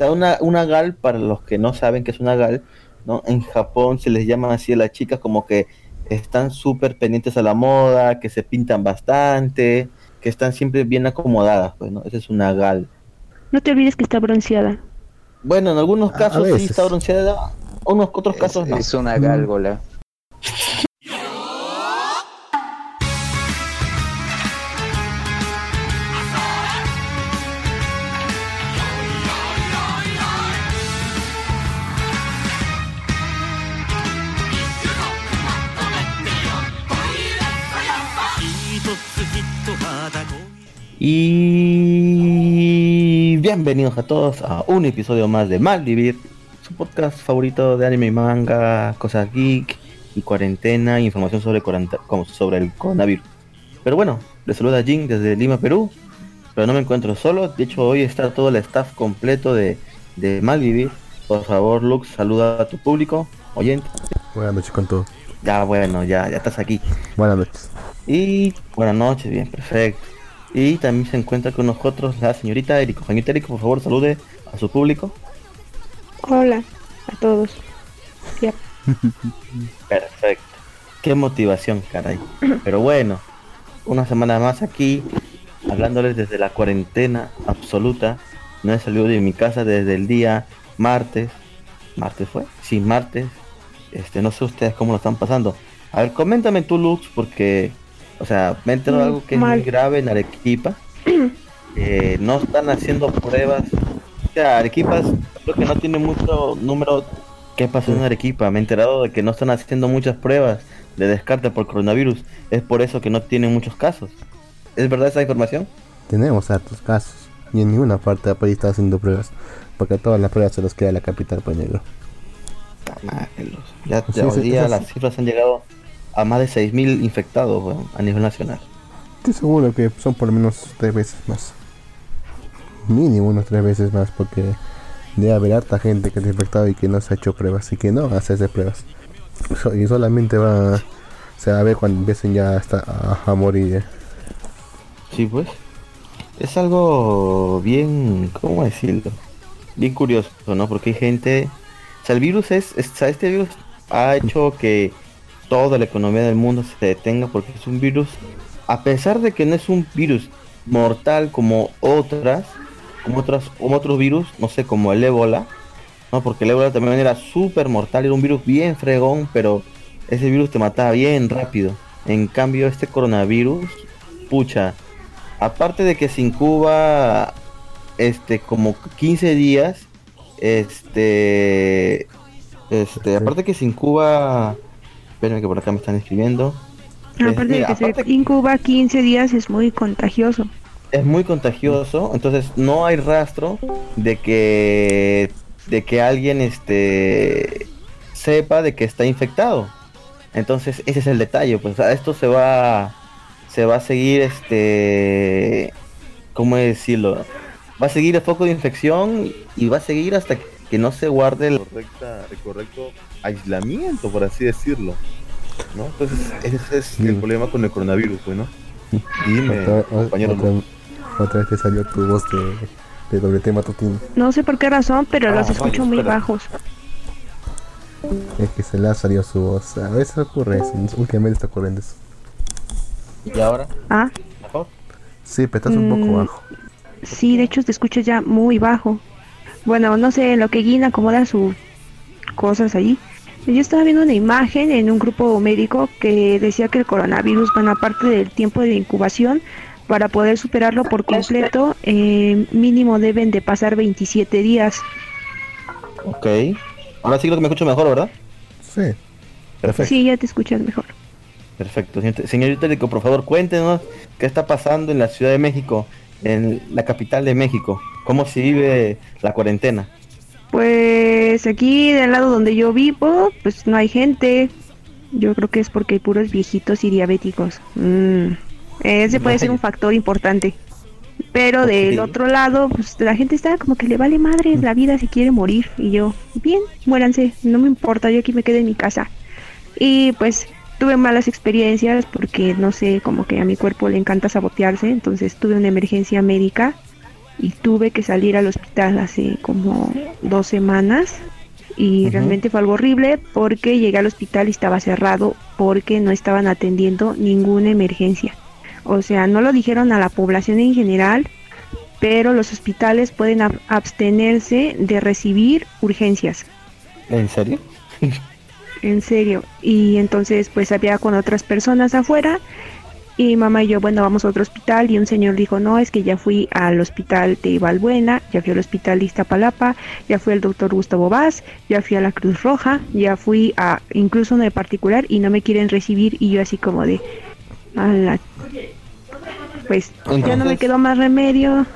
sea, una, una gal, para los que no saben que es una gal, ¿no? En Japón se les llama así a las chicas como que están súper pendientes a la moda, que se pintan bastante, que están siempre bien acomodadas, pues, ¿no? Esa es una gal. No te olvides que está bronceada. Bueno, en algunos casos sí está bronceada, unos otros casos no. Es una gárgola. Y bienvenidos a todos a un episodio más de Malvivir, su podcast favorito de anime y manga, cosas geek y cuarentena, información sobre, sobre el coronavirus. Pero bueno, les saluda Jin desde Lima, Perú, pero no me encuentro solo, de hecho hoy está todo el staff completo de, de Malvivir. Por favor, Lux, saluda a tu público, oyente. Buenas noches con todo. Ya bueno, ya, ya estás aquí. Buenas noches. Y buenas noches, bien, perfecto. Y también se encuentra con nosotros la señorita Eriko. Señorita Eriko, por favor, salude a su público. Hola a todos. Perfecto. Qué motivación, caray. Pero bueno, una semana más aquí, hablándoles desde la cuarentena absoluta. No he salido de mi casa desde el día martes. ¿Martes fue? Sí, martes. Este, no sé ustedes cómo lo están pasando. A ver, coméntame tú, Lux, porque, o sea, me he enterado de Mm, algo que es muy grave en Arequipa. Eh, no están haciendo pruebas. O sea, Arequipa creo que no tiene mucho número. ¿Qué pasó en Arequipa? Me he enterado de que no están haciendo muchas pruebas de descarte por coronavirus. Es por eso que no tienen muchos casos. ¿Es verdad esa información? Tenemos hartos casos. Y en ninguna parte del país está haciendo pruebas. Porque todas las pruebas se los queda la capital, pues negro. Ya, ya sí, las cifras han llegado a más de 6.000 infectados a nivel nacional. Estoy seguro que son por lo menos tres veces más. Mínimo unos tres veces más porque debe haber harta gente que se ha infectado y que no se ha hecho pruebas y que no hace hacer pruebas. So- y solamente va se va a ver cuando empiecen ya hasta a, a morir. eh. Sí, pues. Es algo bien, ¿cómo decirlo? Bien curioso, ¿no? Porque hay gente... O sea, el virus es... es- o sea, este virus ha hecho que toda la economía del mundo se detenga porque es un virus... A pesar de que no es un virus mortal como otras, como otras, como otros virus, no sé, como el ébola, ¿no? Porque el ébola también era súper mortal, era un virus bien fregón, pero ese virus te mataba bien rápido. En cambio, este coronavirus, pucha, aparte de que se incuba este como 15 días este este aparte que se incuba espérenme que por acá me están escribiendo. Es- Aparte de que se incuba 15 días es muy contagioso. es muy contagioso entonces no hay rastro de que de que alguien este sepa de que está infectado. Entonces ese es el detalle pues a esto se va se va a seguir este cómo decirlo va a seguir el foco de infección y va a seguir hasta que no se guarde el, correcta, el correcto aislamiento por así decirlo ¿no? entonces ese es el Mm. problema con el coronavirus pues no dime Otra, compañero otra- otra vez te salió tu voz de, de doble tema matutín. No sé por qué razón, pero Ah, los escucho vaya, muy espera. bajos. Es que se le ha salido su voz. A veces ocurre eso. Últimamente está ocurriendo eso. y ahora Ah, mejor Sí, pero estás un poco Mm. bajo. sí, de hecho te escucho ya muy bajo. Bueno, no sé, en lo que Guin acomoda sus cosas allí. Yo estaba viendo una imagen en un grupo médico que decía que el coronavirus, bueno, aparte del tiempo de incubación, para poder superarlo por completo, eh, mínimo deben de pasar 27 días. ok ahora sí creo que me escucho mejor verdad Sí. perfecto Sí, ya te escuchas mejor. Perfecto, señorita- señorita Rico, por favor, cuéntenos qué está pasando en la Ciudad de México, en la capital de México, cómo se vive la cuarentena. Pues aquí del lado donde yo vivo, pues no hay gente. Yo creo que es porque hay puros viejitos y diabéticos. Mm, Ese puede ser un factor importante. Pero del otro lado, pues la gente está como que le vale madre la vida si quiere morir. Y yo, bien, muéranse, no me importa, yo aquí me quedo en mi casa. Y pues tuve malas experiencias porque no sé, como que a mi cuerpo le encanta sabotearse. Entonces tuve una emergencia médica y tuve que salir al hospital hace como dos semanas y realmente fue algo horrible porque llegué al hospital y estaba cerrado porque no estaban atendiendo ninguna emergencia. O sea, no lo dijeron a la población en general, pero los hospitales pueden abstenerse de recibir urgencias. ¿En serio? en serio. Y entonces pues había con otras personas afuera y mamá y yo, bueno, vamos a otro hospital y un señor dijo, no, es que ya fui al hospital de Valbuena, ya fui al hospital de Iztapalapa, ya fui al doctor Gustavo Vaz, ya fui a la Cruz Roja, ya fui a incluso uno de particular y no me quieren recibir y yo así como de, pues ya no me quedó más remedio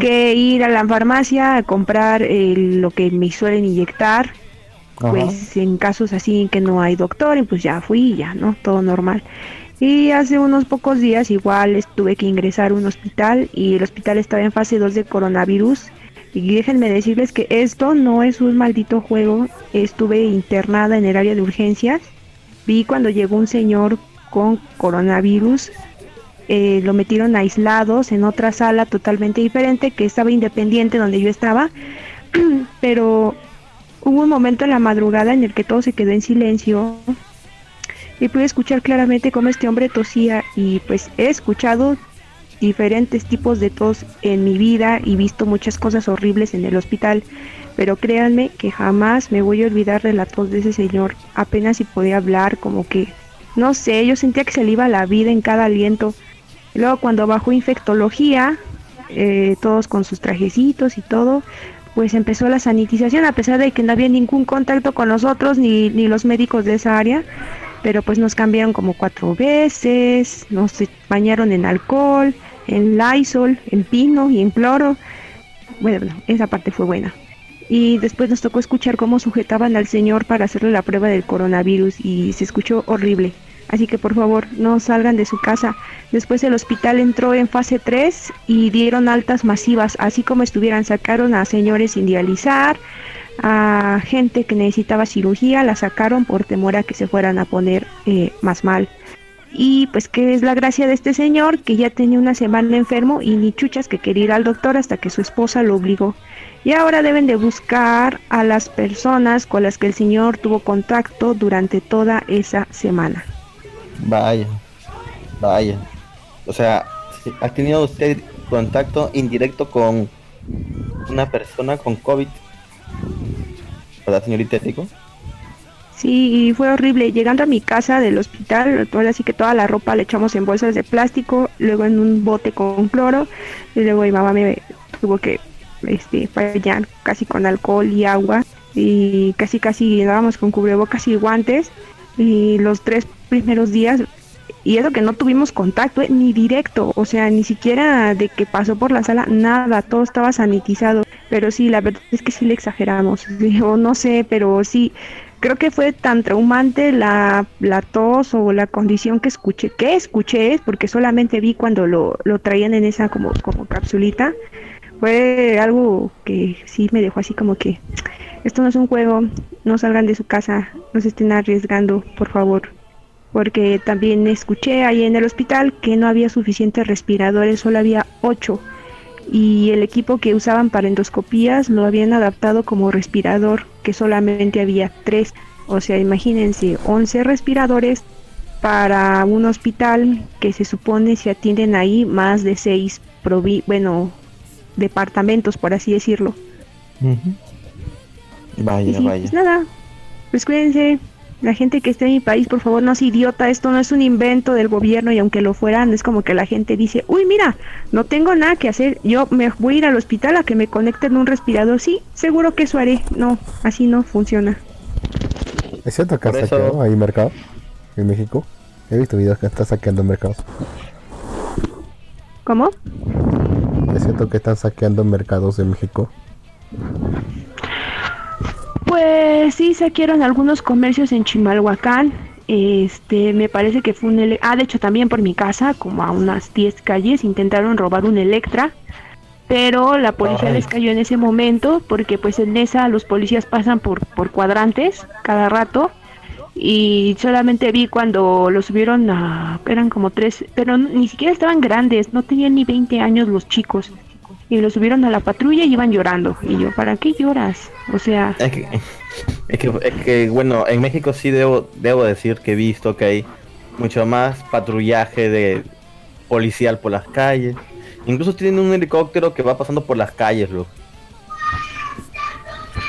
que ir a la farmacia a comprar eh, lo que me suelen inyectar, pues en casos así en que no hay doctor, y pues ya fui ya, ¿no? Todo normal. Y hace unos pocos días igual tuve que ingresar a un hospital y el hospital estaba en fase 2 de coronavirus. Y déjenme decirles que esto no es un maldito juego. Estuve internada en el área de urgencias. Vi cuando llegó un señor con coronavirus. Eh, lo metieron aislados en otra sala totalmente diferente que estaba independiente donde yo estaba. Pero hubo un momento en la madrugada en el que todo se quedó en silencio y pude escuchar claramente cómo este hombre tosía y pues he escuchado diferentes tipos de tos en mi vida y visto muchas cosas horribles en el hospital, pero créanme que jamás me voy a olvidar de la tos de ese señor, apenas si podía hablar, como que, no sé, yo sentía que se le iba la vida en cada aliento. Luego cuando bajó infectología, eh, todos con sus trajecitos y todo, pues empezó la sanitización, a pesar de que no había ningún contacto con nosotros ni, ni los médicos de esa área pero pues nos cambiaron como cuatro veces, nos bañaron en alcohol, en Lysol, en pino y en cloro. Bueno, esa parte fue buena. Y después nos tocó escuchar cómo sujetaban al señor para hacerle la prueba del coronavirus y se escuchó horrible. Así que por favor no salgan de su casa. Después el hospital entró en fase 3 y dieron altas masivas, así como estuvieran, sacaron a señores sin dializar, a gente que necesitaba cirugía, la sacaron por temor a que se fueran a poner eh, más mal. Y pues que es la gracia de este señor que ya tenía una semana enfermo y ni chuchas que quería ir al doctor hasta que su esposa lo obligó. Y ahora deben de buscar a las personas con las que el señor tuvo contacto durante toda esa semana. Vaya, vaya. O sea, ¿ha tenido usted contacto indirecto con una persona con COVID? ¿Verdad, señorita? Sí, fue horrible. Llegando a mi casa del hospital, así que toda la ropa la echamos en bolsas de plástico, luego en un bote con cloro, y luego mi mamá me tuvo que este, fallar casi con alcohol y agua, y casi casi dábamos con cubrebocas y guantes, y los tres primeros días y eso que no tuvimos contacto eh, ni directo, o sea, ni siquiera de que pasó por la sala, nada, todo estaba sanitizado. Pero sí, la verdad es que sí le exageramos, o no sé, pero sí, creo que fue tan traumante la, la tos o la condición que escuché, que escuché, porque solamente vi cuando lo, lo traían en esa como, como capsulita, fue algo que sí me dejó así como que esto no es un juego, no salgan de su casa, no se estén arriesgando, por favor porque también escuché ahí en el hospital que no había suficientes respiradores, solo había ocho y el equipo que usaban para endoscopías lo habían adaptado como respirador, que solamente había tres. O sea, imagínense, 11 respiradores para un hospital que se supone se atienden ahí más de seis, bueno, departamentos, por así decirlo. Vaya, vaya. Pues nada, pues cuídense, la gente que esté en mi país, por favor, no es idiota, esto no es un invento del gobierno y aunque lo fueran, es como que la gente dice, uy, mira, no tengo nada que hacer, yo me voy a ir al hospital a que me conecten un respirador, sí, seguro que eso haré, no, así no funciona. ¿Es cierto que has saqueado ahí mercado en México? He visto videos que están saqueando mercados. ¿Cómo? ¿Es cierto que están saqueando mercados en México? Pues sí, saquearon algunos comercios en Chimalhuacán. Este, me parece que fue un... Ah, de hecho también por mi casa, como a unas 10 calles, intentaron robar un Electra. Pero la policía les cayó en ese momento porque pues en esa los policías pasan por, por cuadrantes cada rato. Y solamente vi cuando los subieron a... Eran como tres, pero ni siquiera estaban grandes, no tenían ni 20 años los chicos. Y lo subieron a la patrulla y iban llorando. Y yo, ¿para qué lloras? O sea... Es que, es que, es que, bueno, en México sí debo, debo decir que he visto que hay mucho más patrullaje de policial por las calles. Incluso tienen un helicóptero que va pasando por las calles, loco.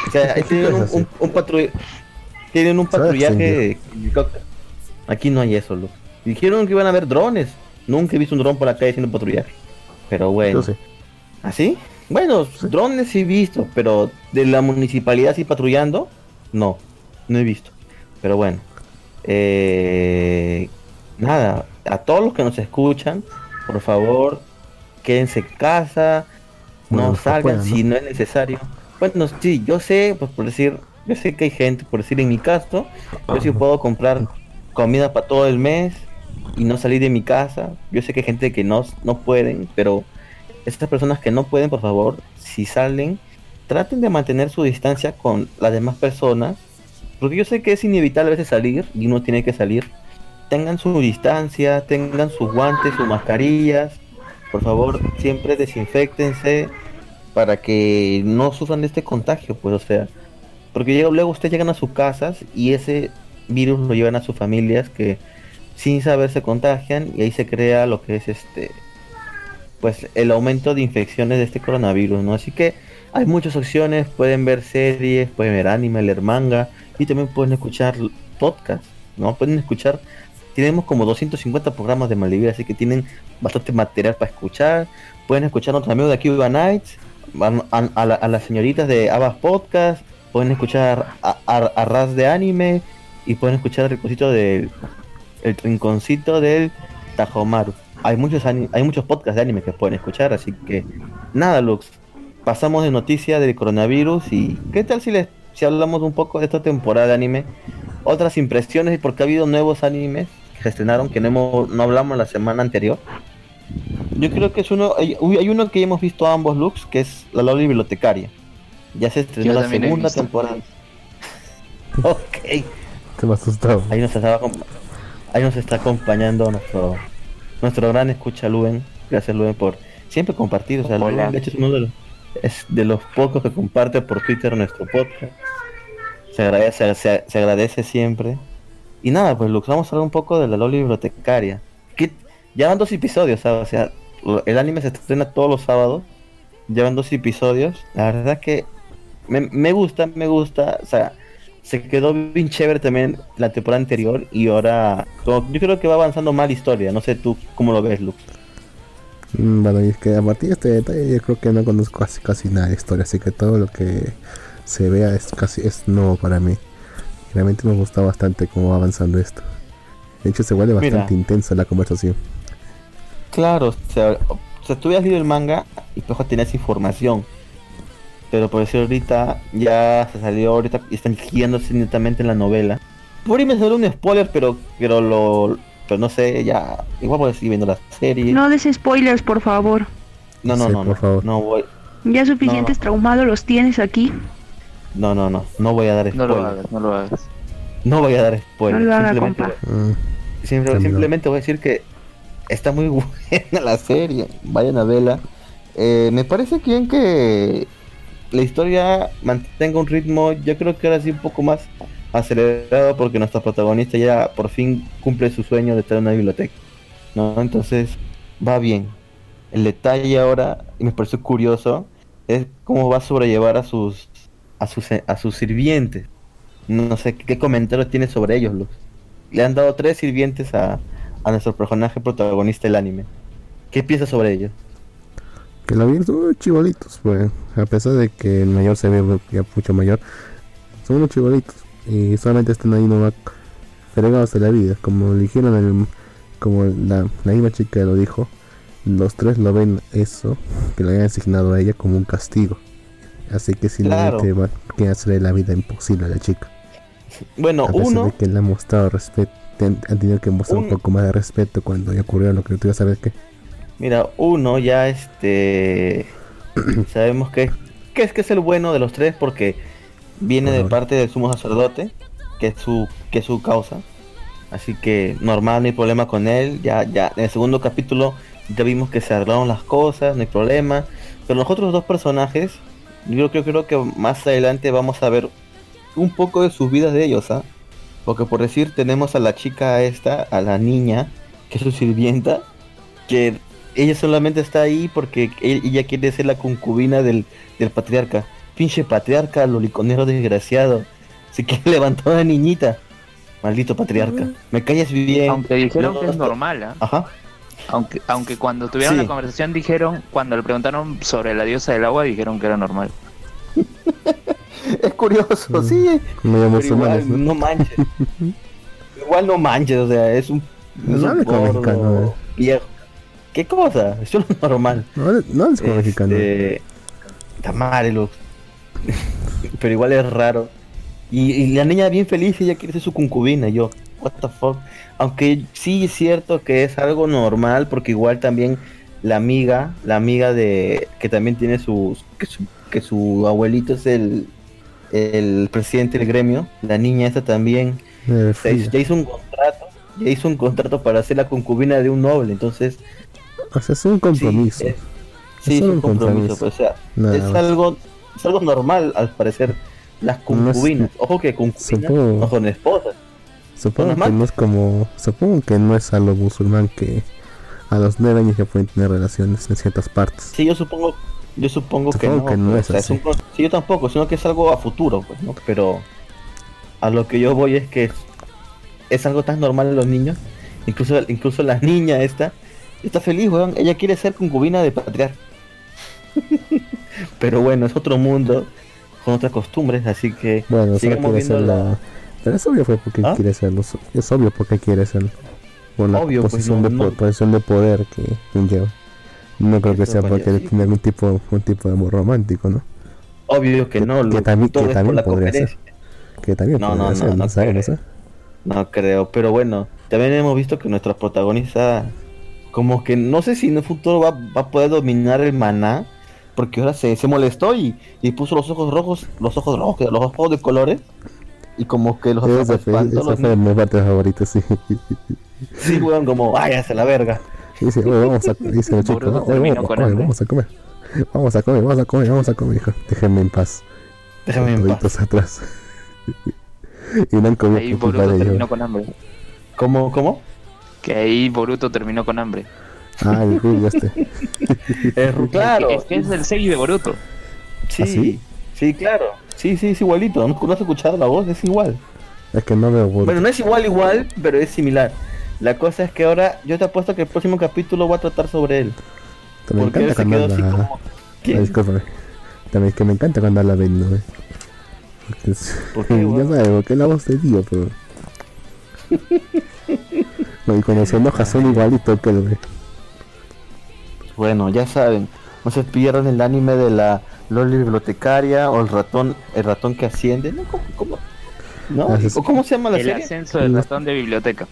O sea, ahí tienen un, un, un patrull- tienen un patrullaje de helicóptero. Aquí no hay eso, loco. Dijeron que iban a haber drones. Nunca he visto un dron por la calle haciendo patrullaje. Pero bueno. ¿Así? Bueno, drones sí he visto, pero de la municipalidad sí patrullando, no, no he visto. Pero bueno, eh, nada, a todos los que nos escuchan, por favor, quédense en casa, Bueno, no que salgan si no es necesario. Bueno, sí, yo sé, pues por decir, yo sé que hay gente, por decir en mi caso, yo sí puedo comprar comida para todo el mes y no salir de mi casa. Yo sé que hay gente que no, no pueden, pero estas personas que no pueden, por favor, si salen, traten de mantener su distancia con las demás personas, porque yo sé que es inevitable a veces salir y uno tiene que salir. Tengan su distancia, tengan sus guantes, sus mascarillas. Por favor, siempre desinfectense para que no sufran de este contagio, pues, o sea, porque luego ustedes llegan a sus casas y ese virus lo llevan a sus familias que sin saber se contagian y ahí se crea lo que es este pues el aumento de infecciones de este coronavirus, ¿no? Así que hay muchas opciones, pueden ver series, pueden ver anime, leer manga y también pueden escuchar podcast, ¿no? Pueden escuchar, tenemos como 250 programas de Malivir, así que tienen bastante material para escuchar. Pueden escuchar a nuestros amigos de Cuba Nights, a, a- la- a las señoritas de Abbas Podcast, pueden escuchar a, Raz de Anime y pueden escuchar el del el rinconcito del Tajomaru. Hay muchos hay muchos podcasts de anime que pueden escuchar, así que nada, Lux. Pasamos de noticias del coronavirus y ¿qué tal si les si hablamos un poco de esta temporada de anime? Otras impresiones y porque ha habido nuevos animes que se estrenaron que no hemos, no hablamos la semana anterior. Yo creo que es uno hay, uy, hay uno que ya hemos visto ambos looks, que es La Loli Bibliotecaria. Ya se estrenó Yo la segunda temporada. ok. Te me asustado. Ahí nos, estaba, ahí nos está acompañando nuestro nuestro gran escucha Luen. Gracias Luen por siempre compartir. O sea, Hola. De hecho es uno de los, es de los pocos que comparte por Twitter nuestro podcast. Se agradece, se, se agradece siempre. Y nada, pues Lux, vamos a hablar un poco de la Loli Bibliotecaria. Que ya van dos episodios, ¿sabes? O sea, el anime se estrena todos los sábados. Llevan dos episodios. La verdad que me, me gusta, me gusta. O sea, se quedó bien chévere también la temporada anterior y ahora yo creo que va avanzando mal la historia. No sé tú cómo lo ves, Lux. Mm, Bueno, y es que a partir de este detalle yo creo que no conozco casi, casi nada de historia, así que todo lo que se vea es casi es nuevo para mí. Realmente me gusta bastante cómo va avanzando esto. De hecho se vuelve Mira. bastante intensa la conversación. Claro, o sea, o sea, tú habías leído el manga y pues tenías información. Pero por decir ahorita ya se salió ahorita y están guiándose netamente en la novela. Por ahí me salió un spoiler, pero pero lo pero no sé, ya igual voy a seguir viendo la serie. No des spoilers, por favor. no, no, Sí, no, por no, favor. no voy, Ya suficientes traumados los tienes aquí. no, no, no, no voy a dar No spoiler. lo hagas, no lo hagas. No voy a dar spoiler. No lo haga, simplemente compa. Mm, Simple- También. simplemente voy a decir que está muy buena la serie. Vayan a verla. Eh, me parece bien que la historia mantenga un ritmo, yo creo que ahora sí un poco más acelerado porque nuestra protagonista ya por fin cumple su sueño de tener una biblioteca. ¿no? Entonces va bien. El detalle ahora, y me pareció curioso, es cómo va a sobrellevar a sus a sus a sus sirvientes. No sé qué comentarios tiene sobre ellos, Luz. Le han dado tres sirvientes a, a nuestro personaje protagonista del anime. ¿Qué piensas sobre ellos? Que la vi son unos chibolitos, pues. A pesar de que el mayor se ve ya mucho mayor, son unos chibolitos. Y solamente están ahí nomás fregados de la vida. Como dijeron, el- como la, la misma chica lo dijo, los tres lo ven eso, que le hayan asignado a ella como un castigo. Así que simplemente Claro. van quieren hacerle la vida imposible a la chica. Bueno, A pesar uno, de que le han mostrado respeto, han, tenido que mostrar un poco más de respeto cuando ya ocurrió lo que tú ibas a ver que. Mira, uno ya este sabemos que, que es que es el bueno de los tres porque viene de parte del sumo sacerdote, que es su, que es su causa. Así que normal, no hay problema con él. Ya, ya, en el segundo capítulo ya vimos que se arreglaron las cosas, no hay problema. Pero los otros dos personajes, yo creo, creo que más adelante vamos a ver un poco de sus vidas de ellos, ¿ah? Porque por decir, tenemos a la chica esta, a la niña, que es su sirvienta, que ella solamente está ahí porque e- ella quiere ser la concubina del, del patriarca. Pinche patriarca, loliconero desgraciado. Se quiere levantar a la niñita. Maldito patriarca. Me callas bien. Aunque dijeron No, que es no, normal, ¿ah? Ajá. Aunque, aunque cuando tuvieron Sí. la conversación dijeron, cuando le preguntaron sobre la diosa del agua, dijeron que era normal. Es curioso, Mm. sí. Igual, ¿no? no manches. igual no manches, o sea, es un, es gordo, eh. viejo. ¿Qué cosa? Eso no es normal. No, no es como mexicano. Este, Tamare, Lux. Pero igual es raro. Y, y la niña bien feliz, ella quiere ser su concubina. Yo, what the fuck. Aunque sí es cierto que es algo normal, porque igual también la amiga, la amiga de que también tiene sus, que su, que su abuelito es el, el presidente del gremio, la niña esta también Eh, hizo- ya hizo un contrato, ya hizo un contrato para ser la concubina de un noble, entonces O sea, es un compromiso. Sí, es, sí, es solo un un compromiso, compromiso. pues, o sea, Nada es más. algo, es algo normal al parecer. Las No es- concubinas, ojo que concubinas Supongo- no son esposas. Supongo que no es como. Supongo que no es a lo musulmán que a los nueve años ya pueden tener relaciones en ciertas partes. Sí, yo supongo, yo supongo, que Supongo no. que no pues, es o sea, así. un con- sí, yo tampoco, sino que es algo a futuro, pues, ¿no? Pero a lo que yo voy es que es, es algo tan normal en los niños, incluso, incluso la niña esta está feliz, weón. Ella quiere ser concubina de patriarca. Pero bueno, es otro mundo con otras costumbres, así que Bueno, sigamos viendo ser la-. Pero es obvio fue porque ¿Ah? quiere serlo. Es obvio porque quiere serlo. Por la Obvio, pues, posición, no- de, no- posición de poder que conlleva. No creo que sea porque sí. tiene algún tipo, un tipo de amor romántico, ¿no? Obvio que no, Que lo, también- que también por la podría ser. Que también No, podría no, ser, no, no, creo. No creo, pero bueno, también hemos visto que nuestra protagonista, como que no sé si en el futuro va, va a poder dominar el maná, porque ahora se, se molestó y, y puso los ojos rojos, los ojos rojos, los ojos de colores, y como que los Esa fue, esa los fue mi parte favorita, sí. Sí, weón, como, váyase a la verga. Dice, oye, vamos a, dice el chico, Boruto "Oye, vamos, con oye, hambre". vamos a comer. Vamos a comer, vamos a comer, vamos a comer, hijo. Déjenme en paz. Déjame en paz. Atrás. y no han comido Ahí por culpa de terminó ellos. con hambre. ¿Cómo, cómo? Que ahí Boruto terminó con hambre. Ah, el rubio este. Eh, claro. Es que es el 6 de Boruto. Sí, ¿Ah, sí? sí, claro. Sí, sí, es igualito. ¿No, no has escuchado la voz? Es igual. Es que no veo Boruto. Bueno, no es igual, igual, pero es similar. La cosa es que ahora yo te apuesto que el próximo capítulo va a tratar sobre él. me Porque él encanta se así habla... como... Ah. También es que me encanta cuando habla Ben, ¿no? Porque es... ¿Por qué, ya weón? sabes, porque es la voz de Dio, pero... No, y cuando se enoja son igualitos que el güey. Bueno, ya saben, no se pierdan el anime de la Loli bibliotecaria o el ratón, el ratón que asciende, ¿no? ¿Cómo? cómo? ¿No? Es- ¿O ¿Cómo se llama la El serie? ascenso del ratón de biblioteca.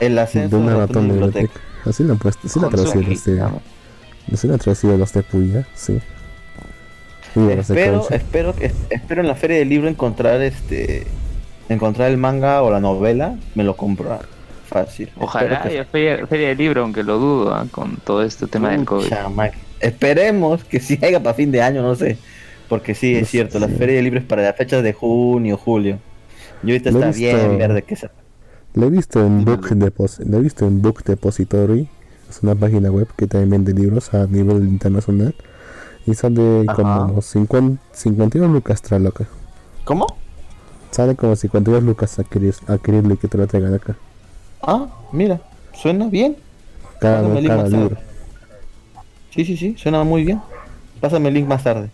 El ascenso de del ratón ratón de biblioteca. biblioteca. Así lo han puesto, así lo han traducido llama. Así lo han traducido los de Puya, sí. Y de los de Espero, espero, que- espero en la feria del libro encontrar este, encontrar el manga o la novela, me lo compro fácil. Ojalá que haya feria, feria del libro, aunque lo dudo, ¿ah? con todo este tema del COVID. Esperemos que sí haya para fin de año, no sé. Porque sí, es No cierto, la feria de libros para las fechas de junio, julio. Y ahorita Lo he está bien visto- verde que se... Lo he visto en. Book, Depos- lo he visto en Book Depository. Es una página web que también vende libros a nivel internacional. Y sale Ajá. como 50, 52 lucas tras loca. ¿Cómo? Sale como 52 lucas adquirir, adquirirlo y que te lo traigan acá. Ah, mira, suena bien. Cada, Pásame el link libro. Sí, sí, sí, suena muy bien. Pásame el link más tarde.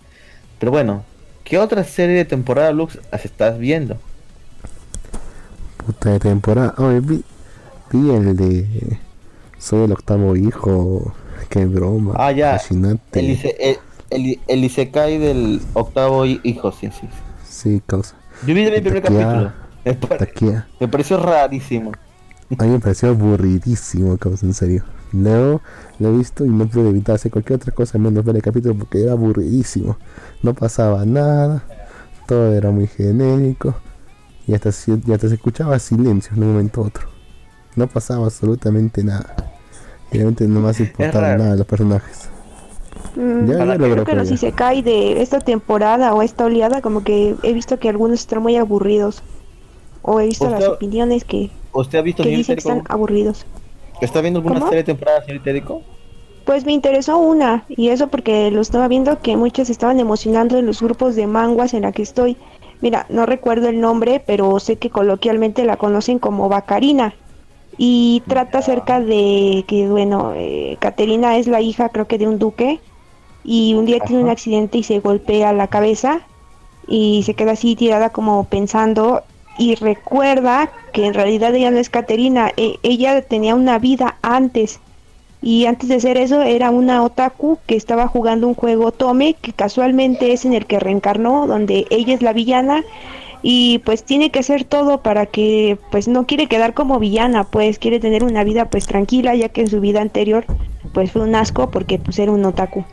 Pero bueno, ¿qué otra serie de temporada Lux estás viendo? Puta de temporada. Oye, vi, vi el de. Soy el octavo hijo. Qué broma. Ah, ya. Fascinante. El, ise- el, el, el Isekai del octavo hi- hijo, sí, sí. Sí, causa. Yo vi el primer capítulo. Me, pare- Takia. me pareció rarísimo. A mí me pareció aburridísimo, causa, en serio. Luego lo he visto y no pude evitar hacer cualquier otra cosa menos ver el capítulo porque era aburridísimo. No pasaba nada, todo era muy genérico y hasta, se- y hasta se escuchaba silencio en un momento u otro. No pasaba absolutamente nada. Y realmente no más importaba nada de los personajes. Mm, Ya, ya Creo que los ya. Isekai de esta temporada o esta oleada, como que he visto que algunos están muy aburridos. O he visto Usted- las opiniones que, ¿Usted ha visto que que están aburridos. ¿Está viendo alguna ¿Cómo? serie de temporada, señor? Pues me interesó una, y eso porque lo estaba viendo que muchos estaban emocionando en los grupos de manguas en la que estoy. Mira, no recuerdo el nombre, pero sé que coloquialmente la conocen como Bacarina. Y trata acerca de que, bueno, eh, Caterina es la hija, creo que de un duque, y un día tiene un accidente y se golpea la cabeza, y se queda así tirada como pensando, y recuerda que en realidad ella no es Caterina, e- ella tenía una vida antes. Y antes de hacer eso era una otaku que estaba jugando un juego Tome, que casualmente es en el que reencarnó, donde ella es la villana y pues tiene que hacer todo para que pues no quiere quedar como villana, pues quiere tener una vida pues tranquila, ya que en su vida anterior pues fue un asco porque pues era un otaku.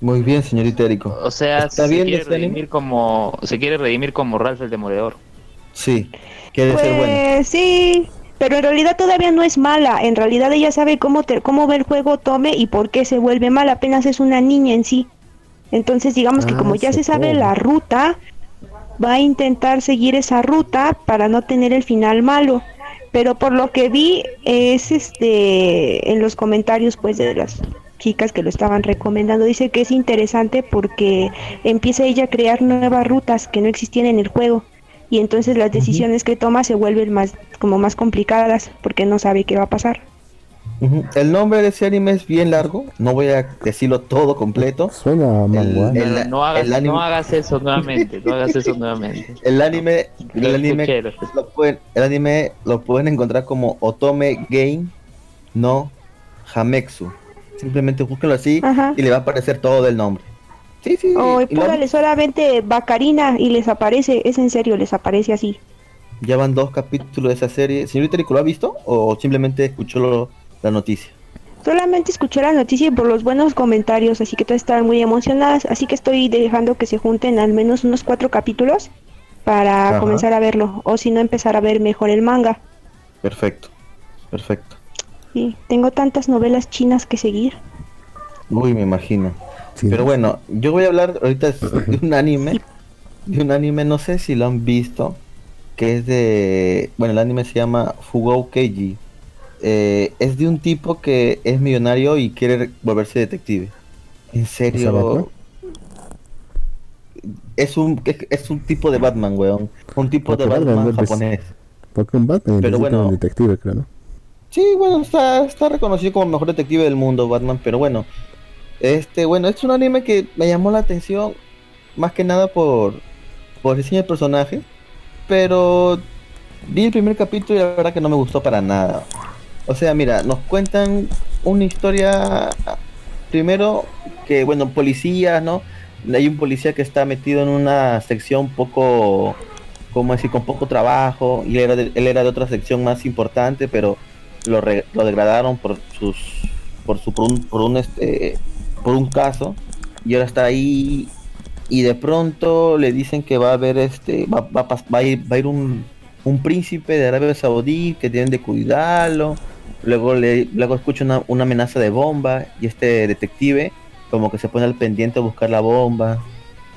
Muy bien, señor Itérico. O sea, ¿Está se bien quiere este anime? redimir como se quiere redimir como Ralph el Demoledor. Sí, quiere ser bueno. Pues sí, pero en realidad todavía no es mala, en realidad ella sabe cómo, te- cómo ve el juego Tome y por qué se vuelve mala, apenas es una niña en sí. Entonces digamos que Ah, como ya se sabe la ruta, va a intentar seguir esa ruta para no tener el final malo. Pero por lo que vi es este en los comentarios pues de las chicas que lo estaban recomendando dice que es interesante porque empieza ella a crear nuevas rutas que no existían en el juego y entonces las decisiones que toma se vuelven más como más complicadas porque no sabe qué va a pasar. El nombre de ese anime es bien largo, no voy a decirlo todo completo. Suena. El- No, hagas, el anime- no hagas eso nuevamente, no hagas eso nuevamente. El anime, el Lo anime, lo pueden, el anime lo pueden encontrar como Otome Game no Hametsu. Simplemente búsquenlo así Ajá. y le va a aparecer todo el nombre. Sí, sí. O y lo- póngale solamente Bacarina y les aparece, es en serio, les aparece así. ya van dos capítulos de esa serie. Señorita Rico, ¿lo ha visto o simplemente escuchó lo- la noticia? Solamente escuché la noticia y por los buenos comentarios, así que todas estaban muy emocionadas, así que estoy dejando que se junten al menos unos cuatro capítulos para Ajá. comenzar a verlo, o si no empezar a ver mejor el manga. Perfecto, perfecto. Sí, tengo tantas novelas chinas que seguir. Uy, me imagino. Sí. Pero bueno, yo voy a hablar ahorita de un anime, de un anime, no sé si lo han visto, que es de, bueno, el anime se llama Fugou Keiji. Eh, es de un tipo que es millonario y quiere volverse detective. En serio, es un es, es un tipo de Batman, weón, un tipo de Porque Batman japonés. Porque un Batman Pero bueno. un detective, creo, ¿no? Sí, bueno, está, está reconocido como el mejor detective del mundo, Batman, pero bueno. Este, bueno, es un anime que me llamó la atención más que nada por, por diseño personaje. Pero vi el primer capítulo y la verdad que no me gustó para nada. O sea, mira, nos cuentan una historia primero que, bueno, policías, ¿no? Hay un policía que está metido en una sección poco, ¿cómo decir? Con poco trabajo y él era de, él era de otra sección más importante, pero lo, re- lo degradaron por sus, por su, por un este, por un caso y ahora está ahí y de pronto le dicen que va a haber este, va, va va a ir, va a ir un, un príncipe de Arabia Saudí que tienen de cuidarlo. Luego le, luego escucha una, una amenaza de bomba y este detective como que se pone al pendiente a buscar la bomba.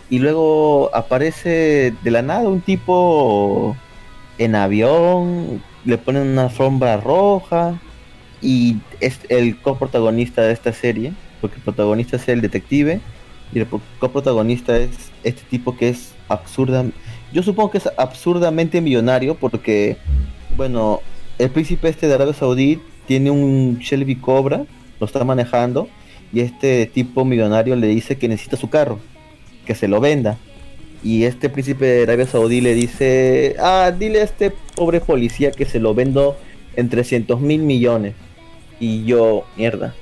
Y luego aparece de la nada un tipo en avión, le ponen una alfombra roja y es el coprotagonista de esta serie, porque el protagonista es el detective y el pro- coprotagonista es este tipo que es absurda. Yo supongo que es absurdamente millonario porque, bueno, el príncipe este de Arabia Saudí tiene un Shelby Cobra, lo está manejando y este tipo millonario le dice que necesita su carro, que se lo venda. Y este príncipe de Arabia Saudí le dice, ah, dile a este pobre policía que se lo vendo en 300 mil millones. Y yo, mierda.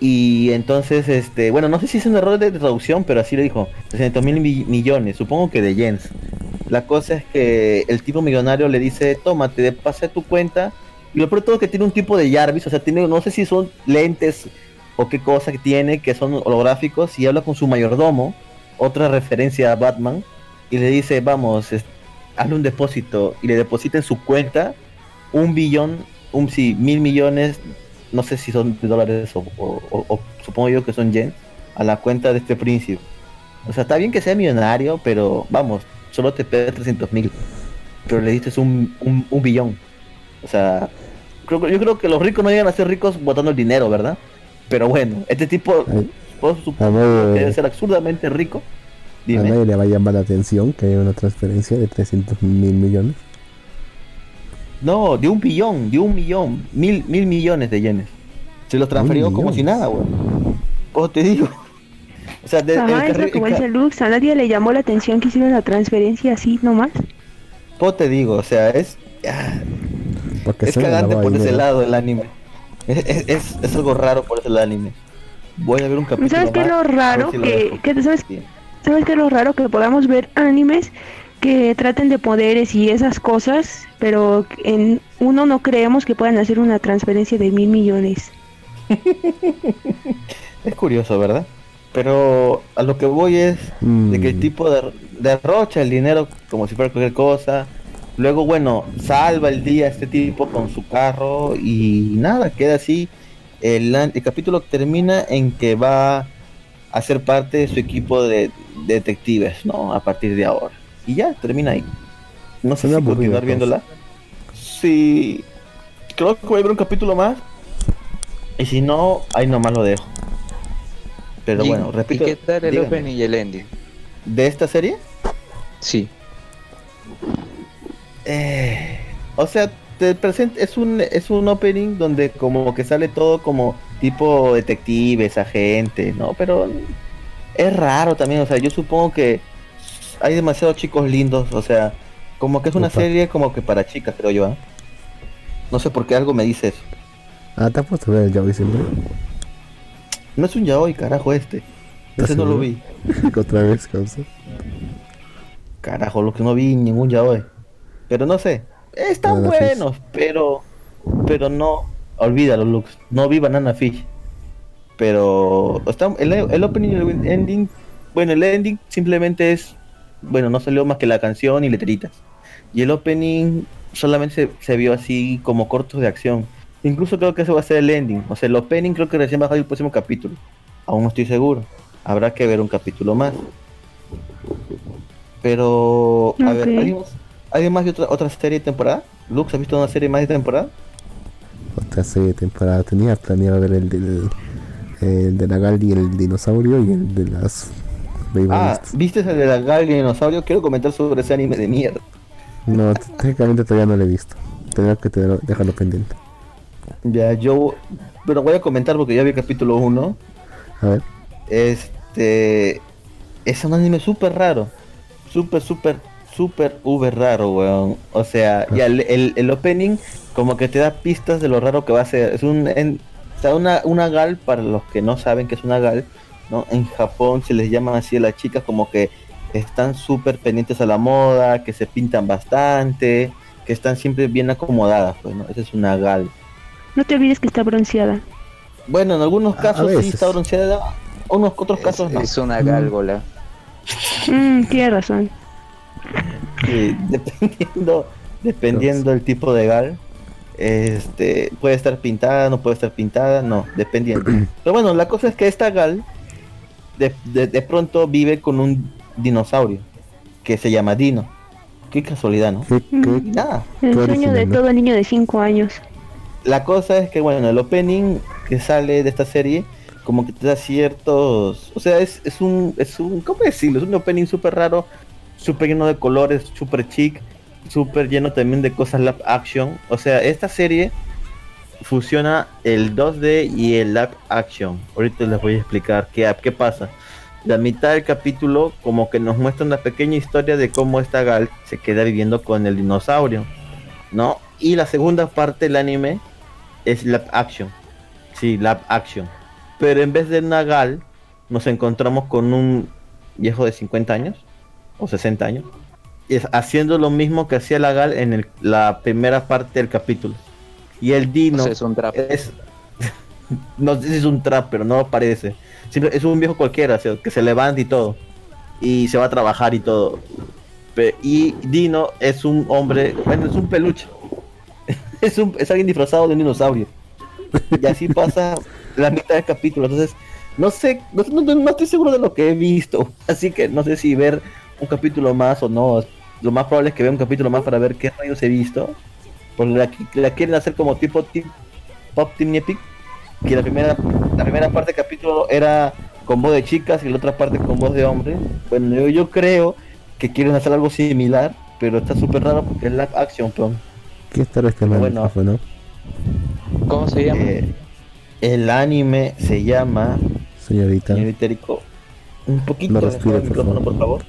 Y entonces, este, bueno, no sé si es un error de traducción, pero así le dijo, 300 mil mi- millones, supongo que de yens. La cosa es que el tipo millonario le dice, tómate, pase tu cuenta. Y lo peor es que tiene un tipo de Jarvis, o sea, tiene, no sé si son lentes o qué cosa que tiene, que son holográficos, y habla con su mayordomo, otra referencia a Batman, y le dice, vamos, hazle un depósito, y le deposita en su cuenta un billón, un sí, mil millones, no sé si son de dólares o, o- o- o supongo yo que son yen, a la cuenta de este príncipe. O sea, está bien que sea millonario, pero vamos, solo te pide 300 mil. Pero le diste un, un, un billón. O sea, creo, que- yo creo que los ricos no llegan a ser ricos botando el dinero, ¿verdad? Pero bueno, este tipo, ver, que debe ser absurdamente rico. A nadie le va a llamar la atención que haya una transferencia de 300 mil millones. No, de un billón, de un millón, mil, mil millones de yenes. Se los transferió como si nada, güey. Pues te digo. O sea, de, el Ajá, carri- lo el dice ca- Lux. A nadie le llamó la atención que hicieron la transferencia así nomás. pues te digo, o sea, es. ah, Porque es cagante por ese lado el anime. Es, es, es- es algo raro por ese lado el anime. Voy a ver un capítulo. ¿Sabes qué es lo raro? si lo Que, dejo. que- ¿sabes, Sí. ¿Sabes qué es lo raro? Que podamos ver animes que traten de poderes y esas cosas, pero en uno no creemos que puedan hacer una transferencia de mil millones. Es curioso, ¿verdad? Pero a lo que voy es de que el Mm. tipo de, derrocha el dinero como si fuera cualquier cosa. Luego, bueno, salva el día este tipo con su carro y nada, queda así. El, an- el capítulo termina en que va a ser parte de su equipo de, de detectives, ¿no? A partir de ahora. Y ya, termina ahí. No sé Suena si aburrido, continuar viéndola. Sí, creo que voy a ver un capítulo más. Y si no, ahí nomás lo dejo. Pero bueno, repito. ¿Y qué tal el dígame. opening y el ending? ¿De esta serie? Sí. Eh, o sea, te presenta, es un es un opening donde como que sale todo como tipo detectives, agentes, ¿no? Pero es raro también, o sea, yo supongo que hay demasiados chicos lindos, o sea, como que es una serie como que para chicas, creo yo, ¿ah? No sé por qué algo me dice eso. Ah, te has puesto a ver el Yaoi siempre. No es un yaoi, carajo, este. ¿Estás Ese no lo vi. Otra vez, causa. Carajo, lo que no vi ningún yaoi. Pero no sé. Están Banana Fish. buenos, pero. Pero no. Olvídalo, Lux. No vi Banana Fish. Pero. Está, el, el opening y el ending. Bueno, el ending simplemente es. Bueno, no salió más que la canción y letritas. Y el opening solamente se, se vio así como cortos de acción. Incluso creo que eso va a ser el ending. O sea, el opening creo que recién va a salir el próximo capítulo. Aún no estoy seguro. Habrá que ver un capítulo más. Pero, a ver, Ok. ¿alguien más, ¿alguien más de otra, otra serie de temporada? Lux, ¿has visto una serie más de temporada? Otra serie de temporada. Tenía planeado ver el del. El de la Gal y el dinosaurio y el de las. Ah. ¿viste el de la Gal y el dinosaurio? Quiero comentar sobre ese anime de mierda. No, técnicamente todavía no lo he visto. Tendré que tenerlo- dejarlo pendiente. Ya, yo. Pero voy a comentar porque ya vi el capítulo 1. A ver. Este. Es un anime súper raro. Súper, súper, súper, uber raro, weón. O sea, ya el, el, el opening como que te da pistas de lo raro que va a ser. Es un. En, o sea, una, una gal, para los que no saben que es una gal, ¿no? En Japón se les llaman así a las chicas como que están súper pendientes a la moda, que se pintan bastante, que están siempre bien acomodadas, pues, ¿no? Esa es una gal. No te olvides que está bronceada. Bueno, en algunos A- a casos sí está bronceada, unos otros Es, casos no. es una gálgola. Mm, tienes razón. Sí, dependiendo, dependiendo del tipo de gal, este, puede estar pintada, no puede estar pintada, no, dependiendo. Pero bueno, la cosa es que esta gal de, de, de pronto vive con un dinosaurio que se llama Dino. Qué casualidad, ¿no? ¿Qué, qué- Y nada, El Qué sueño original, de ¿no? todo niño de 5 años. la cosa es que bueno, el opening que sale de esta serie como que te da ciertos, o sea, es, es un es un ¿cómo decirlo? Es un opening súper raro, súper lleno de colores, súper chic, súper lleno también de cosas live action. O sea, esta serie fusiona el 2D y el live action. Ahorita les voy a explicar qué, qué pasa. La mitad del capítulo como que nos muestra una pequeña historia de cómo esta Gal se queda viviendo con el dinosaurio, ¿no? Y la segunda parte del anime es live action. Sí, live action. Pero en vez de una Gal, nos encontramos con un viejo de 50 años o 60 años. Haciendo lo mismo que hacía la Gal en la primera parte del capítulo. Y el Dino es un trap. es no sé si es un trap, pero no parece. Simple- es un viejo cualquiera, o sea, que se levanta y todo. Y se va a trabajar y todo. Pe- y Dino es un hombre, bueno, es un peluche. es, un, es alguien disfrazado de un dinosaurio. Y así pasa la mitad del capítulo. Entonces, no sé, no, no- no estoy seguro de lo que he visto, así que no sé si ver un capítulo más o no. Lo más probable es que vea un capítulo más para ver qué rayos he visto. Porque la, la quieren hacer como tipo tip, Pop Team Epic, que la primera, la primera parte del capítulo era con voz de chicas y la otra parte con voz de hombres. Bueno, yo, yo creo que quieren hacer algo similar, pero está súper raro porque es live action, pues. ¿Qué está este Bueno. micrófono? ¿Cómo se llama? Eh, el anime se llama Señorita. Un poquito No alejado del por micrófono, favor. por favor.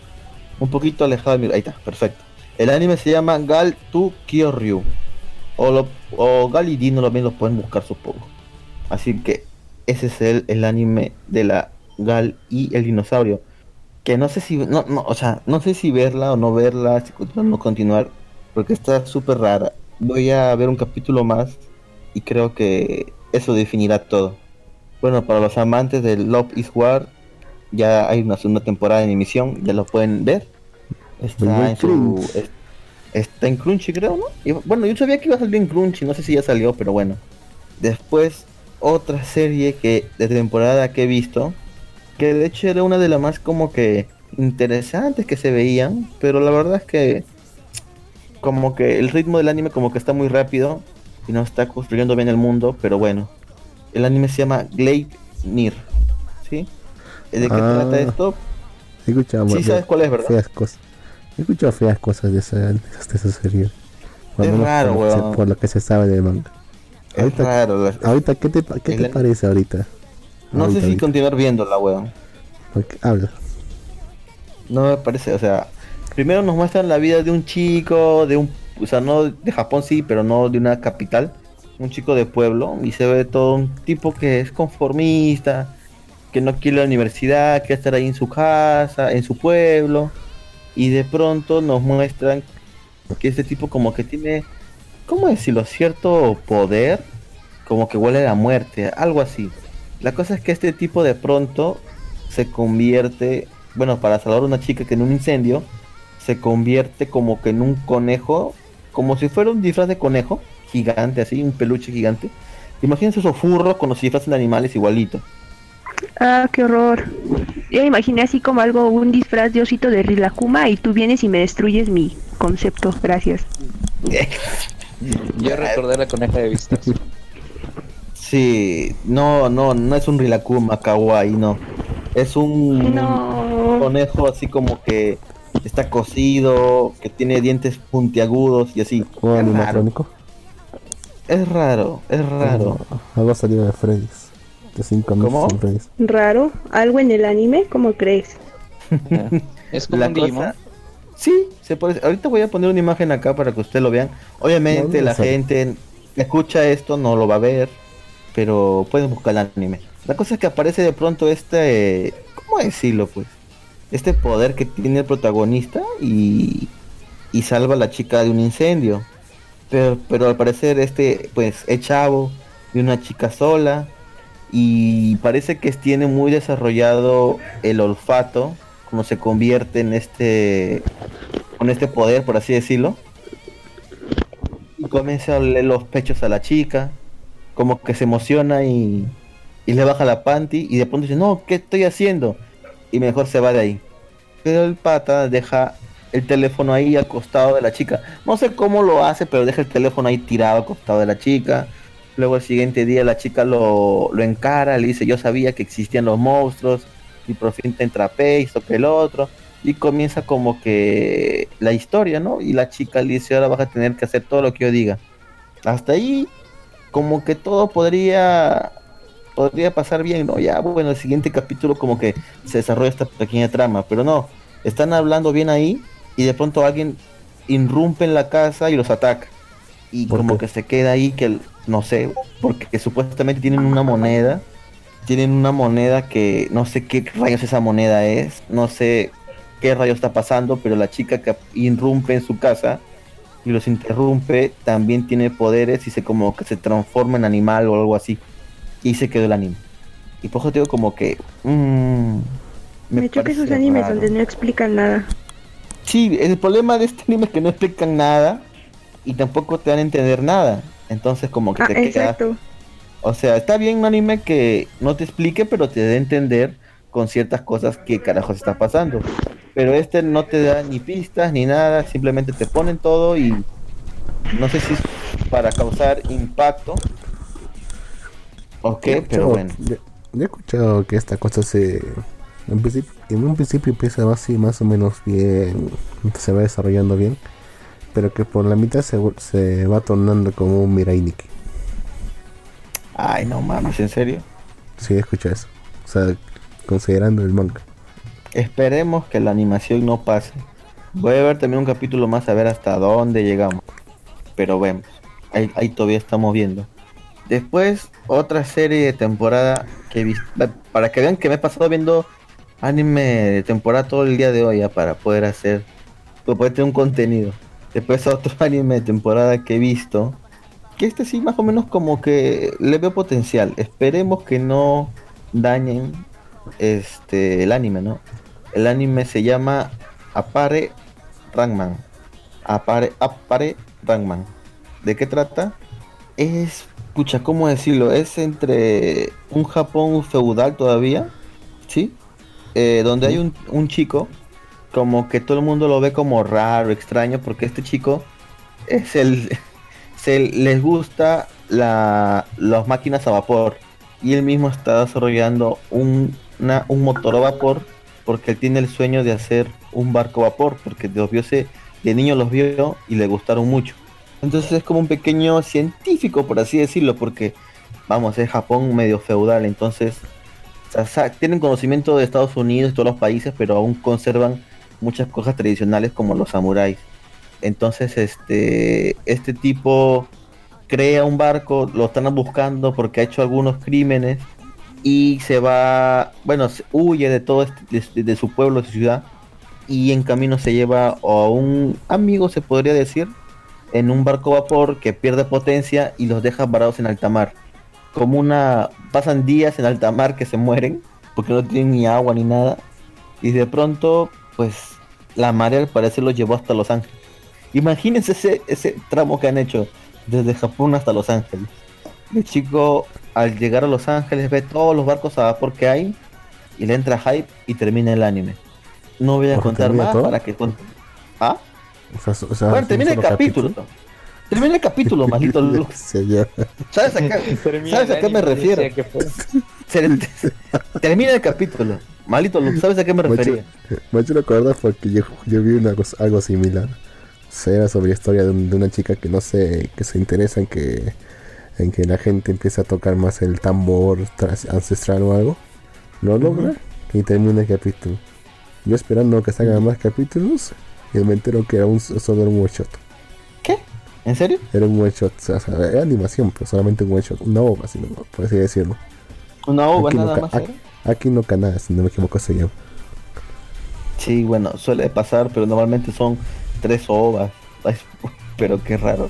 Un poquito alejado del micrófono. Ahí está, perfecto. El anime se llama Gal Tu Kyoryu. O, lo, o Gal y Dino también lo pueden buscar, supongo. Así que ese es el, el anime de la Gal y el dinosaurio. Que no sé si, no, no, o sea, no sé si verla o no verla, si continuar o no continuar, porque está súper rara. Voy a ver un capítulo más y creo que eso definirá todo. Bueno, para los amantes de Love is War, ya hay una segunda temporada en emisión, ya lo pueden ver. Está en su, está en Crunchy, creo, ¿no? Y, bueno, yo sabía que iba a salir en Crunchy, no sé si ya salió, pero bueno. Después, otra serie que de temporada que he visto, que de hecho era una de las más como que interesantes que se veían, pero la verdad es que como que el ritmo del anime como que está muy rápido y no está construyendo bien el mundo, pero bueno. El anime se llama Glade Nir, ¿sí? ¿De qué Ah. trata esto? Sí sabes cuál es, ¿verdad? He escuchado feas cosas de esa, de esa, de serie. Por Es raro, por, lo que se- weón. por lo que se sabe del manga. Es Ahorita- raro. la- Ahorita, ¿qué te, qué te parece ahorita? No sé si ahorita. continuar viéndola, weón. Porque- habla. No me parece, o sea, primero nos muestran la vida de un chico, de un, o sea, no de Japón sí, pero no de una capital, un chico de pueblo, y se ve todo un tipo que es conformista, que no quiere la universidad, quiere estar ahí en su casa, en su pueblo, y de pronto nos muestran que este tipo como que tiene, ¿cómo decirlo? Cierto poder, como que huele a la muerte, algo así. La cosa es que este tipo de pronto se convierte, bueno, para salvar a una chica que en un incendio se convierte como que en un conejo, como si fuera un disfraz de conejo gigante, así, un peluche gigante. Imagínense esos furros con los disfraces de animales igualito. Ah, qué horror. Yo imaginé así como algo, un disfraz de osito de Rilakuma y tú vienes y me destruyes mi concepto. Gracias. Yo recordé la coneja de vistas. Sí, no, no, no es un Rilakuma kawaii, no. Es un No. conejo así como que está cocido, que tiene dientes puntiagudos y así. ¿O Es raro, animatrónico? es raro, es raro. Algo salido de Freddy's. De 5 ¿Cómo? meses en Freddy's. Raro. ¿Algo en el anime? ¿Cómo crees? Es como La un Digimon. cosa- Sí, se puede. Ahorita voy a poner una imagen acá para que ustedes lo vean. Obviamente No, no la sabe. gente que escucha esto no lo va a ver, pero pueden buscar el anime. La cosa es que aparece de pronto este, ¿cómo decirlo pues? Este poder que tiene el protagonista y, y salva a la chica de un incendio. Pero, pero al parecer este pues es chavo de una chica sola y parece que tiene muy desarrollado el olfato como se convierte en este con este poder por así decirlo. Y comienza a oler los pechos a la chica como que se emociona y, y le baja la panty y de pronto dice no qué estoy haciendo y mejor se va de ahí. Pero el pata deja el teléfono ahí al costado de la chica. No sé cómo lo hace pero deja el teléfono ahí tirado al costado de la chica Luego el siguiente día la chica lo, lo encara, le dice yo sabía que existían los monstruos y por fin te entrapé, esto que el otro. Y comienza como que la historia, ¿no? Y la chica le dice ahora vas a tener que hacer todo lo que yo diga. Hasta ahí como que todo podría podría pasar bien, ¿no? Ya bueno, el siguiente capítulo como que se desarrolla esta pequeña trama, pero no, están hablando bien ahí y de pronto alguien irrumpe en la casa y los ataca. Y ¿Por como qué? que se queda ahí que el- no sé, porque supuestamente tienen una moneda, tienen una moneda que no sé qué rayos esa moneda es, no sé qué rayos está pasando, pero la chica que irrumpe en su casa y los interrumpe también tiene poderes y se como que se transforma en animal o algo así. Y se quedó el anime. Y por eso digo como que... mm, Me, choca parece esos animes raro. donde no explican nada. Sí, el problema de este anime es que no explican nada y tampoco te dan a entender nada. Entonces como que Ah, te exacto. O sea, está bien un anime que no te explique, pero te dé a entender con ciertas cosas que carajos está pasando. Pero este no te da ni pistas ni nada, simplemente te ponen todo y no sé si es para causar impacto. Ok, Yo pero bueno. Yo, yo he escuchado que esta cosa se. En, principio, en un principio empieza así más o menos bien, se va desarrollando bien, pero que por la mitad se, se va tornando como un Mirai Nikki. Ay, no mames, ¿en serio? Sí, he escuchado eso. O sea, considerando el manga. Esperemos que la animación no pase. Voy a ver también un capítulo más a ver hasta dónde llegamos. Pero vemos. Ahí, ahí todavía estamos viendo. Después, otra serie de temporada que. Para que vean que me he pasado viendo anime de temporada todo el día de hoy ya para poder hacer. Para poder tener un contenido. Después otro anime de temporada que he visto. Que este sí más o menos como que le veo potencial. Esperemos que no dañen este el anime, ¿no? El anime se llama Apare Rangman. Apare, Apare Rangman. ¿De qué trata? Es, escucha, ¿cómo decirlo? Es entre un Japón feudal todavía, ¿sí? Eh, donde hay un, un chico, como que todo el mundo lo ve como raro, extraño, porque este chico es el, se les gusta la, las máquinas a vapor. Y él mismo está desarrollando un, una- un motor a vapor porque él tiene el sueño de hacer un barco a vapor porque los vio se- de niño los vio y le gustaron mucho. Entonces es como un pequeño científico por así decirlo porque vamos es Japón medio feudal entonces tienen conocimiento de Estados Unidos y todos los países pero aún conservan muchas cosas tradicionales como los samuráis entonces este este tipo crea un barco, lo están buscando porque ha hecho algunos crímenes y se va, bueno, huye de todo este- de su pueblo, de su ciudad y en camino se lleva a un amigo, se podría decir, en un barco vapor que pierde potencia y los deja varados en alta mar. Como una, pasan días en alta mar que se mueren porque no tienen ni agua ni nada y de pronto, pues la marea al parecer los llevó hasta Los Ángeles. Imagínense ese, ese tramo que han hecho desde Japón hasta Los Ángeles. El chico al llegar a Los Ángeles ve todos los barcos a vapor que hay y le entra hype y termina el anime. No voy a ¿Porque contar más todo? para que con- ¿Ah? O sea, o sea, Bueno, es termina el solo capítulo. Termina el capítulo, maldito Lu. Sí, ya. ¿Sabes a qué, ¿sabes a qué me refiero? Se- termina el capítulo. Maldito Lu, ¿sabes a qué me refería? macho lo acuerdo porque yo, yo vi una algo similar. O sea, era sobre la historia de, un- de una chica que no sé, que se interesa en que en que la gente empiece a tocar más el tambor ancestral o algo. Lo logra y termina el capítulo. Yo esperando que salgan más capítulos y me entero que era un, solo era un one shot. ¿Qué? ¿En serio? Era un one shot, o sea, era animación, pero solamente un one shot, una ova, si no, por así decirlo. Una ova Aquí nada más. ¿eh? Aquí no Canadá, si no me equivoco se llama. Sí, bueno, suele pasar, pero normalmente son tres ovas. Ay, Pero qué raro.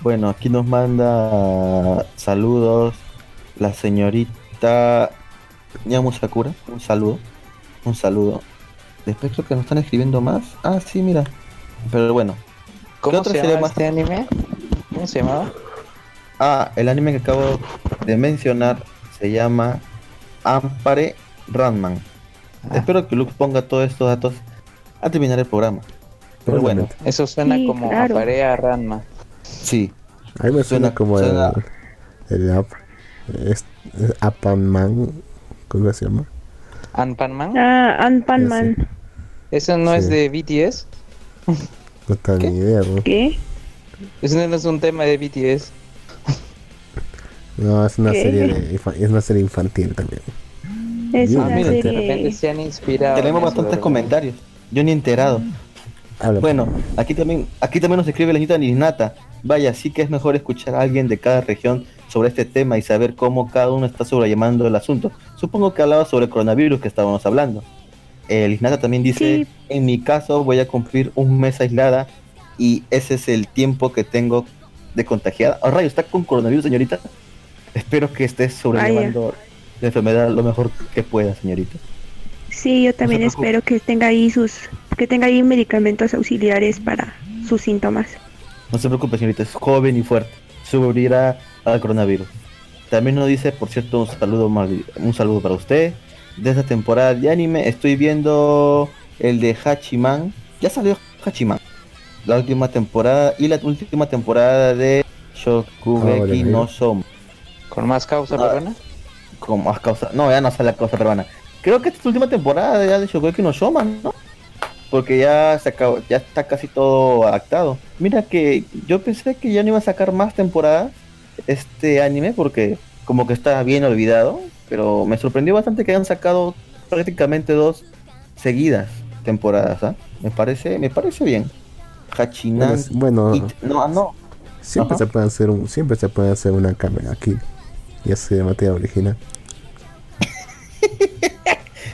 Bueno, aquí nos manda saludos la señorita Yamu Sakura. Un saludo. Un saludo. Después creo que nos están escribiendo más. Ah, sí, mira. Pero bueno. ¿Cómo otra se llama más? este anime? ¿Cómo se llamaba? Ah, el anime que acabo de mencionar se llama Ampare Ranman. Ah. Espero que Lux ponga todos estos datos al terminar el programa. Pero bueno. Eso suena Sí, como claro. a Parea Ranma. sí. A mí me suena, Suena- como suena- el, el app, es, es Apanman, ¿cómo se llama? ¿Anpanman? Ah, Ant-Man Man. ¿Eso no es de BTS? No tengo ni idea, bro. ¿Qué? ¿Eso no es un tema de BTS? No, es una ¿Qué? serie de, es una serie infantil también. Es Ah, una mira, de De repente serie. se han inspirado. Tenemos bastantes comentarios. Yo ni enterado. Habla, Bueno, aquí también, aquí también nos escribe la señorita Nisnata. Vaya, sí que es mejor escuchar a alguien de cada región sobre este tema y saber cómo cada uno está sobrellevando el asunto. Supongo que hablaba sobre el coronavirus que estábamos hablando. El también dice, Sí. en mi caso voy a cumplir un mes aislada y ese es el tiempo que tengo de contagiada. Oh, rayo, ¿está con coronavirus, señorita? Espero que estés sobrellevando la enfermedad lo mejor que pueda, señorita. Sí, yo también No espero que tenga ahí sus, que tenga ahí medicamentos auxiliares para sus síntomas. No se preocupe, señorita, es joven y fuerte. Sobrevivirá al coronavirus. También nos dice, por cierto, un saludo, un saludo para usted. De esta temporada de anime estoy viendo el de Hachiman. Ya salió Hachiman. La última temporada y la última temporada de Shokugeki Ahora, no ¿eh? ¿Con más causa, Ah. perdona? Como a causa. No, ya no sale la causa peruana. Creo que esta es la última temporada ya de Shokugeki no Shoman, ¿no? Porque ya se acabó, ya está casi todo adaptado. Mira que yo pensé que ya no iba a sacar más temporadas este anime porque como que está bien olvidado, pero me sorprendió bastante que hayan sacado prácticamente dos seguidas temporadas, ¿ah? Me parece, me parece bien. Hachinan Bueno, It- no, no. siempre Ajá. se puede hacer un, siempre se puede hacer una cámara aquí. Ya se de material original.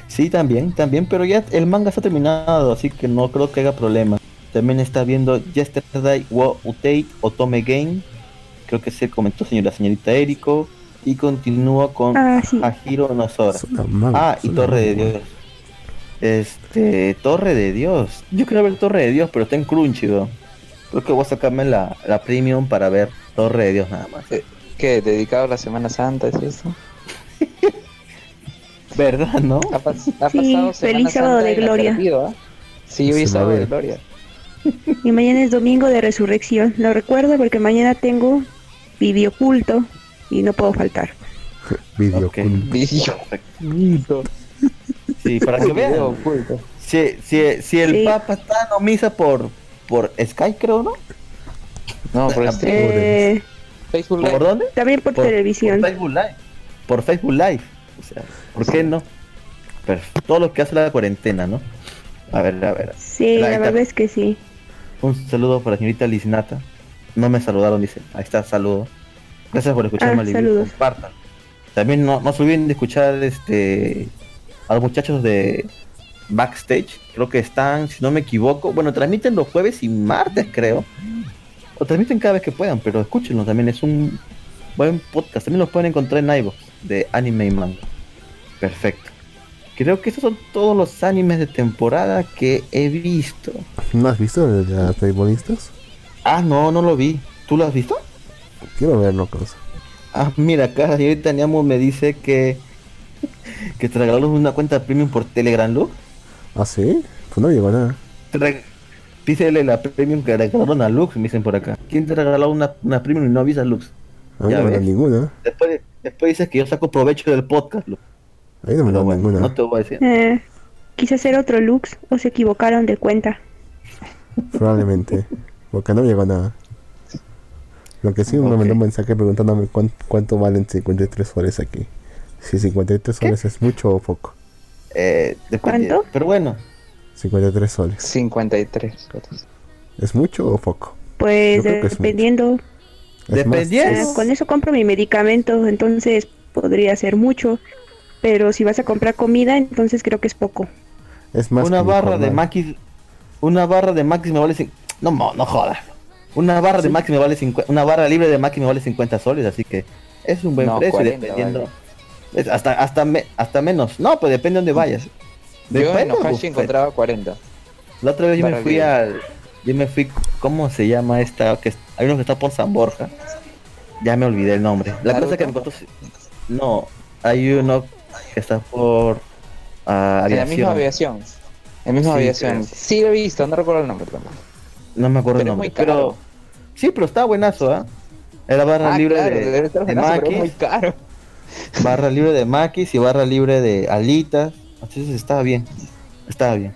Sí, también, también, pero ya el manga está terminado, así que no creo que haga problema. También está viendo Yesterday Wo Utate Otome Game, creo que se comentó señora señorita Eriko, y continúa con Ah, sí. Nosora. Ah, y Torre de. Dios. Este, Torre de Dios. Yo quiero ver Torre de Dios, pero está en Crunchy. Creo que voy a sacarme la, la premium para ver Torre de Dios nada más. ¿Qué? ¿Dedicado a la Semana Santa? ¿Es eso? ¿Verdad, no? Ha, pas- ha Sí, pasado feliz Semana sábado Santa de gloria. Sí, hoy es sábado de gloria. Y mañana es domingo de resurrección. Lo recuerdo porque mañana tengo video culto y no puedo faltar. Video Ok. culto. Video. Sí, para que Video vean. oculto. Si, si, si el Sí. Papa está en misa por, por Skype, creo, ¿no? No, por. Eh, Facebook Live. ¿Por dónde? también por, Por- televisión. Por Facebook Live. Por Facebook Live. O sea, ¿por qué no? Pero todo lo que hace la cuarentena, ¿no? A ver, a ver. Sí, La verdad es que sí. Un saludo para la señorita Liznata. No me saludaron, dice. Ahí está, saludo. Gracias por escuchar Ah, saludos. Compartan. También no, no se olviden de escuchar este a los muchachos de Backstage. Creo que están, si no me equivoco, bueno, transmiten los jueves y martes, creo. O transmiten cada vez que puedan, pero escúchenlo también. Es un buen podcast. También los pueden encontrar en iVoox de Anime y Manga. Perfecto. Creo que estos son todos los animes de temporada que he visto. ¿No has visto las beisbolistas? Ah, no, no lo vi. ¿Tú lo has visto? Quiero verlo, cosa. Ah, mira, acá señorita Niamo me dice que que te regalaron una cuenta premium por Telegram Lux. ¿Ah, sí? Pues no llegó nada. Te Pídele la premium que regalaron a Lux, me dicen por acá. ¿Quién te regaló una, una premium y no avisa a Lux? A mí Ya no me ninguna. Después, después dices que yo saco provecho del podcast, Lux. Ahí no me bueno, ninguna. no te voy a decir. Eh, quise hacer otro looks o se equivocaron de cuenta. Probablemente. Porque no llegó nada. Lo que sí me mandó un mensaje preguntándome cuán- cuánto valen 53 soles aquí. Si 53 soles es mucho o poco. Eh, depende. ¿Cuánto? Pero bueno, 53 soles. 53. fotos. ¿Es mucho o poco? Pues dependiendo, Es Dependiendo. es- con eso compro mi medicamento, entonces podría ser mucho. Pero si vas a comprar comida, entonces creo que es poco. es más una barra de. Maquis, una barra de Maquis me vale cin- no, mo- no jodas. Una barra de. Maquis me vale 50, una barra libre de Maquis me vale 50 soles, así que es un buen No, precio 40 dependiendo. vale. hasta hasta me- hasta menos. No, pues depende de dónde vayas. Yo en Ohashi encontraba 40. La otra vez yo me fui libre. al yo me fui ¿cómo se llama esta que hay uno que está por San Borja? Ya me olvidé el nombre. La cosa es que me ¿Naruto? costó No, hay uno que está por ah, En la misma aviación. En la misma Sí, aviación. Sí lo he visto, no recuerdo el nombre tampoco. No me acuerdo Pero el es muy nombre, caro. pero sí, pero está buenazo, ¿ah? Era barra Ah, libre claro, de, de maquis, barra libre de maquis y barra libre de alitas. Entonces estaba bien. Estaba bien.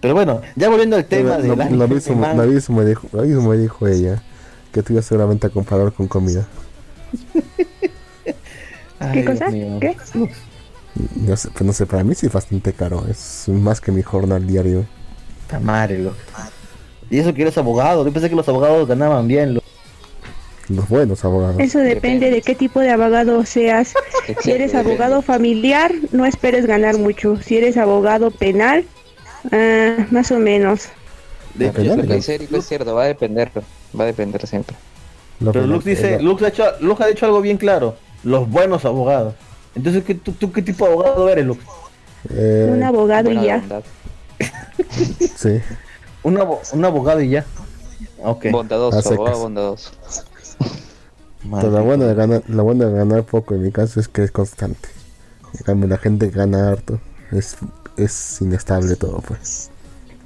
Pero bueno, ya volviendo al tema Lo- de lo- la lo mismo, lo mismo me dijo, lo mismo me dijo ella. Que tú ibas seguramente a comparar con comida. ¿Qué cosa? ¿Qué? No sé, pues no sé, para mí sí es bastante caro. Es más que mi jornal diario. Puta madre, loco. Y eso que eres abogado. Yo pensé que los abogados ganaban bien, loco. Los buenos abogados. Eso depende de qué tipo de abogado seas. Si eres abogado familiar, no esperes ganar mucho. Si eres abogado penal, ah, más o menos. De penal, Lo que ¿no? dice Eric es cierto, va a depender. Va a depender siempre. Lo Pero Lux dice, lo- Lux ha, hecho, Lux ha dicho algo bien claro. Los buenos abogados. Entonces, ¿qué, tú, tú qué tipo de abogado eres, Lux? eh, Un abogado Buena y ya. sí. Un, abo- un abogado y ya. Ok. Bondadoso, abogado bondadoso. Pero la buena de ganar, la buena de ganar poco en mi caso es que es constante. En cambio la gente gana harto es, es inestable todo pues.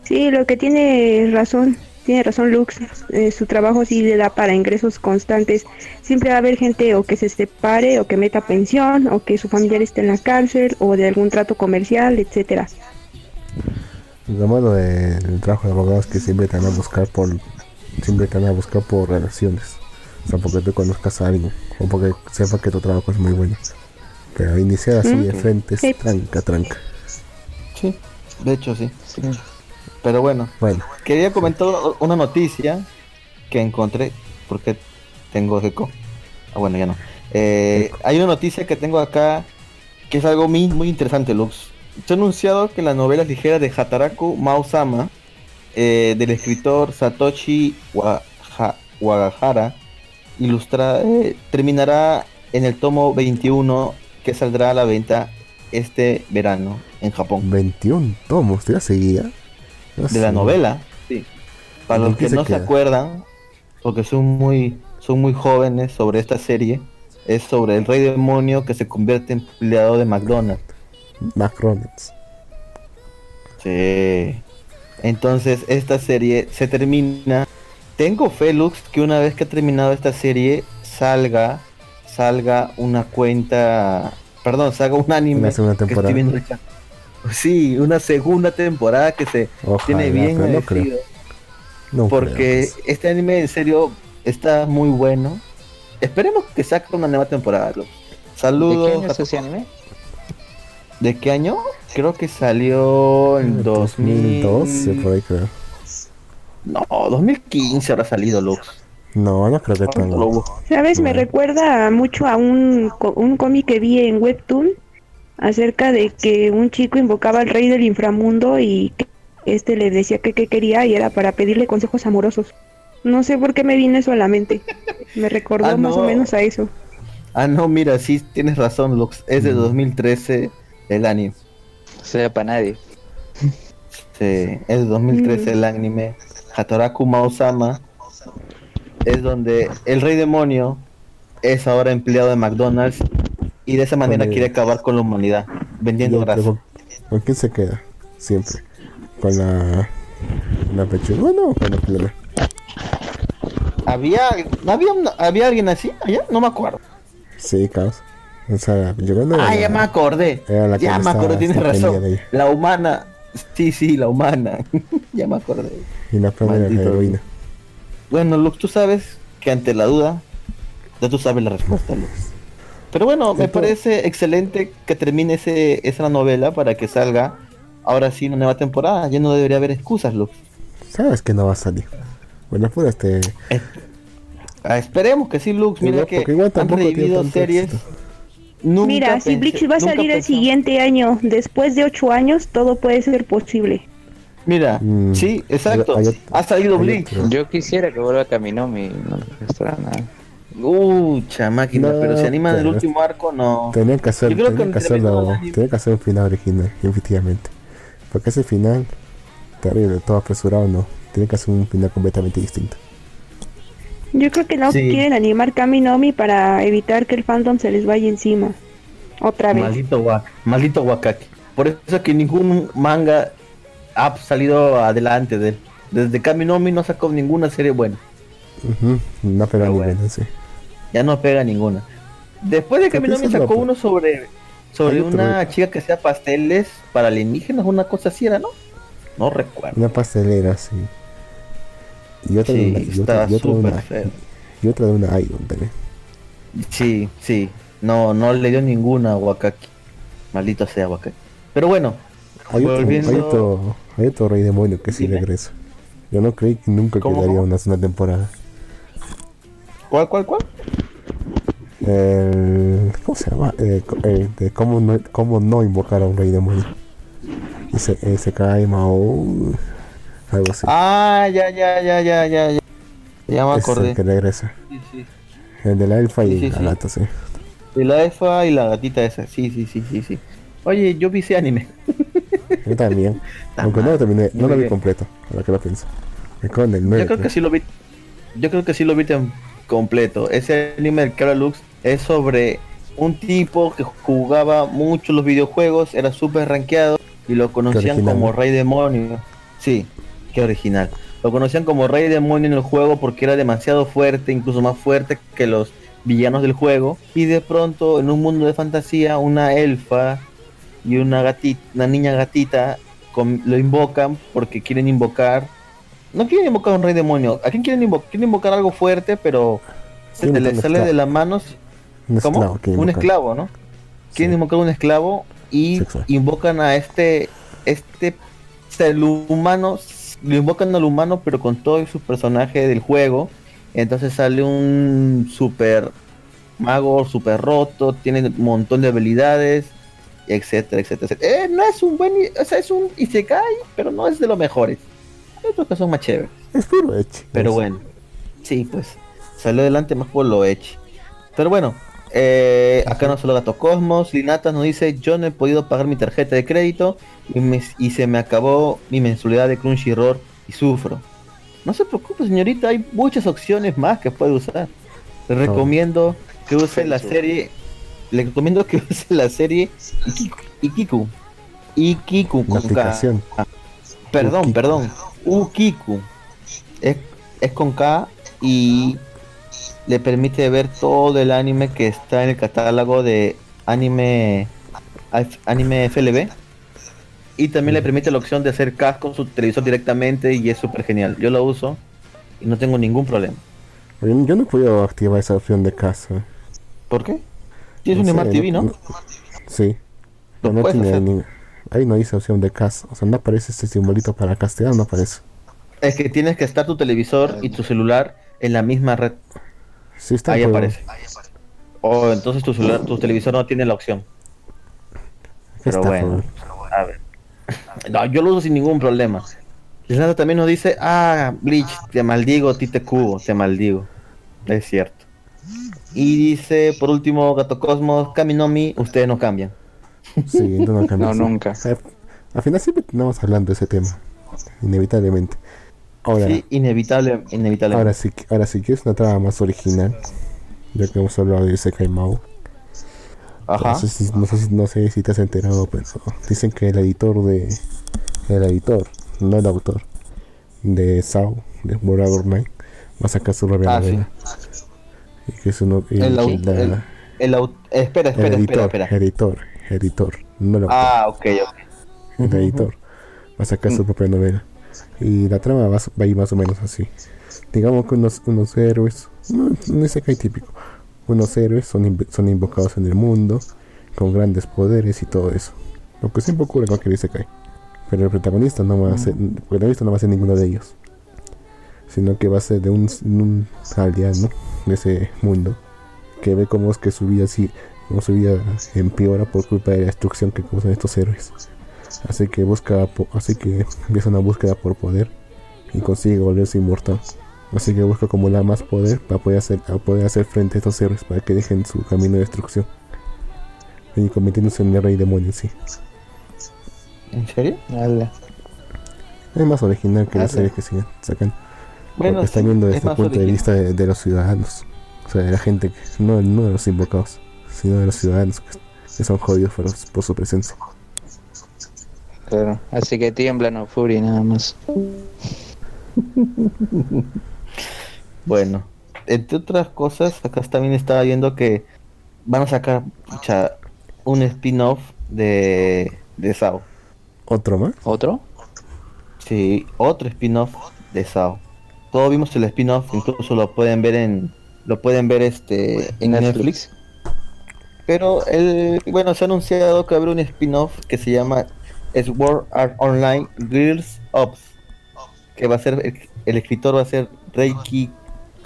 Sí, lo que tiene razón, tiene razón Lux, eh, su trabajo sí le da para ingresos constantes. Siempre va a haber gente o que se separe o que meta pensión o que su familiar esté en la cárcel o de algún trato comercial, etcétera. Lo malo del trabajo de abogados es que siempre te van a buscar por siempre te van a buscar por relaciones. O sea, porque tú conozcas a alguien o porque sepa que tu trabajo es muy bueno. Pero iniciar así de frente es Sí. tranca, tranca. Sí, de hecho sí. Pero bueno, Bueno, quería comentar una noticia que encontré, porque tengo eco. Ah, bueno, ya no. Eh, hay una noticia que tengo acá que es algo muy, muy interesante, Lux. Se ha anunciado que las novelas ligeras de Hataraku Mausama, eh, del escritor Satoshi Waha- Wagahara, ilustra, eh, terminará en el tomo 21 que saldrá a la venta este verano en Japón. 21 tomos, ¿te la seguía? No de la novela. Sí. Para ¿En los que se no se acuerdan, porque son muy, son muy jóvenes sobre esta serie, es sobre el rey demonio que se convierte en empleado de McDonald's. McDonald's. Sí. Entonces esta serie se termina. Tengo fe, Lux, que una vez que ha terminado esta serie salga, salga una cuenta, perdón, salga un anime Una segunda que estoy temporada. viendo ahorita. Sí, una segunda temporada que se Ojalá, tiene bien no creo. merecido. No porque creo, este anime en serio está muy bueno. Esperemos que saque una nueva temporada. Lux. ¿De Saludos. qué año es a- ese anime? ¿De qué año? Creo que salió en 2000... 2012 por ahí creo. No, 2015 habrá salido Lux. No, no creo que tan. Lo busco. ¿Sabes? Me recuerda mucho a un, un cómic que vi en Webtoon acerca de que un chico invocaba al rey del inframundo y que este le decía que qué quería y era para pedirle consejos amorosos. No sé por qué me vino eso a la mente. Me recordó Ah, más o no. menos a eso. Ah, no, mira, sí tienes razón, Lux. Es de Mm. 2013 el anime. O sea, para nadie. Sí, es de 2013 Mm. el anime. Hataraku Maosama es donde el rey demonio es ahora empleado de McDonald's y de esa manera quiere acabar con la humanidad, vendiendo grasa. ¿Con quién se queda? Siempre. Con la. la pechugona o con la plena? ¿Había, había, una- ¿Había alguien así allá? No me acuerdo. Sí, caos. O sea, yo Ah, ya me acordé. Ya me acordé, tienes razón. La humana. Sí, sí, la humana. ya me acordé. Y la era la heroína. Bueno, Lux, tú sabes que ante la duda, ya tú sabes la respuesta, Lux. Pero bueno, me parece excelente que termine ese, esa novela para que salga ahora sí una nueva temporada. Ya no debería haber excusas, Lux. Sabes que no va a salir. Bueno, pues este. Esperemos que sí, Lux. Mira que igual han revivido series. éxito. Nunca Mira, si pensé- Bleach va a salir el pensamos- siguiente año, después de ocho años, todo puede ser posible. Mira, Mm, sí, exacto. hay- hay- ha salido hay Bleach. Yo quisiera que vuelva a Kaminomi. No nada. Ucha máquina, No, pero si animan el pero- último arco, no. Tenían que hacer, que tenían que hacerlo, el tenían que hacer un final original, efectivamente. Porque ese final, terrible, todo apresurado, no. Tienen que hacer un final completamente distinto. Yo creo que no Sí. quieren animar Kaminomi para evitar que el fandom se les vaya encima. Otra vez. Maldito, gua- maldito Wakaki. Por eso es que ningún manga ha salido adelante de él. Desde Kaminomi no sacó ninguna serie buena. No pega Pero ninguna, bueno. sí. Ya no pega ninguna. Después de ¿Qué Kaminomi piensas, sacó uno sobre sobre otro. una chica que hacía pasteles para alienígenas, una cosa así era, ¿no? No recuerdo. Una pastelera, sí. Y otra, de, una, y otra, y otra de una, y otra de una Iron también. Sí, sí. No, no le dio ninguna a Wakaki. Maldito sea Wakaki. Pero bueno, Hay otro, Volviendo- hay otro, hay otro rey demonio que sí Dime. regresa. Yo no creí que nunca ¿Cómo, quedaría una segunda temporada. ¿cuál, cuál, cuál? El, ¿Cómo se llama? Eh, eh, de cómo, no, cómo no invocar a un rey demonio. Y se, eh, se cae Mao. Algo así. Ah, ya, ya, ya, ya, ya, ya. Ya me Ese es acordé. el que regresa. Sí, sí. El de la elfa y Sí, sí, la sí. gata, sí. Y la EFA y la gatita esa. Sí, sí, sí, sí, sí. Oye, yo vi ese anime. Yo también. Aunque no lo terminé, no lo vi completo. Ahora que lo pienso. En el 9. Yo creo que sí lo vi. Yo creo que sí lo vi completo. Ese anime del habla Lux es sobre un tipo que jugaba mucho los videojuegos, era súper rankeado y lo conocían como. Rey Demonio. Sí, original. Lo conocían como Rey Demonio en el juego porque era demasiado fuerte, incluso más fuerte que los villanos del juego. Y de pronto, en un mundo de fantasía, una elfa y una gatita, una niña gatita con- lo invocan porque quieren invocar. No quieren invocar a un rey demonio. ¿A quién quieren invocar? Quieren invocar algo fuerte, pero se Quieren te invocar le un sale de las manos. Un ¿Cómo? esclavo un esclavo, ¿no? Quieren Sí. invocar un esclavo y Sexual. invocan a este este ser humano, lo invocan al humano pero con todos sus personajes del juego. Entonces sale un super mago super roto, tiene un montón de habilidades, etcétera, etcétera, etcétera. Eh, no es un buen, o sea, es un Isekai, pero no es de los mejores. Hay otros que son más chéveres. Es puro eche. Pero bueno, sí, pues salió adelante más por lo hecho. Pero bueno, eh, acá no solo Gato Cosmos, Linata nos dice, yo no he podido pagar mi tarjeta de crédito y, me- y se me acabó mi mensualidad de Crunchyroll y sufro. No se preocupe señorita, hay muchas opciones más que puede usar. Le recomiendo que use la serie, le recomiendo que use la serie Ikiku. Ikiku, con K. aplicación. Perdón, Ukiku. perdón. Ukiku. Es, es con K y le permite ver todo el anime que está en el catálogo de anime F- anime FLB. Y también le permite la opción de hacer cast con su televisor directamente y es súper genial. Yo lo uso y no tengo ningún problema. Yo, yo no podido activar esa opción de casa. ¿Por qué? Tienes No un Smart TV, ¿no? Sí. Pero no tiene ni- Ahí no dice opción de cast. O sea, no aparece este simbolito para castear, no aparece. Es que tienes que estar tu televisor y tu celular en la misma red. Sí está. Ahí pero- aparece. O entonces tu celular, tu televisor no tiene la opción. Pero está, bueno, joder. a ver. No, yo lo uso sin ningún problema. Leonardo también nos dice, ah, Bleach, te maldigo, Tite Cubo, te maldigo. Es cierto. Y dice, por último, Gato Cosmos, Kaminomi, ustedes no cambian. Sí, no, no, cambia, No, sí. nunca. Al final siempre terminamos hablando de ese tema. Inevitablemente. Ahora, Sí, inevitable, inevitable. ahora sí, ahora sí que es una trama más original. Ya que hemos hablado de Sekai Mao. Ajá. No sé, si, no, sé si, no sé si te has enterado, pero dicen que el editor de. El editor, no el autor, de Sao, de Morador Night, va a sacar su propia Ah, sí. novela. Y que es uno. y El, la- el, el au- espera, el espera, editor, espera, espera. editor, editor, no el autor. Ah, ok, ok. el editor va a sacar Mm. su propia novela. Y la trama va, a- va a ir más o menos así. Digamos que unos, unos héroes, no, no es hay típico, unos héroes son, son invocados en el mundo con grandes poderes y todo eso. Lo que siempre ocurre con cualquier Isekai. Pero el protagonista no va a ser, el protagonista no va a ser ninguno de ellos. Sino que va a ser de un, un aldeano de ese mundo que ve cómo es que su vida así, cómo su vida empeora por culpa de la destrucción que causan estos héroes. Así que busca, así que empieza una búsqueda por poder y consigue volverse inmortal. Así que busca acumular más poder para poder hacer, para poder hacer frente a estos héroes para que dejen su camino de destrucción. Y convirtiéndose en el rey demonio en sí. ¿En serio? Es más original que las series que siguen sacan. Bueno, porque están viendo es desde el punto de vista de, de los ciudadanos. O sea, de la gente, que, no, no de los invocados, sino de los ciudadanos que, que son jodidos por, por su presencia. Claro. Así que tiemblan o furia nada más. Bueno, entre otras cosas, acá también estaba viendo que van a sacar pucha, un spin-off de, de Sao. ¿Otro más? ¿Otro? Sí, otro spin-off de Sao. Todos vimos el spin-off, incluso lo pueden ver en lo pueden ver este en Netflix. Pero el bueno, se ha anunciado que haber un spin-off que se llama Sword Art Online Girls Ops, que va a ser el, el escritor va a ser Reiki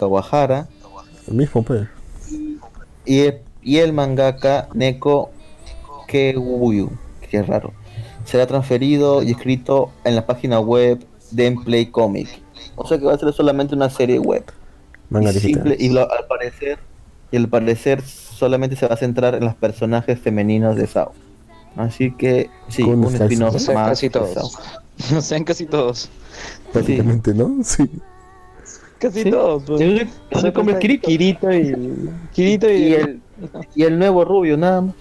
Kawahara El mismo, pues. y el, y el mangaka Neko Kewuyu, que es raro, será transferido y escrito en la página web de Emplay Comic. O sea que va a ser solamente una serie web. Manga y, simple- y lo- al parecer y al parecer solamente se va a centrar en los personajes femeninos de Sao. Así que sí, Con un spin-off más casi de todos. Sao. O sea, en casi todos. Prácticamente, ¿no? Sí. Casi Sí. todos. pues. Come el Kirito. Kirito y. Kirito y. Y el, y el nuevo rubio, nada más.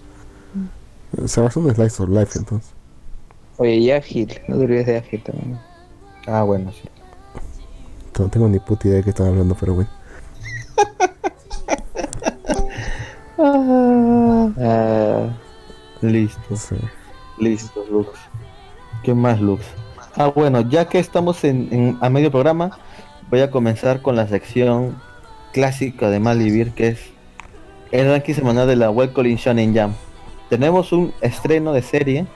Se basa en Slice of Life entonces. Oye, y Ágil. No te olvides de Ágil también. Ah, bueno, sí. No tengo ni puta idea de qué están hablando, pero bueno. Ah, Listo, Sí. listo, Lux. ¿Qué más, Lux? Ah, bueno, ya que estamos en, en- a medio programa, voy a comenzar con la sección clásica de Malivir, que es el ranking semanal de la Calling Shonen Jam. Tenemos un estreno de serie,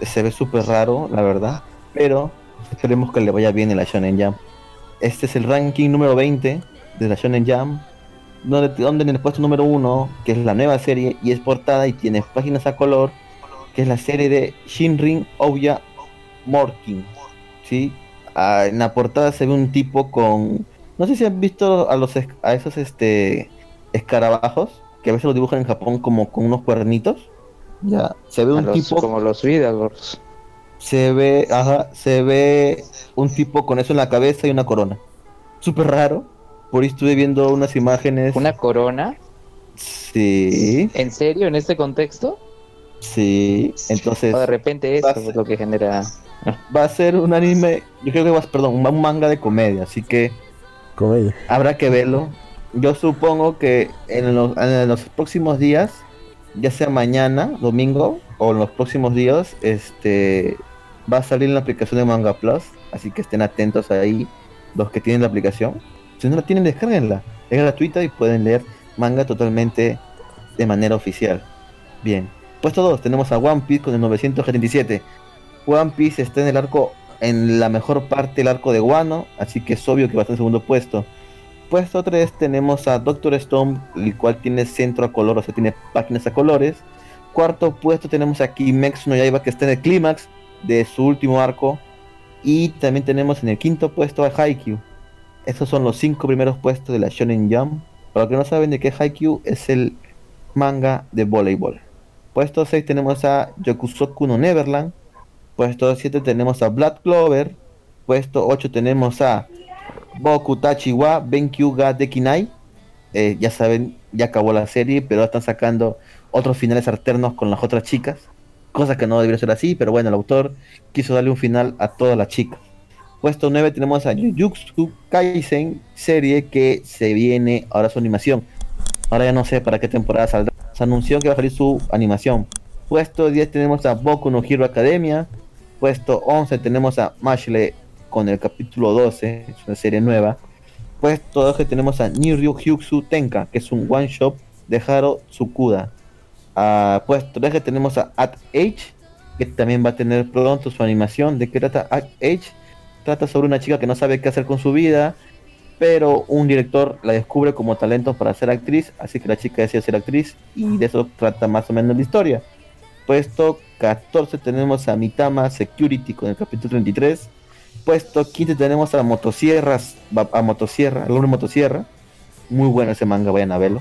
se ve súper raro, la verdad, pero esperemos que le vaya bien en la Shonen Jam. Este es el ranking número 20 de la Shonen Jam, donde, donde en el puesto número 1, que es la nueva serie, y es portada y tiene páginas a color, que es la serie de Shinrin Ouya Morkin. ¿sí? Ah, en la portada se ve un tipo con... No sé si han visto a, los, a esos este, escarabajos, que a veces los dibujan en Japón como con unos cuernitos. Ya, se ve a un los- tipo Como los Vidagors. se ve, ajá, se ve un tipo con eso en la cabeza y una corona. Súper raro. Por ahí estuve viendo unas imágenes. ¿Una corona? Sí, ¿En serio? ¿En este contexto? sí. Entonces O de repente eso es lo que genera. Va a ser un anime, yo creo que va a perdón, un un manga de comedia, así que Comedia. habrá que verlo. Yo supongo que en los, en los próximos días, ya sea mañana, domingo, o en los próximos días, este va a salir en la aplicación de Manga Plus, así que estén atentos ahí los que tienen la aplicación. Si no la tienen, descárguenla. Es gratuita y pueden leer manga totalmente de manera oficial. Bien. Puesto 2, tenemos a One Piece con el 977. One Piece está en el arco, en la mejor parte del arco de Wano, así que es obvio que va a estar en segundo puesto. Puesto 3 tenemos a Doctor Stone, el cual tiene centro a color, o sea, tiene páginas a colores. Cuarto puesto tenemos a Kimetsu no Yaiba, que está en el clímax de su último arco. Y también tenemos en el quinto puesto a Haikyuu. Estos son los cinco primeros puestos de la Shonen Jump. Para los que no saben de qué Haikyuu es el manga de voleibol. Puesto 6 tenemos a Yokusoku no Neverland. Puesto 7 tenemos a Black Clover. Puesto 8 tenemos a Boku Tachi wa Benkyu ga Dekinai. Eh, ya saben, ya acabó la serie, pero están sacando otros finales alternos con las otras chicas. Cosa que no debería ser así, pero bueno, el autor quiso darle un final a todas las chicas. Puesto 9 tenemos a Jujutsu Kaisen, serie que se viene ahora su animación. Ahora ya no sé para qué temporada saldrá. Se anunció que va a salir su animación. Puesto 10 tenemos a Boku no Hero Academia. Puesto 11 tenemos a Mashle con el capítulo 12, es una serie nueva. Puesto 12 tenemos a Niryu Hyuksu Tenka, que es un one shot de Haro Tsukuda. Ah, puesto 13 tenemos a At Age, que también va a tener pronto su animación. ¿De qué trata At Age? Trata sobre una chica que no sabe qué hacer con su vida, pero un director la descubre como talento para ser actriz, así que la chica decide ser actriz y de eso trata más o menos la historia. Puesto 14 tenemos a Mitama Security con el capítulo 33. Puesto 15 tenemos a Motosierras, a Motosierra, al hombre Motosierra. Muy bueno ese manga, vayan a verlo.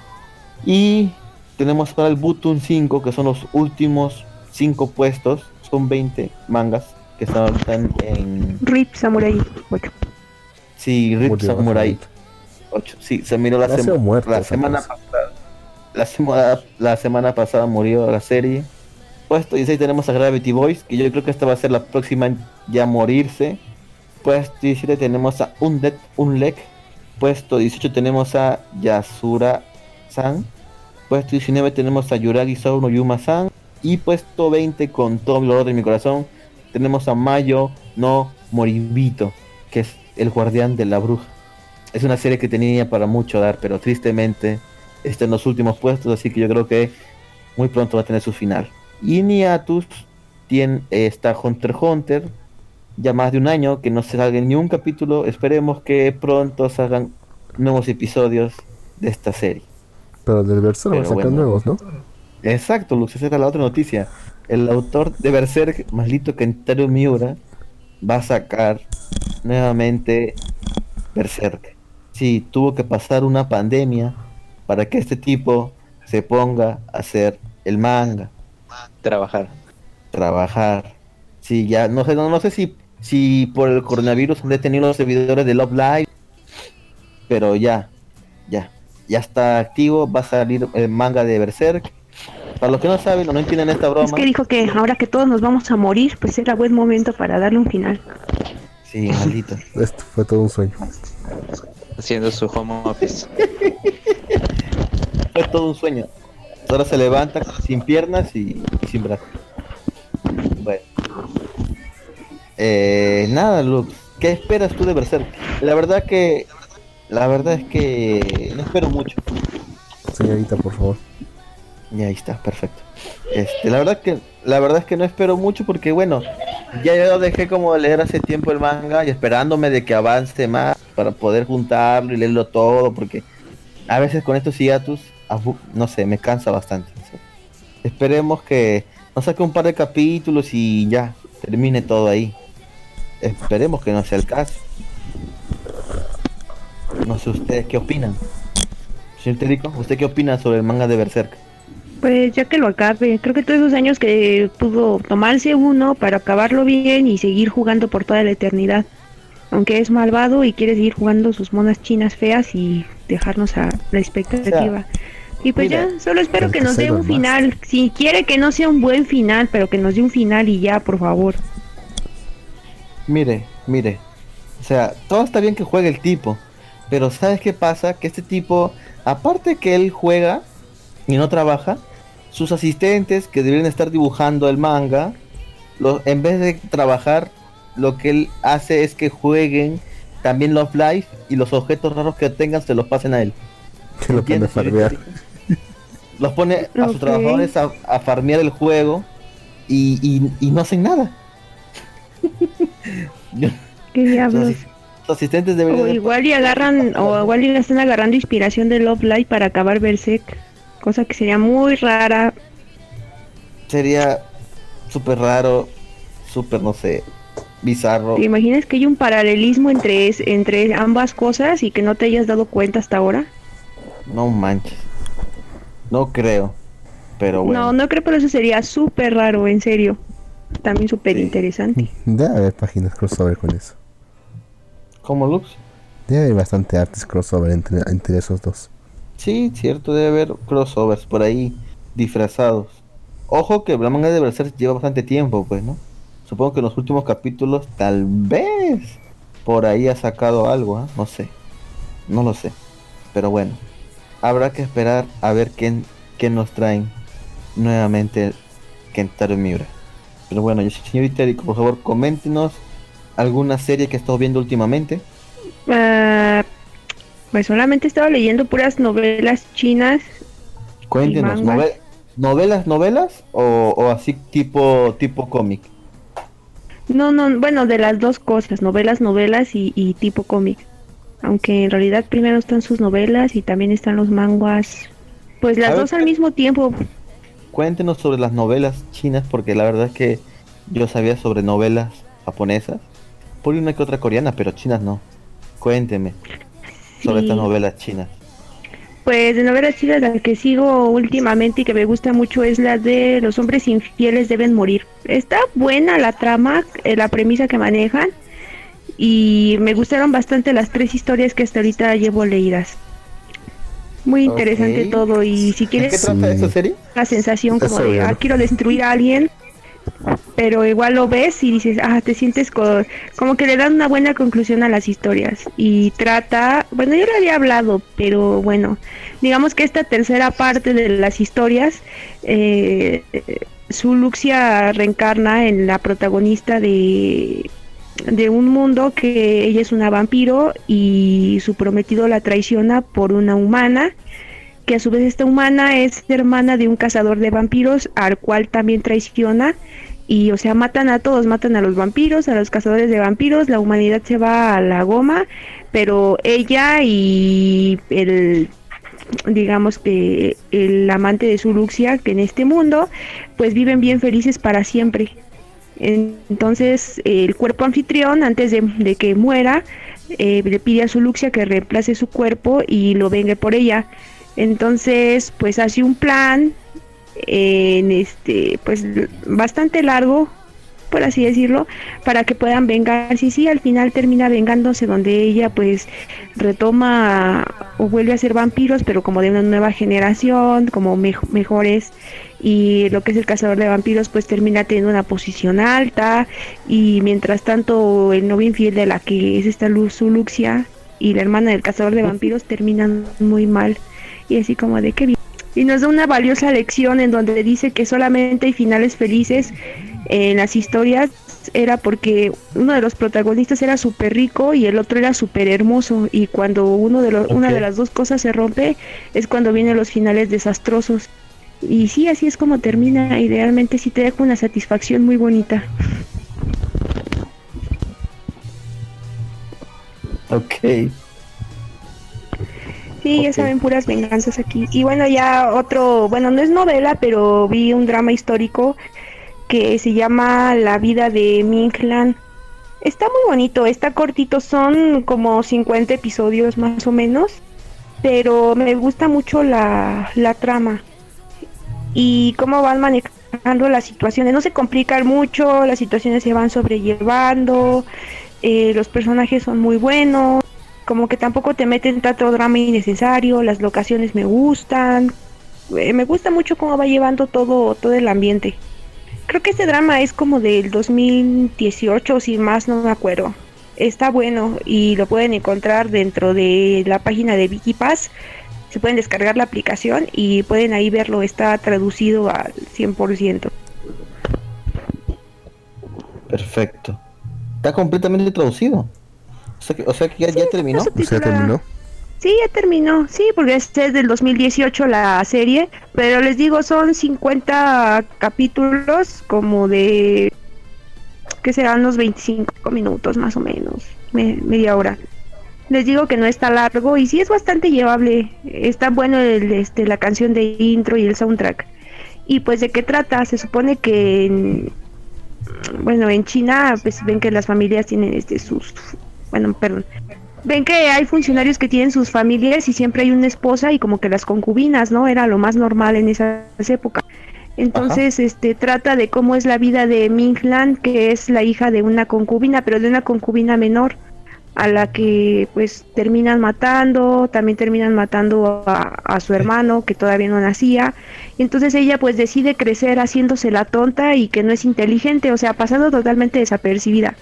Y tenemos para el Button 5, que son los últimos 5 puestos. Son 20 mangas que están en, Rip Samurai 8. Sí, Rip Murió, Samurai básicamente. 8. Sí, se miró la, sema- muerto, la semana pasada. La semana, la semana pasada murió la serie. Puesto 16 tenemos a Gravity Boys, que yo creo que esta va a ser la próxima ya morirse. Puesto 17 tenemos a Undead Unlek. Puesto 18 tenemos a Yasura-san. Puesto 19 tenemos a Yuragi Sou no Yuma-san. Y puesto 20 con todo el dolor de mi corazón tenemos a Mayo no Moribito, que es el guardián de la bruja. Es una serie que tenía para mucho dar, pero tristemente está en los últimos puestos, así que yo creo que muy pronto va a tener su final. Y Niatus tiene, eh, está Hunter x Hunter, ya más de un año que no se salga ni un capítulo. Esperemos que pronto salgan nuevos episodios de esta serie. Pero del Berserk va a sacar bueno. nuevos, ¿no? Exacto, Lux, esa era la otra noticia. El autor de Berserk, Malito Kentaro Miura, va a sacar nuevamente Berserk. Sí, tuvo que pasar una pandemia para que este tipo se ponga a hacer el manga, Trabajar. trabajar. Sí, ya no sé, no, no sé si, si por el coronavirus han detenido los servidores de Love Live pero ya, ya, ya está activo, va a salir el manga de Berserk. Para los que no saben o no entienden esta broma. Es que dijo que ahora que todos nos vamos a morir, pues era buen momento para darle un final. Sí, maldito. Esto fue todo un sueño. Haciendo su home office. Fue todo un sueño. Ahora se levanta sin piernas y, y sin brazos. Bueno. Eh, nada, Lux. ¿Qué esperas tú de Berserk? La verdad que... La verdad es que no espero mucho. Señorita, por favor. Y ahí está, perfecto. Este, la verdad que la verdad es que no espero mucho porque bueno, ya yo dejé como de leer hace tiempo el manga y esperándome de que avance más para poder juntarlo y leerlo todo porque a veces con estos hiatus, no sé, me cansa bastante. Esperemos que nos saque un par de capítulos y ya termine todo ahí. Esperemos que no sea el caso. No sé ustedes qué opinan. Señor Terico, ¿usted qué opina sobre el manga de Berserk? Pues ya que lo acabe, creo que todos esos años que pudo tomarse uno para acabarlo bien y seguir jugando por toda la eternidad. Aunque es malvado y quiere seguir jugando sus monas chinas feas y dejarnos a la expectativa. Y pues mira, ya, solo espero que nos dé un final. Si quiere que no sea un buen final, pero que nos dé un final y ya, por favor. Mire, mire. O sea, todo está bien que juegue el tipo. Pero ¿sabes qué pasa? Que este tipo, aparte que él juega y no trabaja, sus asistentes que deberían estar dibujando el manga, lo- en vez de trabajar, lo que él hace es que jueguen también Love Life y los objetos raros que tengan se los pasen a él. Que lo pone a ¿Entiendes, señor farmear. Los pone a sus trabajadores a, a farmear el juego y, y- y no hacen nada. ¿Qué diablos? sus asistentes deberían O igual y agarran, o igual y están agarrando inspiración de Love Live para acabar Berserk. Cosa que sería muy rara. sería súper raro, súper, no sé, bizarro. ¿Te imaginas que hay un paralelismo entre, es- entre ambas cosas y que no te hayas dado cuenta hasta ahora? No manches. No creo. Pero bueno. No, no creo, pero eso sería súper raro, en serio. También súper interesante. Debe haber páginas crossover con eso. ¿Cómo Lux? Debe haber bastante artes crossover entre, entre esos dos. Sí, cierto, debe haber crossovers por ahí disfrazados. Ojo que la manga de Berserk lleva bastante tiempo, pues, ¿no? Supongo que en los últimos capítulos tal vez por ahí ha sacado algo, ¿ah? No sé. No lo sé. Pero bueno, habrá que esperar a ver quién, quién nos traen nuevamente Kentaro Miura. Pero bueno, yo señorita Eriko, por favor, coméntenos alguna serie que he estado viendo últimamente. Ah, pues solamente he estado leyendo puras novelas chinas. Cuéntenos, mangas. nove- ¿novelas, novelas o, o así tipo tipo cómic? No, no, bueno, de las dos cosas, novelas, novelas y, y tipo cómic. Aunque en realidad primero están sus novelas y también están los manguas. Pues las A ver, dos al ¿qué- mismo tiempo. Cuéntenos sobre las novelas chinas porque la verdad es que yo sabía sobre novelas japonesas, por una que otra coreana, pero chinas no. Cuénteme sobre Sí. estas novelas chinas. Pues de novelas chinas la que sigo últimamente y que me gusta mucho es la de los hombres infieles deben morir. Está buena la trama, eh, la premisa que manejan y me gustaron bastante las tres historias que hasta ahorita llevo leídas. Muy interesante todo y si ¿De qué quieres trata esa serie? la sensación como de ah, quiero destruir a alguien pero igual lo ves y dices ah te sientes co- como que le dan una buena conclusión a las historias y trata bueno yo lo había hablado pero bueno digamos que esta tercera parte de las historias eh, su Luxia reencarna en la protagonista de de un mundo que ella es una vampiro y su prometido la traiciona por una humana que a su vez esta humana es hermana de un cazador de vampiros al cual también traiciona y o sea matan a todos, matan a los vampiros, a los cazadores de vampiros, la humanidad se va a la goma, pero ella y el digamos que el amante de su Luxia que en este mundo pues viven bien felices para siempre. Entonces el cuerpo anfitrión antes de, que muera eh, le pide a su Luxia que reemplace su cuerpo y lo vengue por ella. Entonces, pues hace un plan en este, pues bastante largo por así decirlo, para que puedan vengarse. Y sí, al final termina vengándose donde ella pues retoma o vuelve a ser vampiros, pero como de una nueva generación, como mejores. Y lo que es el cazador de vampiros pues termina teniendo una posición alta y mientras tanto el novio infiel de la que es esta Luz Luxia y la hermana del cazador de vampiros terminan muy mal. Y así como de que y nos da una valiosa lección en donde dice que solamente hay finales felices en las historias era porque uno de los protagonistas era súper rico y el otro era súper hermoso. Y cuando uno de los, una de las dos cosas se rompe es cuando vienen los finales desastrosos. Y sí así es como termina. Y realmente sí te deja una satisfacción muy bonita. Ok. Sí, ya saben, puras venganzas aquí. Y bueno, ya otro, bueno, no es novela, pero vi un drama histórico que se llama La vida de Minklan. Está muy bonito, está cortito, son como 50 episodios más o menos, pero me gusta mucho la, la trama y cómo van manejando las situaciones. No se complican mucho, las situaciones se van sobrellevando, eh, los personajes son muy buenos, como que tampoco te meten tanto drama innecesario, las locaciones me gustan, eh, me gusta mucho cómo va llevando todo, todo el ambiente. Creo que este drama es como del 2018, si más no me acuerdo. Está bueno y lo pueden encontrar dentro de la página de Wikipass. Se pueden descargar la aplicación y pueden ahí verlo. Está traducido al 100%. Perfecto. Está completamente traducido. O sea que, ya, terminó. ¿Ya terminó? Sí, ya terminó, sí, porque este es del 2018 la serie, pero les digo, son 50 capítulos como de, que serán unos 25 minutos más o menos, media hora. Les digo que no está largo y sí es bastante llevable, está bueno el, este, la canción de intro y el soundtrack. Y pues de qué trata, se supone que bueno, en China pues ven que las familias tienen este sus, bueno, perdón, ven que hay funcionarios que tienen sus familias y siempre hay una esposa y como que las concubinas, ¿no? Era lo más normal en esas épocas. Entonces, este trata de cómo es la vida de Minglan, que es la hija de una concubina, pero de una concubina menor, a la que pues terminan matando, también terminan matando a, a su hermano que todavía no nacía. Y entonces ella pues decide crecer haciéndose la tonta y que no es inteligente, o sea, pasando totalmente desapercibida.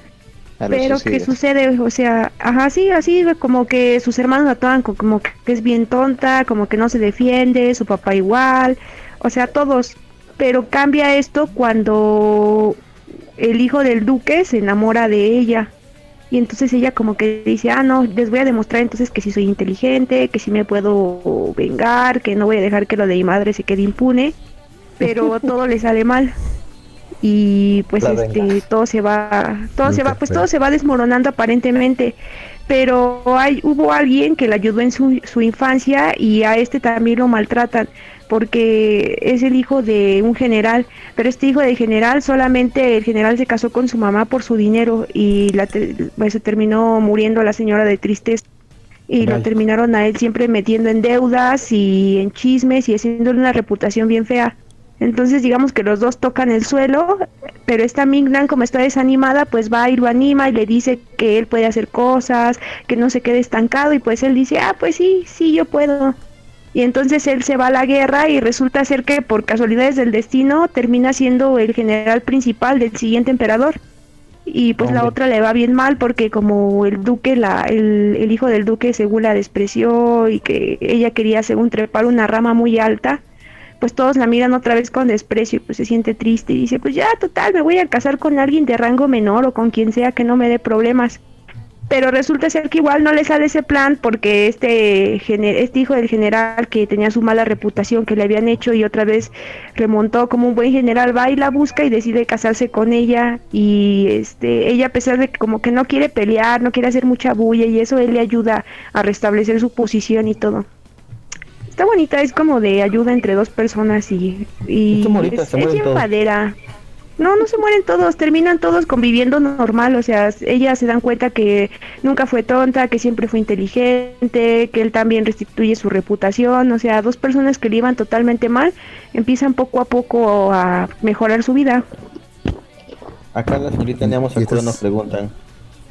Pero ¿qué sucede? O sea, ajá, sí, así como que sus hermanos la toman como que es bien tonta, como que no se defiende, su papá igual, o sea, todos. Pero cambia esto cuando el hijo del duque se enamora de ella. Y entonces ella como que dice, ah, no, les voy a demostrar entonces que sí soy inteligente, que sí me puedo vengar, que no voy a dejar que lo de mi madre se quede impune. Pero todo le sale mal y pues este todo se va todo se va pues todo se va desmoronando aparentemente. Pero hay hubo alguien que le ayudó en su, su infancia y a este también lo maltratan porque es el hijo de un general, pero este hijo del general solamente el general se casó con su mamá por su dinero y la pues, se terminó muriendo la señora de tristeza. Y lo terminaron a él siempre metiendo en deudas y en chismes y haciéndole una reputación bien fea. Entonces digamos que los dos tocan el suelo, pero esta Mingnan como está desanimada, pues va y lo anima y le dice que él puede hacer cosas, que no se quede estancado y pues él dice, ah, pues sí, sí, yo puedo. Y entonces él se va a la guerra y resulta ser que por casualidades del destino termina siendo el general principal del siguiente emperador. Y pues la otra le va bien mal porque como el duque, la, el, el hijo del duque según la despreció y que ella quería según trepar una rama muy alta, pues todos la miran otra vez con desprecio y pues se siente triste y dice, pues ya, total, me voy a casar con alguien de rango menor o con quien sea que no me dé problemas. Pero resulta ser que igual no le sale ese plan porque este, este hijo del general que tenía su mala reputación que le habían hecho y otra vez remontó como un buen general va y la busca y decide casarse con ella y este ella a pesar de que como que no quiere pelear, no quiere hacer mucha bulla y eso él le ayuda a restablecer su posición y todo está bonita, es como de ayuda entre dos personas y, y es, bien padera. No, no se mueren todos, terminan todos conviviendo normal, o sea, ellas se dan cuenta que nunca fue tonta, que siempre fue inteligente, que él también restituye su reputación, o sea, dos personas que le iban totalmente mal empiezan poco a poco a mejorar su vida. Acá la señorita Neamo Y Sakura estas- nos preguntan,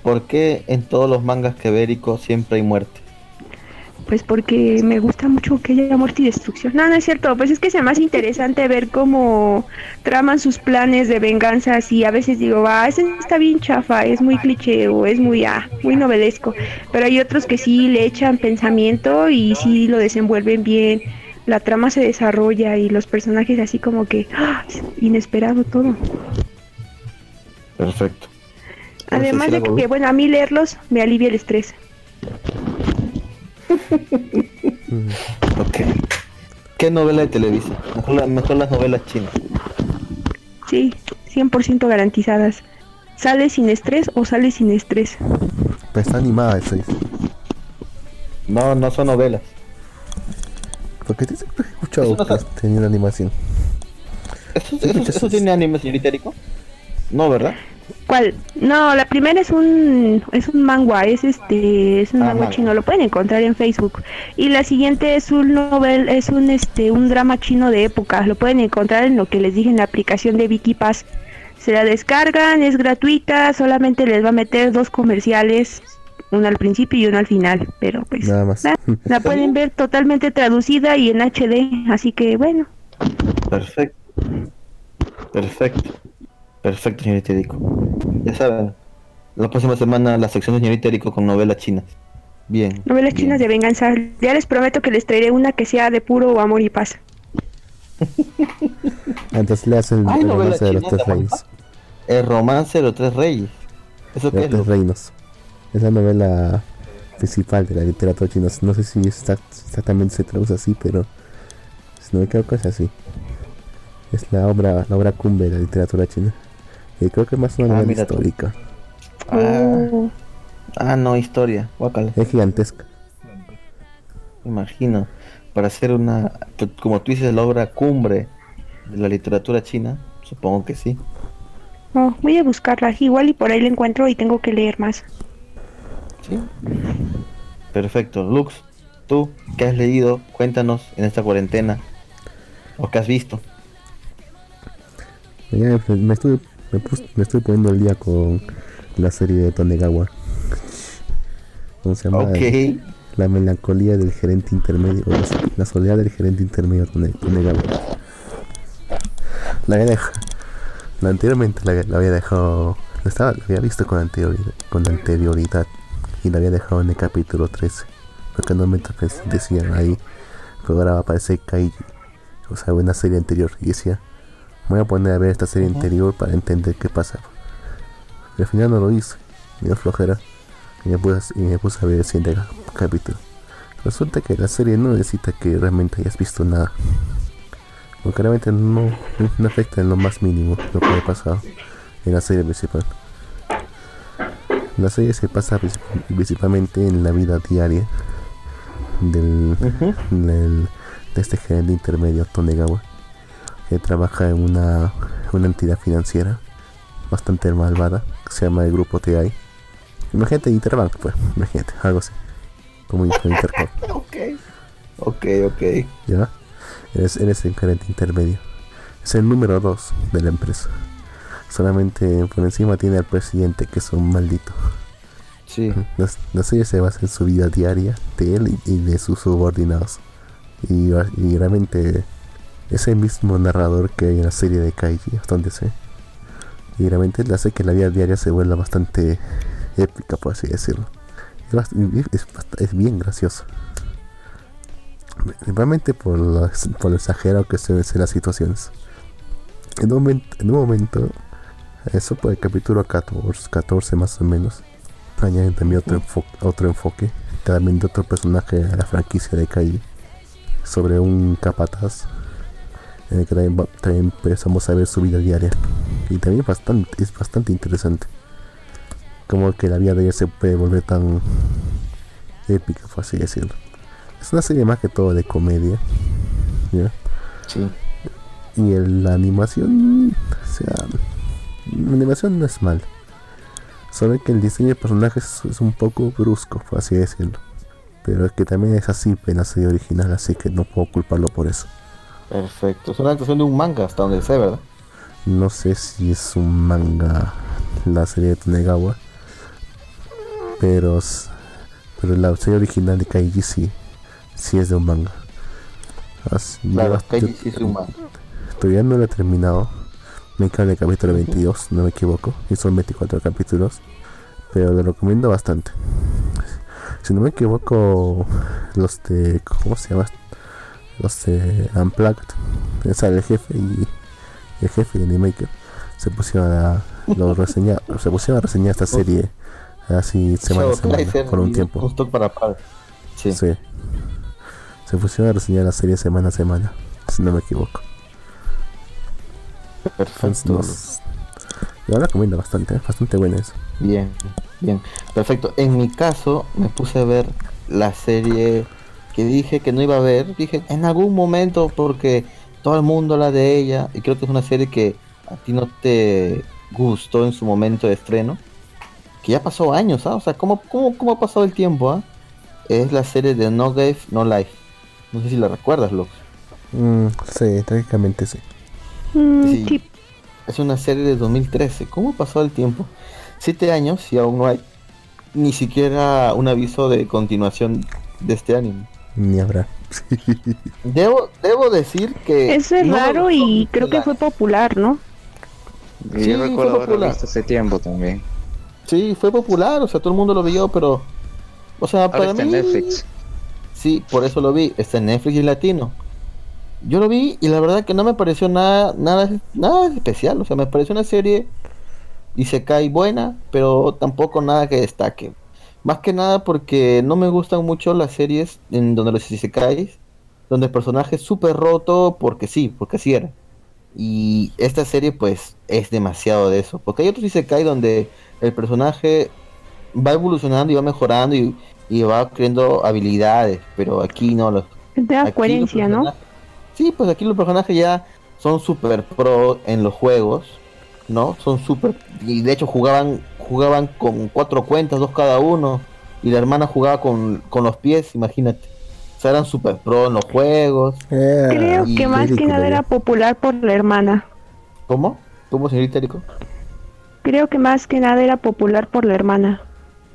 ¿por qué en todos los mangas quebéricos siempre hay muerte? Pues porque me gusta mucho que haya muerte y destrucción. No, no es cierto. Pues es que es más interesante ver cómo traman sus planes de venganza. Y a veces digo, ah, ese está bien chafa, es muy cliché o es muy, ah, muy novelesco. Pero hay otros que sí le echan pensamiento y sí lo desenvuelven bien. La trama se desarrolla y los personajes así como que, ah, inesperado todo. Perfecto. ¿Quieres Además de que, bueno, a mí leerlos me alivia el estrés. Ok. ¿Qué novela de Televisa? Mejor, la- mejor las novelas chinas. Sí, 100% garantizadas. ¿Sale sin estrés o sale sin estrés? Pues está animada esa. dice. No, no son novelas. Porque te siempre he escuchado no que tenía animación. ¿Eso, tiene anime, señorita Erico? No, ¿verdad? ¿Cuál? No, la primera es un es un manga, es este es un Ah, manga chino, lo pueden encontrar en Facebook. Y la siguiente es un novel, es un este un drama chino de época, lo pueden encontrar en lo que les dije en la aplicación de Wikipass. Se la descargan, es gratuita, solamente les va a meter dos comerciales, uno al principio y uno al final, pero pues Nada más. la, la pueden ver totalmente traducida y en HD, así que bueno. Perfecto. Perfecto. Perfecto, señorita Erico. Ya saben, la próxima semana la sección de señorita Erico con novelas chinas. Bien. Novelas bien. chinas de venganza. Ya les prometo que les traeré una que sea de puro amor y paz. Entonces le hacen el romance de los tres ¿te reinos. acuerdas? El romance de los tres reyes. ¿Eso qué Los es? tres reinos. Es la novela principal de la literatura china. No sé si está- exactamente se traduce así, pero si no me equivoco es así. Es la obra, la obra cumbre de la literatura china. Y creo que más una Ah, novela mira tú. histórica. Ah, Oh, ah, no, historia. Guácala. Es gigantesca. Me imagino. Para hacer una, como tú dices, la obra cumbre de la literatura china, supongo que sí. oh, voy a buscarla. Igual y por ahí la encuentro y tengo que leer más. Sí. Perfecto. Lux, tú, ¿qué has leído? Cuéntanos en esta cuarentena. ¿O qué has visto? Ya me, me estuve, me, pus- me estoy poniendo el día con la serie de Tonegawa. ¿Cómo se llama? Ok. La melancolía del gerente intermedio. La, la soledad del gerente intermedio Tone- Tonegawa. La había dejado. La anteriormente la, había- la había dejado. La, estaba, la había visto con anterioridad, con anterioridad. Y la había dejado en el capítulo 13. Porque normalmente pues, decían ahí. Pero ahora va a aparecer Kaiji. O sea, una serie anterior. Y decía. Voy a poner a ver esta serie Ujú. anterior para entender qué pasa. Y al final no lo hice. Me dio flojera. Y me puse, y me puse a ver el siguiente ca- capítulo. Resulta que la serie no necesita que realmente hayas visto nada. Porque realmente no, no afecta en lo más mínimo lo que ha pasado en la serie principal. La serie se pasa princip- principalmente en la vida diaria del, Ujú. del- de este gerente intermedio Tonegawa que trabaja en una, una entidad financiera bastante malvada que se llama el grupo TI. Imagínate Interbank, pues, imagínate, algo así. Como con Intercom, Ok. Ok, ok. ¿ya? Eres, eres el gerente intermedio. Es el número 2 de la empresa. Solamente por encima tiene al presidente, que es un maldito. Sí. La, la serie se basa en su vida diaria de él y, y de sus subordinados. Y, y realmente es el mismo narrador que hay en la serie de Kaiji, hasta donde sé. Y realmente le hace que la vida diaria se vuelva bastante épica, por así decirlo. Es, bien gracioso. Realmente por lo, por lo exagerado que se ven las situaciones. En un momento, en un momento eso por el capítulo 14, 14 más o menos, añaden también otro, enfo- otro enfoque, también de otro personaje a la franquicia de Kaiji, sobre un capataz, en el que también, va- también empezamos a ver su vida diaria. Y también bastante, es bastante interesante. Como que la vida de ella se puede volver tan épica, por así decirlo. Es una serie más que todo de comedia. ¿ya? Sí. Y el- la animación, o sea, la animación no es mal. Solo que el diseño de personajes es un poco brusco, por así decirlo. Pero es que también es así en la serie original, así que no puedo culparlo por eso. Perfecto. Es una adaptación de un manga hasta donde sé, ¿verdad? No sé si es un manga la serie de Tonegawa, pero pero la serie original de Kaiji sí, sí es de un manga. Así- Claro, yo- Kaiji sí es un man. Todavía no lo he terminado. Me queda en el capítulo 22, no me equivoco. Y son 24 capítulos. Pero lo recomiendo bastante. Si no me equivoco, los de. ¿Cómo se llama? Los de Unplugged. Esa el jefe y el jefe de Animaker. Se pusieron a, lo reseñar, se pusieron a reseñar esta serie así semana a semana, por un tiempo. Stock para. Sí. Sí. Se pusieron a reseñar la serie semana a semana, si no me equivoco. Perfecto. Entonces, yo la recomiendo bastante, ¿eh? bastante buena eso. Bien, bien. Perfecto. En mi caso, me puse a ver la serie que dije que no iba a ver. Dije en algún momento porque todo el mundo habla de ella. Y creo que es una serie que a ti no te gustó en su momento de estreno. Que ya pasó años, ¿ah? O sea, ¿cómo, cómo, cómo ha pasado el tiempo, ah? Es la serie de No Game, No Life. No sé si la recuerdas, Lux. Mm, sí, técnicamente sí. Mm, Sí. sí. Es una serie de 2013. ¿Cómo ha pasado el tiempo? Siete años y aún no hay ni siquiera un aviso de continuación de este anime. Ni habrá. Debo, debo decir que... Eso es no raro y creo que fue popular, ¿no? Sí, yo fue recuerdo popular. visto hace tiempo también. Sí, fue popular, o sea, todo el mundo lo vio, pero... O sea, Ahora para está mí... Netflix. Sí, por eso lo vi. Está en Netflix y latino. Yo lo vi y la verdad que no me pareció nada, nada, nada especial. O sea, me pareció una serie y se cae buena, pero tampoco nada que destaque. Más que nada porque no me gustan mucho las series en donde los isekais, donde el personaje es súper roto porque sí, porque así era. Y esta serie pues es demasiado de eso. Porque hay otros isekai donde el personaje va evolucionando y va mejorando y, y va creando habilidades, pero aquí no. Los, Te da coherencia, ¿no? Sí, pues aquí los personajes ya son super pro en los juegos, ¿no? Son super y de hecho jugaban jugaban con cuatro cuentas, dos cada uno, y la hermana jugaba con, con los pies, imagínate. O sea, eran super pro en los juegos. Creo y que más que nada era popular por la hermana. ¿Cómo? ¿Cómo, señorita Erico? Creo que más que nada era popular por la hermana.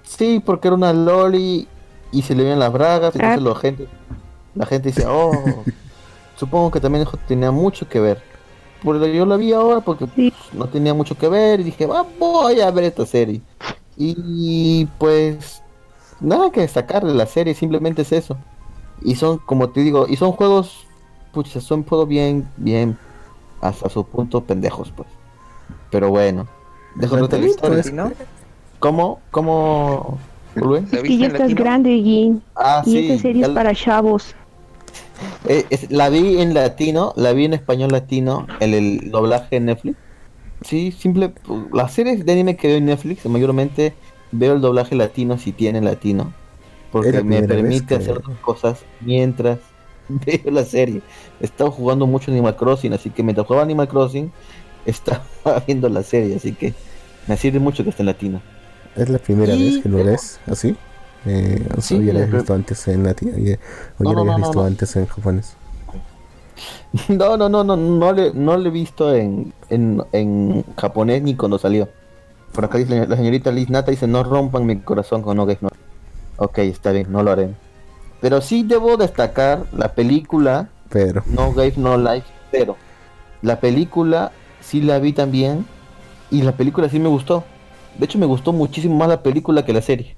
Sí, porque era una loli y se le veían las bragas, entonces Ah. la gente la gente dice, "Oh, supongo que también eso tenía mucho que ver." Pero yo la vi ahora porque Sí. no tenía mucho que ver y dije, "Va, voy a ver esta serie." Y pues nada que destacar de la serie, simplemente es eso. Y son, como te digo, y son juegos, pucha, son juegos bien, bien, hasta su punto pendejos, pues. Pero bueno, dejo de la historia. pues, ¿no? ¿Cómo? ¿Cómo? Es que ya estás grande, Gin. Ah, Y sí. esta serie ya es para chavos. Eh, es- la vi en latino, la vi en español latino, el doblaje en Netflix. Sí, simple. Las series de anime que veo en Netflix, mayormente veo el doblaje latino si tiene latino. Porque me permite hacer otras cosas mientras veo la serie. He estado jugando mucho Animal Crossing, así que mientras jugaba Animal Crossing, estaba viendo la serie, así que me sirve mucho que esté en latino. Es la primera Y- vez que lo ves así. Eh, o sea, Sí, ya lo has pero- visto antes en ya- o No, ya lo no, habías no, visto no. antes en japonés. No, no, no, no, no le, no le he visto en, en, en japonés ni cuando salió. Por acá dice la, señorita Liz Nata, dice, no rompan mi corazón con No Game No. Ok, está bien, no lo haré. Pero sí debo destacar la película Pero, No Game No Life, pero la película sí la vi también y la película sí me gustó. De hecho me gustó muchísimo más la película que la serie.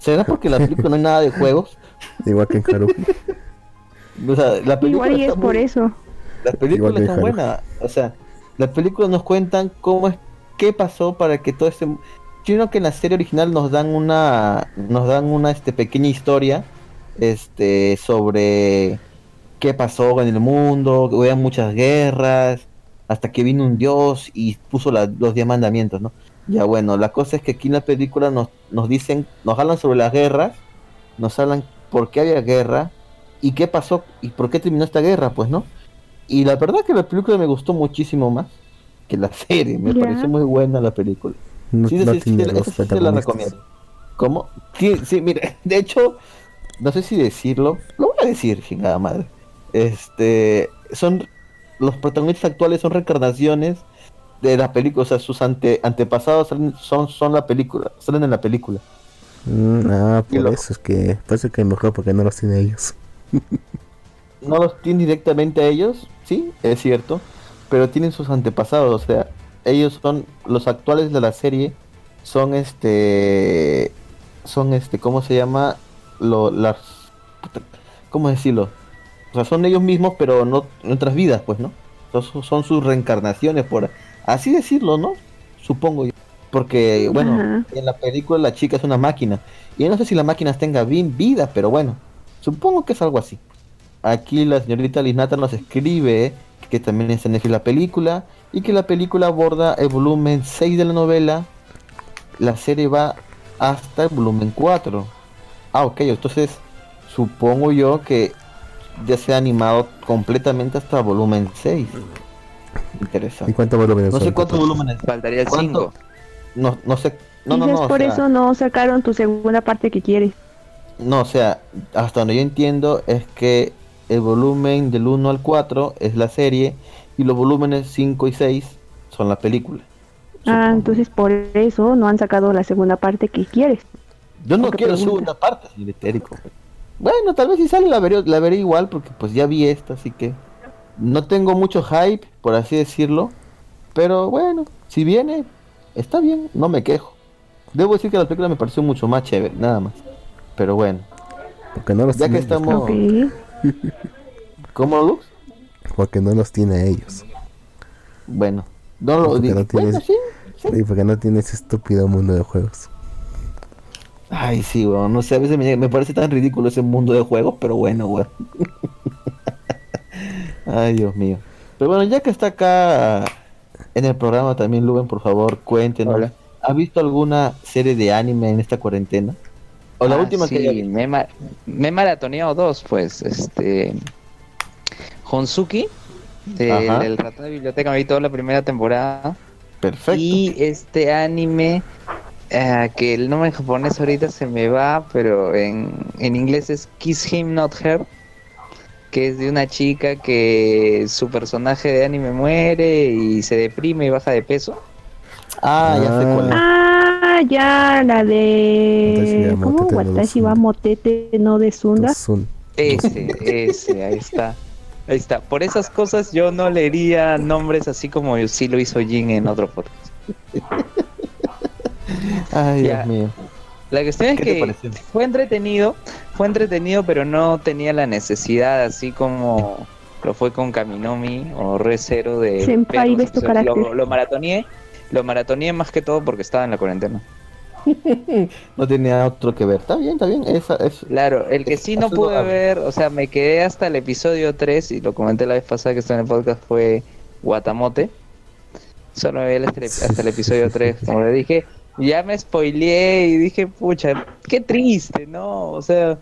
¿Será porque en la película no hay nada de juegos? igual que en Haruki. O sea, la película Igual y es por muy- eso. Las películas Haru. buenas, o sea, las películas nos cuentan cómo es, qué pasó para que todo este, yo creo que en la serie original nos dan una, nos dan una este pequeña historia, este, sobre qué pasó en el mundo, que hubo muchas guerras, hasta que vino un dios y puso la- los diez mandamientos, ¿no? Ya bueno, la cosa es que aquí en la película nos, nos dicen, nos hablan sobre las guerras, nos hablan por qué había guerra y qué pasó y por qué terminó esta guerra, pues, ¿no? Y la verdad que la película me gustó muchísimo más que la serie. Me pareció muy buena la película. No, Sí, no sí, sí, sí te la recomiendo. ¿Cómo? Sí, sí, mire, de hecho, no sé si decirlo. Lo voy a decir, chingada madre. Este, son los protagonistas actuales son reencarnaciones de la película, o sea, sus ante, antepasados salen- son, son la película, salen en la película. Mm, ah, por loco. eso es que, es que mejor porque no los tiene ellos. No los tienen directamente a ellos, sí, es cierto, pero tienen sus antepasados, o sea, ellos son los actuales de la serie, son este, son este, ¿cómo se llama? Lo, las, ¿cómo decirlo? O sea, son ellos mismos, pero no en otras vidas, pues, ¿no? Son, son sus reencarnaciones, por así decirlo, ¿no? Supongo yo. Porque, bueno, Ajá. en la película la chica es una máquina. Y no sé si la máquina tenga bien vida, pero bueno, supongo que es algo así. Aquí la señorita Lisnata nos escribe que también está en la película y que la película aborda el volumen 6 de la novela. La serie va hasta el volumen 4. Ah, ok, entonces supongo yo que ya se ha animado completamente hasta el volumen 6. ¿Y Interesante. cuántos volúmenes No sé cuántos volúmenes. Faltaría el ¿Cuánto? 5. No, no sé. No, no, no. o por sea, eso no sacaron tu segunda parte que quieres. No, o sea, hasta donde yo entiendo es que el volumen del 1 al 4 es la serie y los volúmenes 5 y 6 son la película. Ah, entonces por eso no han sacado la segunda parte que quieres. Yo no ¿por qué quiero pregunta? segunda parte, señor etérico. Bueno, tal vez si sale la veré, la veré igual porque pues ya vi esta, así que no tengo mucho hype, por así decirlo. Pero bueno, si viene, está bien, no me quejo. Debo decir que la película me pareció mucho más chévere, nada más. Pero bueno, Porque no los ya que estamos... Ok. ¿Cómo, Lux? Porque no los tiene ellos. Bueno, no lo Porque digo. no tienes- Bueno, sí. Y porque no tiene ese estúpido mundo de juegos. Ay, sí, weón. No sé, a veces me, me parece tan ridículo ese mundo de juegos, pero bueno, weón. Ay, Dios mío. Pero bueno, ya que está acá en el programa también, Luben, por favor, cuéntenos. Hola. ¿Ha visto alguna serie de anime en esta cuarentena? O la Ah, última sí, que me, ma- me he maratoneado dos, pues. Este. Honsuki, del, del ratón de biblioteca, me vi toda la primera temporada. Perfecto. Y este anime, eh, que el nombre en japonés ahorita se me va, pero en, en inglés es Kiss Him Not Her, que es de una chica que su personaje de anime muere y se deprime y baja de peso. Ah, ya sé cuál es. Ah, ya, la de... ¿Cómo? Watashi wa motete no desunda. Entonces, Ese, ese, ahí está. Ahí está. Por esas cosas yo no leería nombres así como sí lo hizo Jin en otro podcast. Ay, ya. Dios mío. La cuestión es ¿Qué te que fue entretenido, fue entretenido, pero no tenía la necesidad así como lo fue con Kaminomi o Re Zero de Senpai, ves tu carácter. lo, lo maratoneé, lo maratoneé más que todo porque estaba en la cuarentena. No tenía otro que ver. Está bien, está bien. Esa, es... Claro, el que sí no pude ver, o sea, me quedé hasta el episodio 3 y lo comenté la vez pasada que estuve en el podcast fue Guatamote. Solo vi hasta el, hasta el episodio 3, como le dije, ya me spoileé y dije, pucha, qué triste, ¿no? O sea,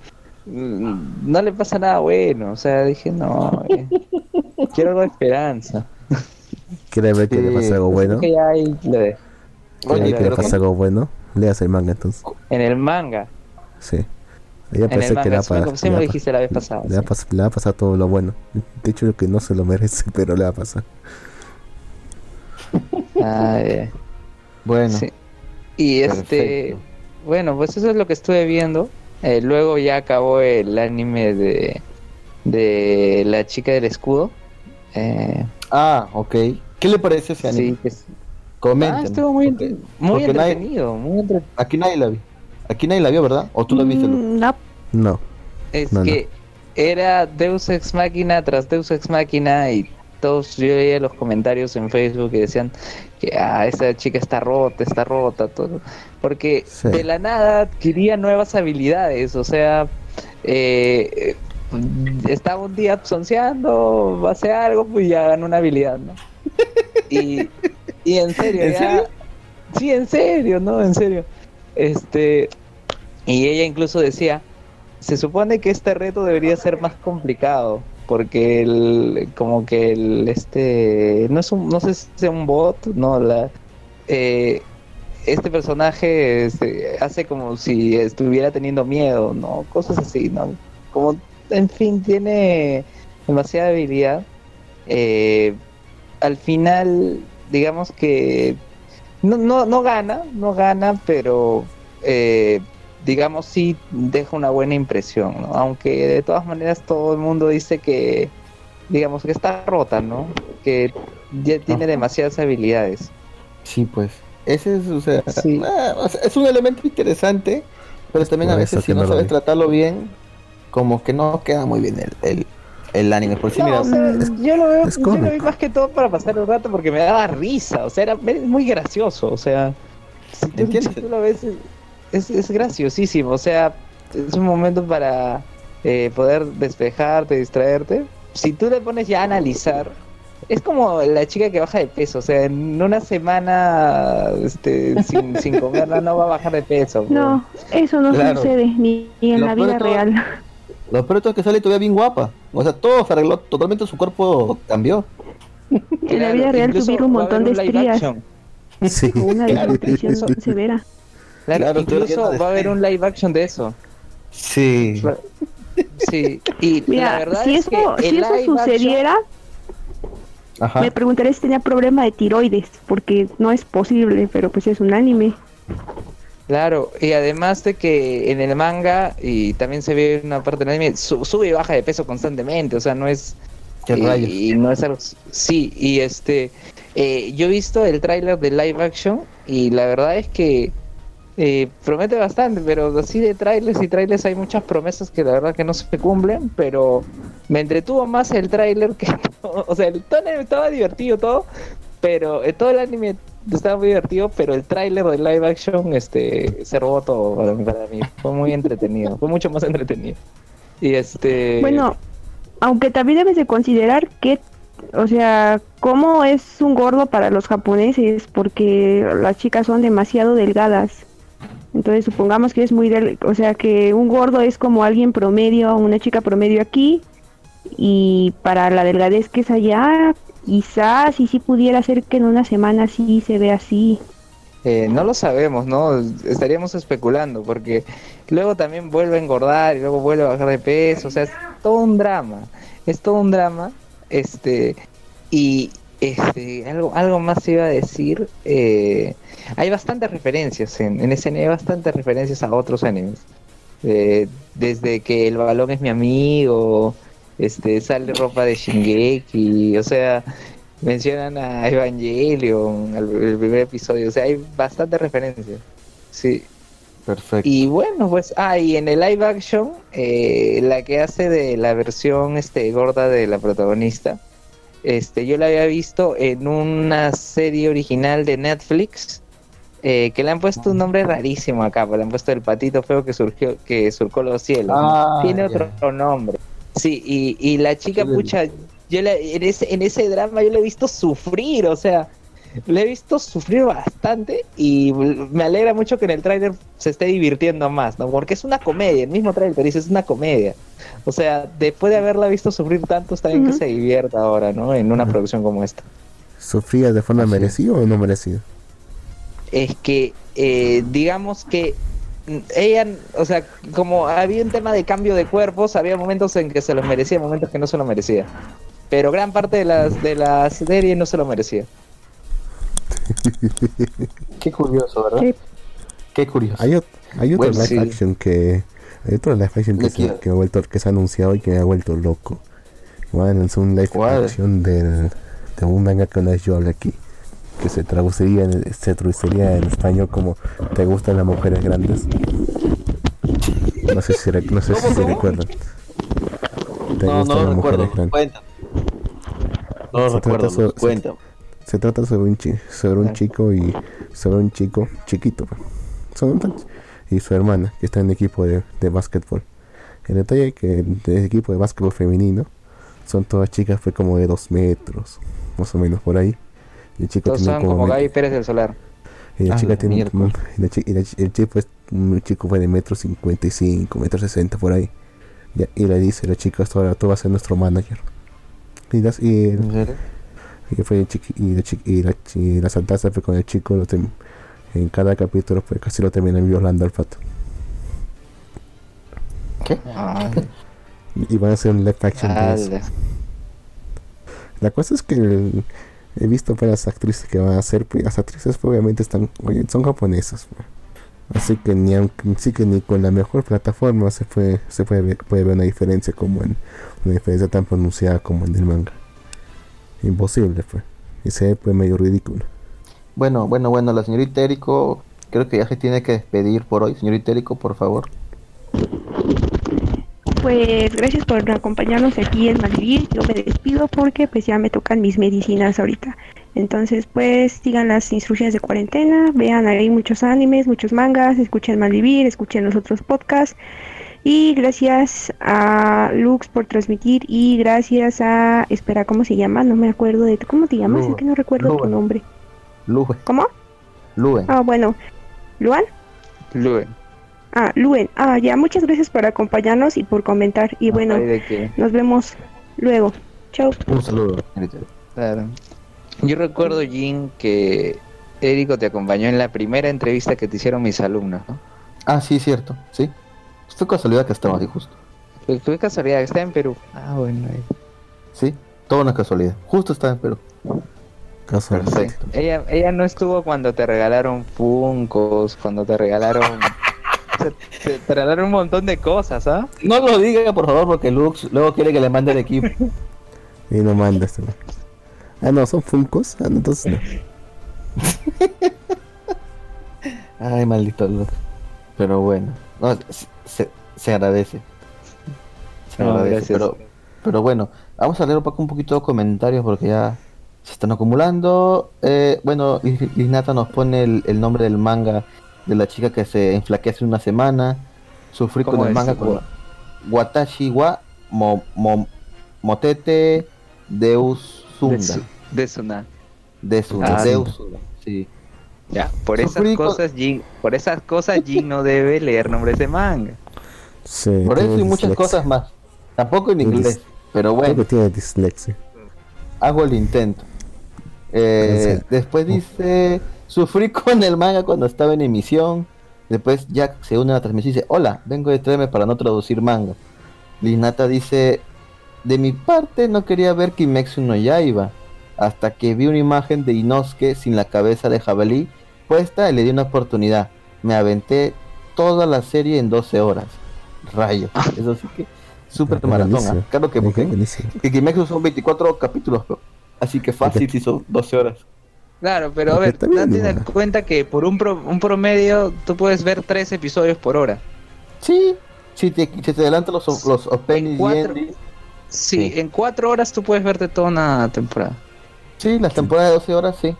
mm, no le pasa nada bueno, o sea, dije, no, eh, quiero algo de esperanza. ¿Quiere ver que le pasa algo bueno? Así que ya ahí lo dejo. ¿Quiere Oye, ver que le pasa algo bueno? Leas el manga entonces. En el manga, Sí. Ella el que ha, sí me- dijiste la vez pasada. le sí. va a pasar todo lo bueno. De hecho, que no se lo merece, pero le va a pasar. Ah, ya. Bueno, Sí. Y este, perfecto. bueno, pues eso es lo que estuve viendo. Eh, luego ya acabó el anime de, de la chica del escudo. Eh, Ah, ok. ¿Qué le parece ese anime? sí, que es- Comenten. Ah, estuvo muy, porque muy porque nadie- entretenido, muy entre- Aquí nadie la vio. Aquí nadie la vio, ¿verdad? ¿O tú la viste? Mm, no, No. Es No, no. que era Deus Ex Máquina tras Deus Ex Máquina y todos yo leía los comentarios en Facebook que decían que ah, esa chica está rota, está rota, todo. Porque Sí. de la nada adquiría nuevas habilidades, o sea, eh, eh, estaba un día sonceando, hace algo, pues ya ganó una habilidad, ¿no? Y, y en serio, ¿En ya- serio? Sí, en serio, ¿no? En serio. Este, y ella incluso decía, se supone que este reto debería ser más complicado porque el como que el este no es un no sé si es un bot no la eh, este personaje este, hace como si estuviera teniendo miedo no cosas así no como en fin tiene demasiada habilidad. Eh, al final digamos que no, no, no gana, no gana, pero eh, digamos sí deja una buena impresión, ¿no? Aunque de todas maneras todo el mundo dice que, digamos que está rota, ¿no? Que ya tiene demasiadas habilidades. Sí, pues. Ese es, o sea, Sí. ah, o sea, es un elemento interesante, pero también a veces si no sabes vi. tratarlo bien, como que no queda muy bien el, el, el anime. Por si No, mira, o sea, yo lo veo, es yo lo vi más que todo para pasar el rato porque me daba risa, o sea, era es muy gracioso, o sea, si tú, Entiendo. si tú lo ves, es, es graciosísimo, o sea, es un momento para eh, poder despejarte, distraerte. Si tú le pones ya a analizar, es como la chica que baja de peso, o sea, en una semana este, sin, sin comerla no va a bajar de peso. No, eso no Claro. sucede ni, ni en Lo la vida todo- real. lo peor es que sale todavía bien guapa. O sea, todo se arregló, totalmente su cuerpo cambió. En la vida real tuvieron un montón de estrías. Sí. una desnutrición severa. Claro, incluso va a haber un live action de eso. Sí. Sí, y la verdad si es eso, que si eso action- sucediera, Ajá. me preguntaría si tenía problema de tiroides, porque no es posible, pero pues es un anime. Claro, y además de que en el manga, y también se ve en una parte del anime, su- sube y baja de peso constantemente, o sea, no es... Qué y, rayos. y no es algo... Sí, y este... eh, yo he visto el tráiler de live action y la verdad es que eh, promete bastante, pero así de trailers y trailers hay muchas promesas que la verdad que no se cumplen, pero me entretuvo más el tráiler que todo, o sea, el, todo estaba divertido todo, pero eh, todo el anime estaba muy divertido, pero el tráiler de live action este se robó todo para mí, para mí. Fue muy entretenido, fue mucho más entretenido. Y este Bueno, aunque también debes de considerar que, o sea, cómo es un gordo para los japoneses, porque las chicas son demasiado delgadas. Entonces supongamos que es muy del, o sea, que un gordo es como alguien promedio, una chica promedio aquí, y para la delgadez que es allá, quizás y si pudiera ser que en una semana sí se ve así. Eh, no lo sabemos, ¿no? Estaríamos especulando, porque luego también vuelve a engordar y luego vuelve a bajar de peso, o sea, es todo un drama, es todo un drama, este, y este, algo, algo más iba a decir, eh, hay bastantes referencias en, en hay bastantes referencias a otros animes, Eh, desde que el balón es mi amigo, este, sale ropa de Shingeki, o sea, mencionan a Evangelion, al- el primer episodio, o sea, hay bastantes referencias. Sí. Perfecto. Y bueno, pues, ah, y en el live action, eh, la que hace de la versión este gorda de la protagonista, este, yo la había visto en una serie original de Netflix, eh, que le han puesto un nombre rarísimo acá, pues le han puesto el patito feo que surgió, que surcó los cielos. Ah, Tiene otro nombre. Sí, y, y la chica, pucha, yo la- en, ese, en ese drama yo le he visto sufrir, o sea, le he visto sufrir bastante y me alegra mucho que en el tráiler se esté divirtiendo más, ¿no? Porque es una comedia, el mismo tráiler te dice, es una comedia. O sea, después de haberla visto sufrir tanto, está bien que se divierta ahora, ¿no? En una producción como esta. ¿Sufría de forma merecida o no merecida? es que eh, digamos que ella, o sea, como había un tema de cambio de cuerpos, había momentos en que se los merecía, momentos que no se lo merecía. Pero gran parte de las de la serie no se lo merecía. Qué curioso, ¿verdad? Qué curioso. Hay, hay otro Bueno, live sí. action que. Hay otro live action que, ¿De se, que, ha vuelto, que se ha anunciado y que me ha vuelto loco. Bueno, es un live ¿Cuál? action del, de un manga que una vez yo hablé aquí. Que se traduciría en, se traduciría en español como ¿Te gustan las mujeres grandes? No sé si, re- no sé si ¿Cómo, se recuerdan. ¿Te No, no las recuerdo. Cuéntame. No Se recuerdo, cuéntame. Se trata sobre un, chi- sobre un chico y sobre un chico chiquito pues. Son un tan- y su hermana que está en el equipo de, de básquetbol. El detalle es que el equipo de básquetbol femenino son todas chicas fue como de dos metros, más o menos por ahí. Y el chico Todos son como me- Gaby Pérez del Solar. y la Ah, chica tiene miércoles. y la y la el chico es un chico fue de metro cincuenta y cinco, metro sesenta por ahí. Ya, y le dice la chica esto ahora tú vas a ser nuestro manager. Y, las- y el-. Y fue chiqui- y la, chi- y la, y la saltaza fue con el chico lo tem- en cada capítulo pues casi lo terminan violando al pato ¿Qué? y van a hacer un live action de eso. La cosa es que el, He visto varias actrices que van a ser, pues las actrices pues, obviamente están, son japonesas. pues. Así que ni aunque, sí que ni con la mejor plataforma se puede, se puede ver, puede ver una diferencia como en una diferencia tan pronunciada como en el manga. Imposible pues. Y se ve pues medio ridículo. Bueno, bueno, bueno, la señorita Érico creo que ya se tiene que despedir por hoy. Señorita Érico, por favor. Pues gracias por acompañarnos aquí en Malvivir. Yo me despido porque pues ya me tocan mis medicinas ahorita. Entonces pues sigan las instrucciones de cuarentena, vean ahí muchos animes, muchos mangas, escuchen Malvivir, escuchen los otros podcasts. Y gracias a Lux por transmitir y gracias a... Espera, ¿cómo se llama? No me acuerdo de... ¿Cómo te llamas? Es que no recuerdo tu nombre. Lue, ¿Cómo? Lue. Ah, bueno. ¿Luan? Luen. Ah, Luen. Ah, ya, muchas gracias por acompañarnos y por comentar. Y bueno, Ay, de que- nos vemos luego. Chao. Un saludo. Claro. Yo recuerdo, Jin, que Érico te acompañó en la primera entrevista que te hicieron mis alumnos, ¿no? Ah, sí, cierto, sí. Fue casualidad que estaba así justo. Fue, fue casualidad, está en Perú. Ah, bueno. ahí. Sí, toda una casualidad. Justo estaba en Perú. Casualmente. Perfecto. Ella, ella no estuvo cuando te regalaron Funcos, cuando te regalaron... te, te regalaron un montón de cosas, ¿ah? No lo diga, por favor, porque Lux luego quiere que le mande el equipo. Y no mandas. ¿no? Ah, no, son Funcos. Ah, no, entonces no. Ay, maldito Lux. Pero bueno, no, se- se agradece. Se No, agradece. gracias. Pero, pero bueno, vamos a leer un poco, un poquito de comentarios porque ya se están acumulando. Eh, bueno, Liznata nos pone el, el nombre del manga de la chica que se enflaquece una semana. Sufrí con ¿Cómo el manga con Watashi wa mo, mo- Motete Deus De, Sunda. su, de Suna. Desuna, Ah, Deus sí. Ya, por esas cosas, Jin, por esas cosas, Jin no debe leer nombres de manga. Sí, Por eso y muchas cosas más. Tampoco en inglés, pero Creo bueno, que tiene dislexia. hago el intento. Eh, después dice, sufrí con el manga cuando estaba en emisión. Después Jack se une a la transmisión y dice, hola, vengo de traerme para no traducir manga. Linata dice, de mi parte no quería ver Kimetsu no Yaiba, hasta que vi una imagen de Inosuke sin la cabeza de jabalí puesta y le di una oportunidad. Me aventé toda la serie en 12 horas. Rayo, eso sí que súper Ah, maratón. ¿ah? Claro que porque que Kimetsu son 24 capítulos, así que fácil si son 12 horas. Claro, pero a ver, date igual. cuenta que por un, pro- un promedio tú puedes ver tres episodios por hora. Sí, si te, si te adelantan los, los openings y cuatro- endings, Sí, Sí. en cuatro horas tú puedes verte toda una temporada. sí, las temporadas de 12 horas, sí.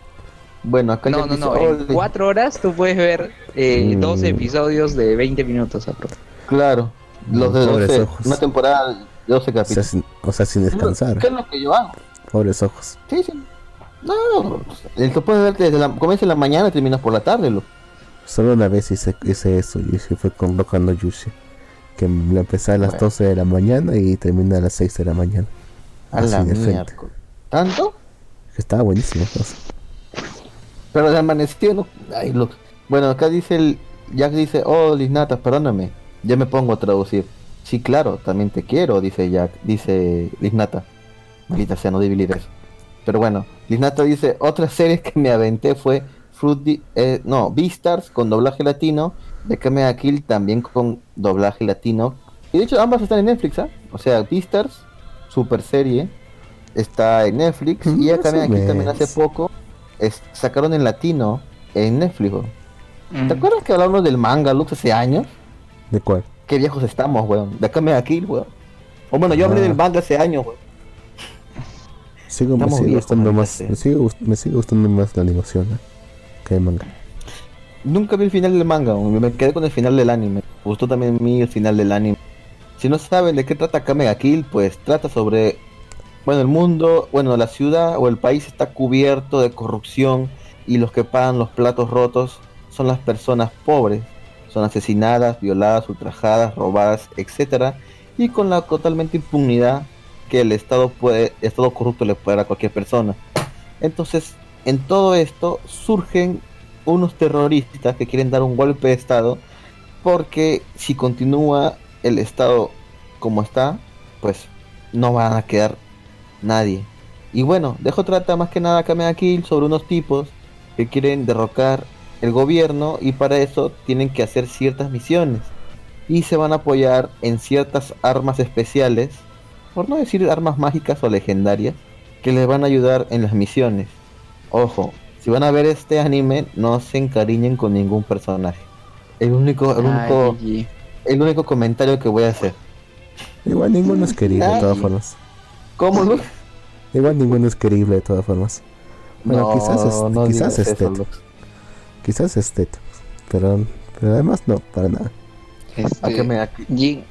Bueno, acá No, no, no, en cuatro horas tú puedes ver eh, Mm. 12 episodios de 20 minutos. apro. Claro, los de Pobres 12, ojos. una temporada de 12 O sea, capítulos. sin, o sea, sin descansar. ¿Qué es lo que yo hago? Pobres ojos. Sí, sí. No, el que puedes ver desde la, comienza en la mañana y terminas por la tarde, lo. Solo una vez hice, hice eso y ese fue con Boku no Yushi. Que lo empecé a las Bueno. 12 de la mañana y terminé a las 6 de la mañana. A Así la de frente. ¿Tanto? Estaba buenísimo. Pero de amanecido no. Ay, lo- Bueno, acá dice el. Jack dice, oh, Lisnata, perdóname. Ya me pongo a traducir. Sí, claro, también te quiero, dice Jack. Dice Lisnata. Maldita sea, no. Pero bueno, Lisnata dice, otra serie que me aventé fue Fruit Di- eh, no, Beastars con doblaje latino. De Kamea Kill también con doblaje latino. Y de hecho ambas están en Netflix, ¿ah? O sea, Beastars, super serie, está en Netflix. y Más acá o Kill también hace poco es- sacaron en latino en Netflix. weón. Mm. ¿Te acuerdas que hablamos del manga, Lux, hace años? ¿De cuál? Qué viejos estamos, weón. De acá me aquí, weón. O bueno, yo hablé Ah. del manga hace años, weón. Sigo, me sigue gustando más. Me sigue, gust- me sigue gustando más la animación ¿eh? que el manga. Nunca vi el final del manga, weón. me quedé con el final del anime. Me gustó también a mí el final del anime. Si no saben de qué trata Kamega Kill, pues trata sobre, bueno, el mundo, bueno, la ciudad o el país está cubierto de corrupción y los que pagan los platos rotos son las personas pobres. Son asesinadas, violadas, ultrajadas, robadas, etcétera, y con la totalmente impunidad que el Estado puede, Estado corrupto le puede dar a cualquier persona. Entonces, en todo esto surgen unos terroristas que quieren dar un golpe de Estado porque si continúa el Estado como está, pues no van a quedar nadie. Y bueno, dejo trata más que nada Kamea Kill sobre unos tipos que quieren derrocar el gobierno y para eso tienen que hacer ciertas misiones y se van a apoyar en ciertas armas especiales, por no decir armas mágicas o legendarias, que les van a ayudar en las misiones. Ojo, si van a ver este anime, no se encariñen con ningún personaje. El único, el único, Ay, el único comentario que voy a hacer. Igual ninguno es querible de todas formas. ¿Cómo Lux? Igual ninguno es querible de todas formas. Bueno, quizás es- no quizás este. eso. Quizás estético. Pero, pero además no, para nada. este, ¿A qué me aquí? Jin,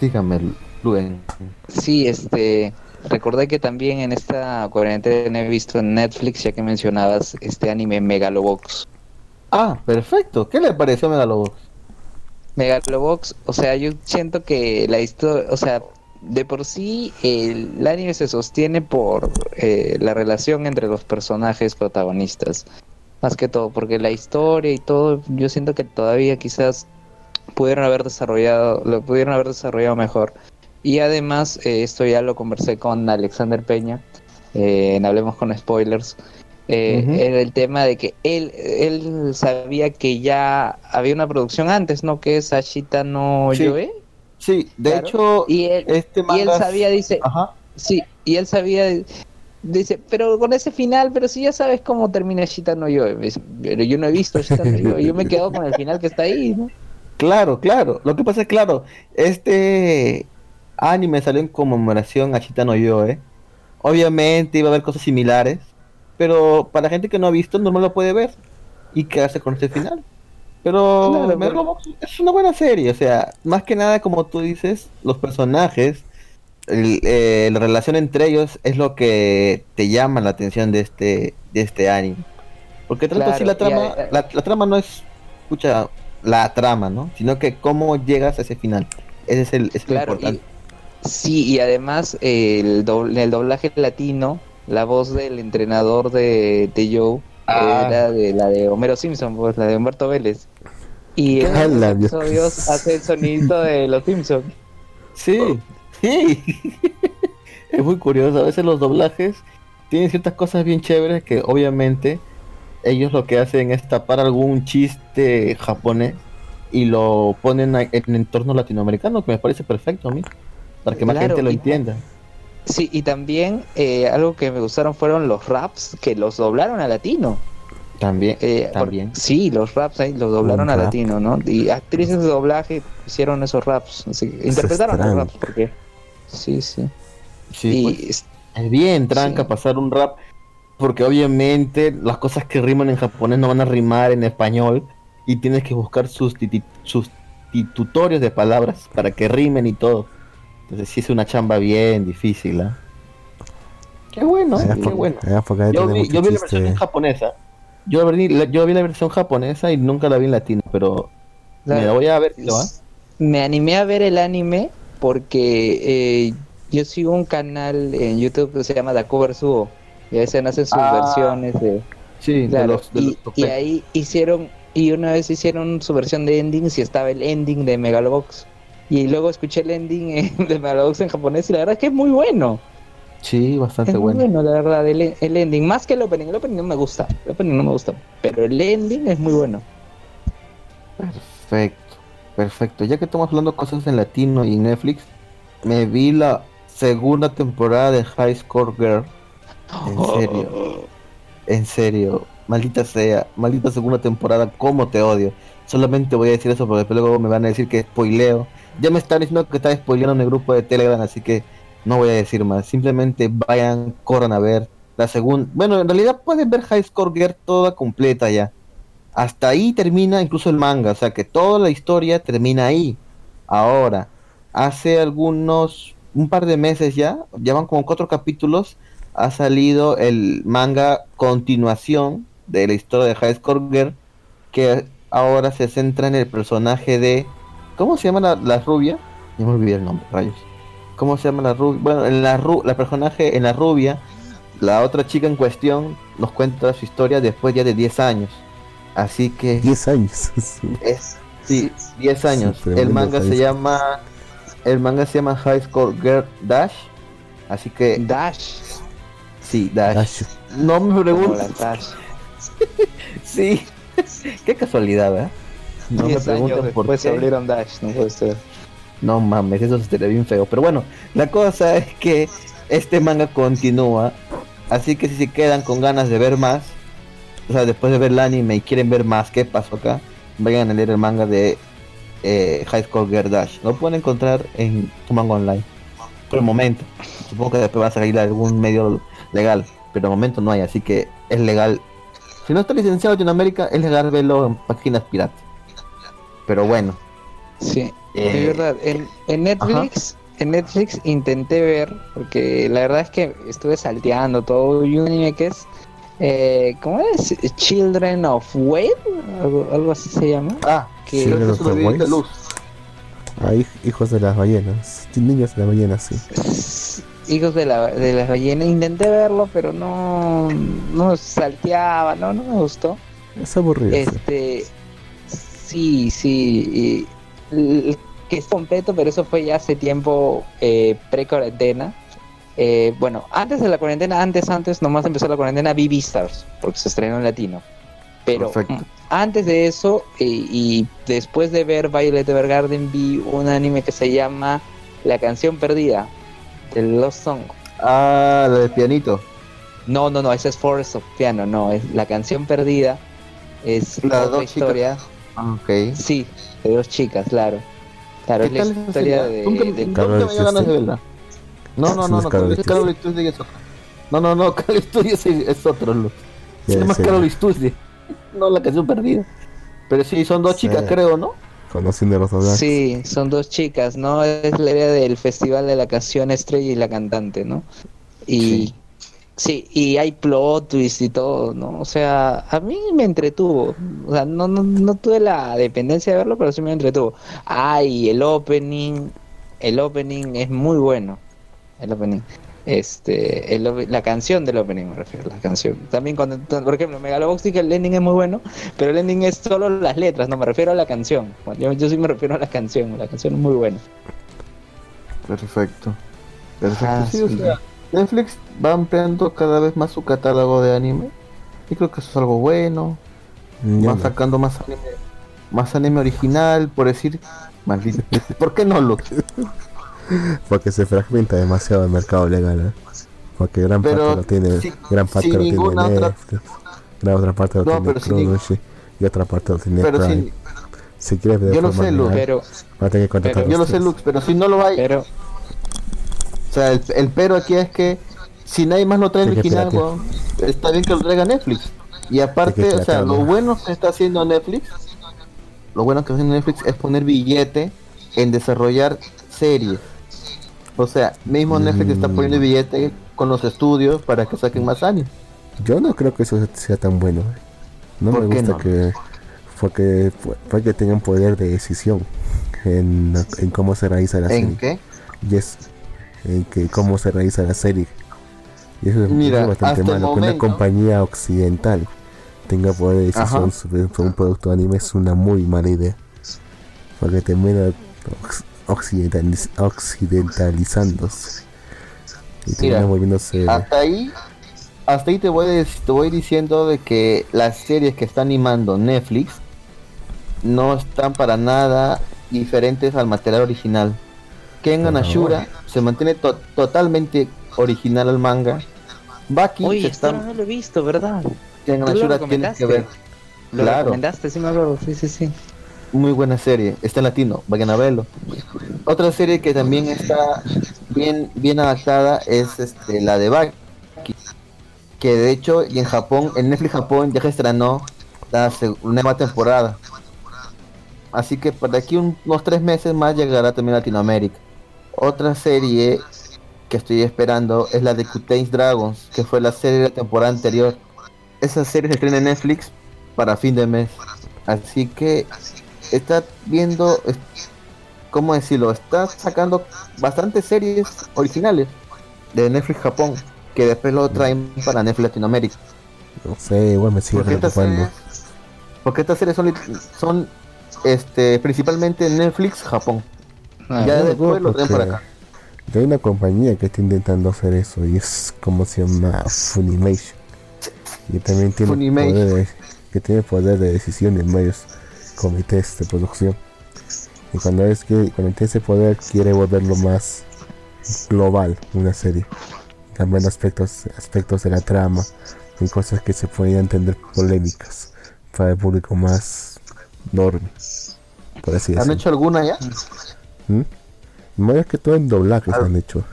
Dígame, Luen. Sí, este, recordé que también en esta cuarentena he visto en Netflix, ya que mencionabas este anime Megalobox. Ah, perfecto. ¿Qué le pareció Megalobox? Megalobox, o sea, yo siento que la historia, o sea, de por sí el, anime se sostiene por eh, la relación entre los personajes protagonistas, más que todo, porque la historia y todo, yo siento que todavía quizás pudieron haber desarrollado, lo pudieron haber desarrollado mejor. Y además, eh, esto ya lo conversé con Alexander Peña, eh, en Hablemos con Spoilers, eh, Ujú. era el tema de que él, él sabía que ya había una producción antes, ¿no? Que es Ashita no Sí. Yoe. Sí, de Claro. hecho, Y él, este y él manga- sabía, dice, Ajá. sí, y él sabía, dice, pero con ese final, pero si ya sabes cómo termina Ashita no Yoe. Me dice, Pero yo no he visto Ashita no Yoe, yo me quedo con el final que está ahí, ¿no? Claro, claro. Lo que pasa es claro, este anime salió en conmemoración a Chitano Yoe. Obviamente iba a haber cosas similares, pero para gente que no ha visto, normal lo puede ver y quedarse con este final. Pero Claro, Megalobox es una buena serie, o sea, más que nada como tú dices, los personajes, el- eh, la relación entre ellos es lo que te llama la atención de este de este anime. Porque tanto Claro, así la trama, la, la trama no es, escucha, la trama, ¿no? Sino que cómo llegas a ese final. Ese es el, es lo importante. y, sí, y además eh, el, doble- el doblaje latino, la voz del entrenador de, de Joe Ah. era de la de Homero Simpson, pues la de Humberto Vélez. Y en ¡Hala, los episodios hace el sonidito de los Simpsons. Sí, sí. es muy curioso. A veces los doblajes tienen ciertas cosas bien chéveres que obviamente ellos lo que hacen es tapar algún chiste japonés y lo ponen a- en entorno latinoamericano, que me parece perfecto a mí, para que más Claro, gente lo y- entienda. Sí, y también eh, algo que me gustaron fueron los raps que los doblaron a latino. También, Eh, por- también. sí, los raps ahí los doblaron a rap. latino, ¿no? Y actrices de doblaje hicieron esos raps, así interpretaron los raps, porque sí, sí. Sí, y pues, es- bien tranca Sí. pasar un rap, porque obviamente las cosas que riman en japonés no van a rimar en español y tienes que buscar sustitu- sustitutorios de palabras para que rimen y todo. Entonces sí es una chamba bien difícil, ¿ah? Qué bueno, Allá qué bueno. Yo vi, mucho yo vi la versión en japonesa. Yo vi, la, yo vi la versión japonesa y nunca la vi en latino, pero me la voy a ver. ¿lo va? me animé a ver el anime porque eh, yo sigo un canal en YouTube que se llama Da Cover Suo y a veces hacen sus Ah, versiones de, Sí, de claro, los, de y, los y ahí hicieron y una vez hicieron su versión de endings y estaba el ending de Megalobox y luego escuché el ending de Megalobox en japonés y la verdad es que es muy bueno. Sí, bastante es muy bueno. bueno la verdad el, el ending más que el opening el opening no me gusta el opening no me gusta pero el ending es muy bueno. Perfecto, perfecto. Ya que estamos hablando cosas en latino y Netflix, me vi la segunda temporada de High Score Girl. En serio, en serio. Maldita sea, maldita segunda temporada, cómo te odio. Solamente voy a decir eso porque después luego me van a decir que spoileo. Ya me están diciendo que está spoileando en el grupo de Telegram, así que no voy a decir más. Simplemente vayan, corran a ver la segunda. Bueno, en realidad pueden ver High Score Girl toda completa ya. Hasta ahí termina incluso el manga, o sea que toda la historia termina ahí. Ahora, hace algunos, un par de meses ya, ya van como cuatro capítulos, ha salido el manga continuación de la historia de High Girl, que ahora se centra en el personaje de, ¿cómo se llama la, la rubia? Ya me olvidé el nombre, rayos. ¿Cómo se llama la rubia? Bueno, en la, ru la personaje en la rubia, la otra chica en cuestión nos cuenta su historia después ya de 10 años. Así que 10 años. es sí, 10 años. Sí, el manga se llama el manga se llama High Score Girl Dash. Así que Dash Sí, Dash. Dash. No me preguntes. Dash. Sí. Qué casualidad, ¿verdad? No me 10 años pregunten por después se qué. abrieron Dash, no puede ser. No mames, eso estaría bien feo. Pero bueno, la cosa es que este manga continúa. Así que si se quedan con ganas de ver más, o sea, después de ver el anime y quieren ver más qué pasó acá, vayan a leer el manga de eh, High School Girl Dash. Lo pueden encontrar en tu manga online. Por el momento. Supongo que después va a salir algún medio legal. Pero de momento no hay, así que es legal. Si no está licenciado en Latinoamérica, es legal verlo en páginas piratas. Pero bueno. Sí, Eh, es verdad. En, en Netflix, en Netflix intenté ver, porque la verdad es que estuve salteando todo y un anime que es, eh, ¿cómo es? Children of Wave, algo, algo así se llama. Ah, Que- Children of the luz. Ahí, hijos de las ballenas. Niños de las ballenas, sí. Hijos de, la, de las ballenas, intenté verlo, pero no, no salteaba, no, no me gustó. Es aburrido. sí. Este, sí, sí, y- que es completo, pero eso fue ya hace tiempo eh, pre-cuarentena. Eh, bueno, antes de la cuarentena, antes, antes, nomás empezó la cuarentena, vi Beastars, porque se estrenó en latino. Pero Perfecto. mm, antes de eso, eh, y después de ver Violet Evergarden, vi un anime que se llama La canción perdida, de Lost Song. Ah, la del pianito. No, no, no, ese es Forest of Piano, no, es La canción perdida. Es Las otra dos historia. Ah, ok. Sí, de dos chicas, claro. Claro, es ¿Qué la historia de, Nunca, de- nunca Carol me dio ganas de Tuesday. verla. No, no, no, no, Carol Tuesday es otro. No, no, no, Carol Tuesday es, es otro. Se llama. Carol Tuesday. No, la canción perdida. Pero sí, son dos Sí. chicas, creo, ¿no? Conociendo los doblajes. Sí, son dos chicas, ¿no? Es la idea del Festival de la Canción Estrella y la Cantante, ¿no? Y sí, y hay plot twist y todo, ¿no? O sea, a mí me entretuvo. O sea, no, no, no tuve la dependencia de verlo, pero sí me entretuvo. Ay, el opening, el opening es muy bueno. El opening. Este, el la canción del opening me refiero, la canción. También cuando, por ejemplo, Megalobox dice que el ending es muy bueno, pero el ending es solo las letras, no me refiero a la canción. Yo, yo sí me refiero a la canción, la canción es muy buena. Perfecto. Perfecto. Ah, sí, o sí. sea, Netflix va ampliando cada vez más su catálogo de anime. Y creo que eso es algo bueno. Yo Va no. sacando más anime, más anime original, por decir. Maldito. ¿Por qué no, Lux? Porque se fragmenta demasiado el mercado legal. ¿eh? Porque gran Pero parte lo tiene, si- gran parte lo tiene otra- Netflix, gran otra parte lo No, tiene si Crunchy y otra parte lo tiene Pero Prime. si, Si quieres yo lo forma sé, Lu, legal, Pero, va a tener que contratar pero- yo lo los sé. Lux, pero si no lo hay, pero, o sea, el, el pero aquí es que si nadie más lo trae original, está bien que lo traiga Netflix. Y aparte, o sea, lo bueno que está haciendo Netflix, lo bueno que está haciendo Netflix es poner billete en desarrollar series. O sea, mismo Netflix está Mm. poniendo billete con los estudios para que saquen más años. Yo no creo que eso sea tan bueno. No me ¿Por qué gusta no? que porque porque tengan poder de decisión en, en cómo se realiza la ¿En serie. qué? Y es en que cómo se realiza la serie. Y eso es, Mira, es bastante malo. Que una momento- compañía occidental tenga poder de decisión Ajá. sobre, un producto de anime es una muy mala idea. Porque termina occidentaliz- occidentalizándose. Y termina Mira, volviéndose... Hasta ahí, hasta ahí te voy, te voy diciendo de que las series que está animando Netflix no están para nada diferentes al material original. Kengan Ashura se mantiene to- totalmente original al manga. Baki oye, se está no lo he visto, ¿verdad? Kengan Ashura tienes que ver. Lo Claro. recomendaste, sí me acuerdo, sí, sí, sí. Muy buena serie, está en latino, vayan a verlo. Otra serie que también está bien, bien adaptada es este, la de Baki. Que de hecho, y en Japón, en Netflix Japón ya se estrenó la nueva temporada. Así que para aquí un- unos tres meses más llegará también Latinoamérica. Otra serie que estoy esperando es la de Cuteis Dragons, que fue la serie de la temporada anterior. Esa serie se estrena en Netflix para fin de mes. Así que está viendo, es- ¿cómo decirlo? Está sacando bastantes series originales de Netflix Japón, que después lo traen para Netflix Latinoamérica. No sé, igual me sigue Porque estas preocupando. series, porque estas series son, son este, principalmente Netflix Japón. Ah, ya no, después lo traen para acá. Hay una compañía que está intentando hacer eso y es como se llama Funimation. Y también tiene Funimation. poder de, que tiene poder de decisión en varios comités de producción. Y cuando es que cuando tiene ese poder quiere volverlo más global una serie. Cambiando aspectos, aspectos de la trama y cosas que se podían entender polémicas para el público más norme. Por así ¿Han hecho alguna ya? ¿Mm? Más que todo en doblajes Ah. han hecho.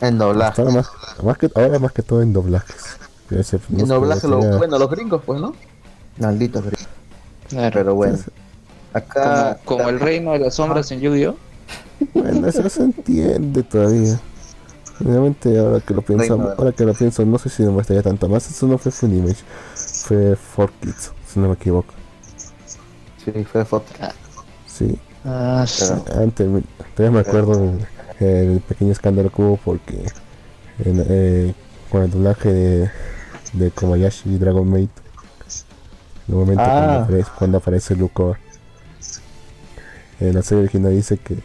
En doblaje. Ahora más, más que, ahora más que todo en doblajes. En sé, doblaje, lo, bueno, los gringos, pues, ¿no? Malditos gringos. Claro. Pero bueno. Acá. como el reino de las sombras en Yu-Gi-Oh! Bueno, eso se entiende todavía. Realmente ahora que lo pienso, Reino ahora que lo pienso, no sé si me gustaría tanto más. Eso no fue Funimation, fue 4Kids, si no me equivoco. Sí, fue foto. Sí, Ah, sí. antes me- todavía me acuerdo el, el pequeño escándalo que hubo porque en, eh, con el doblaje de, de Kobayashi y Dragon Maid, en un momento cuando, Ah. aparece, cuando aparece Lucor, en la serie original dice que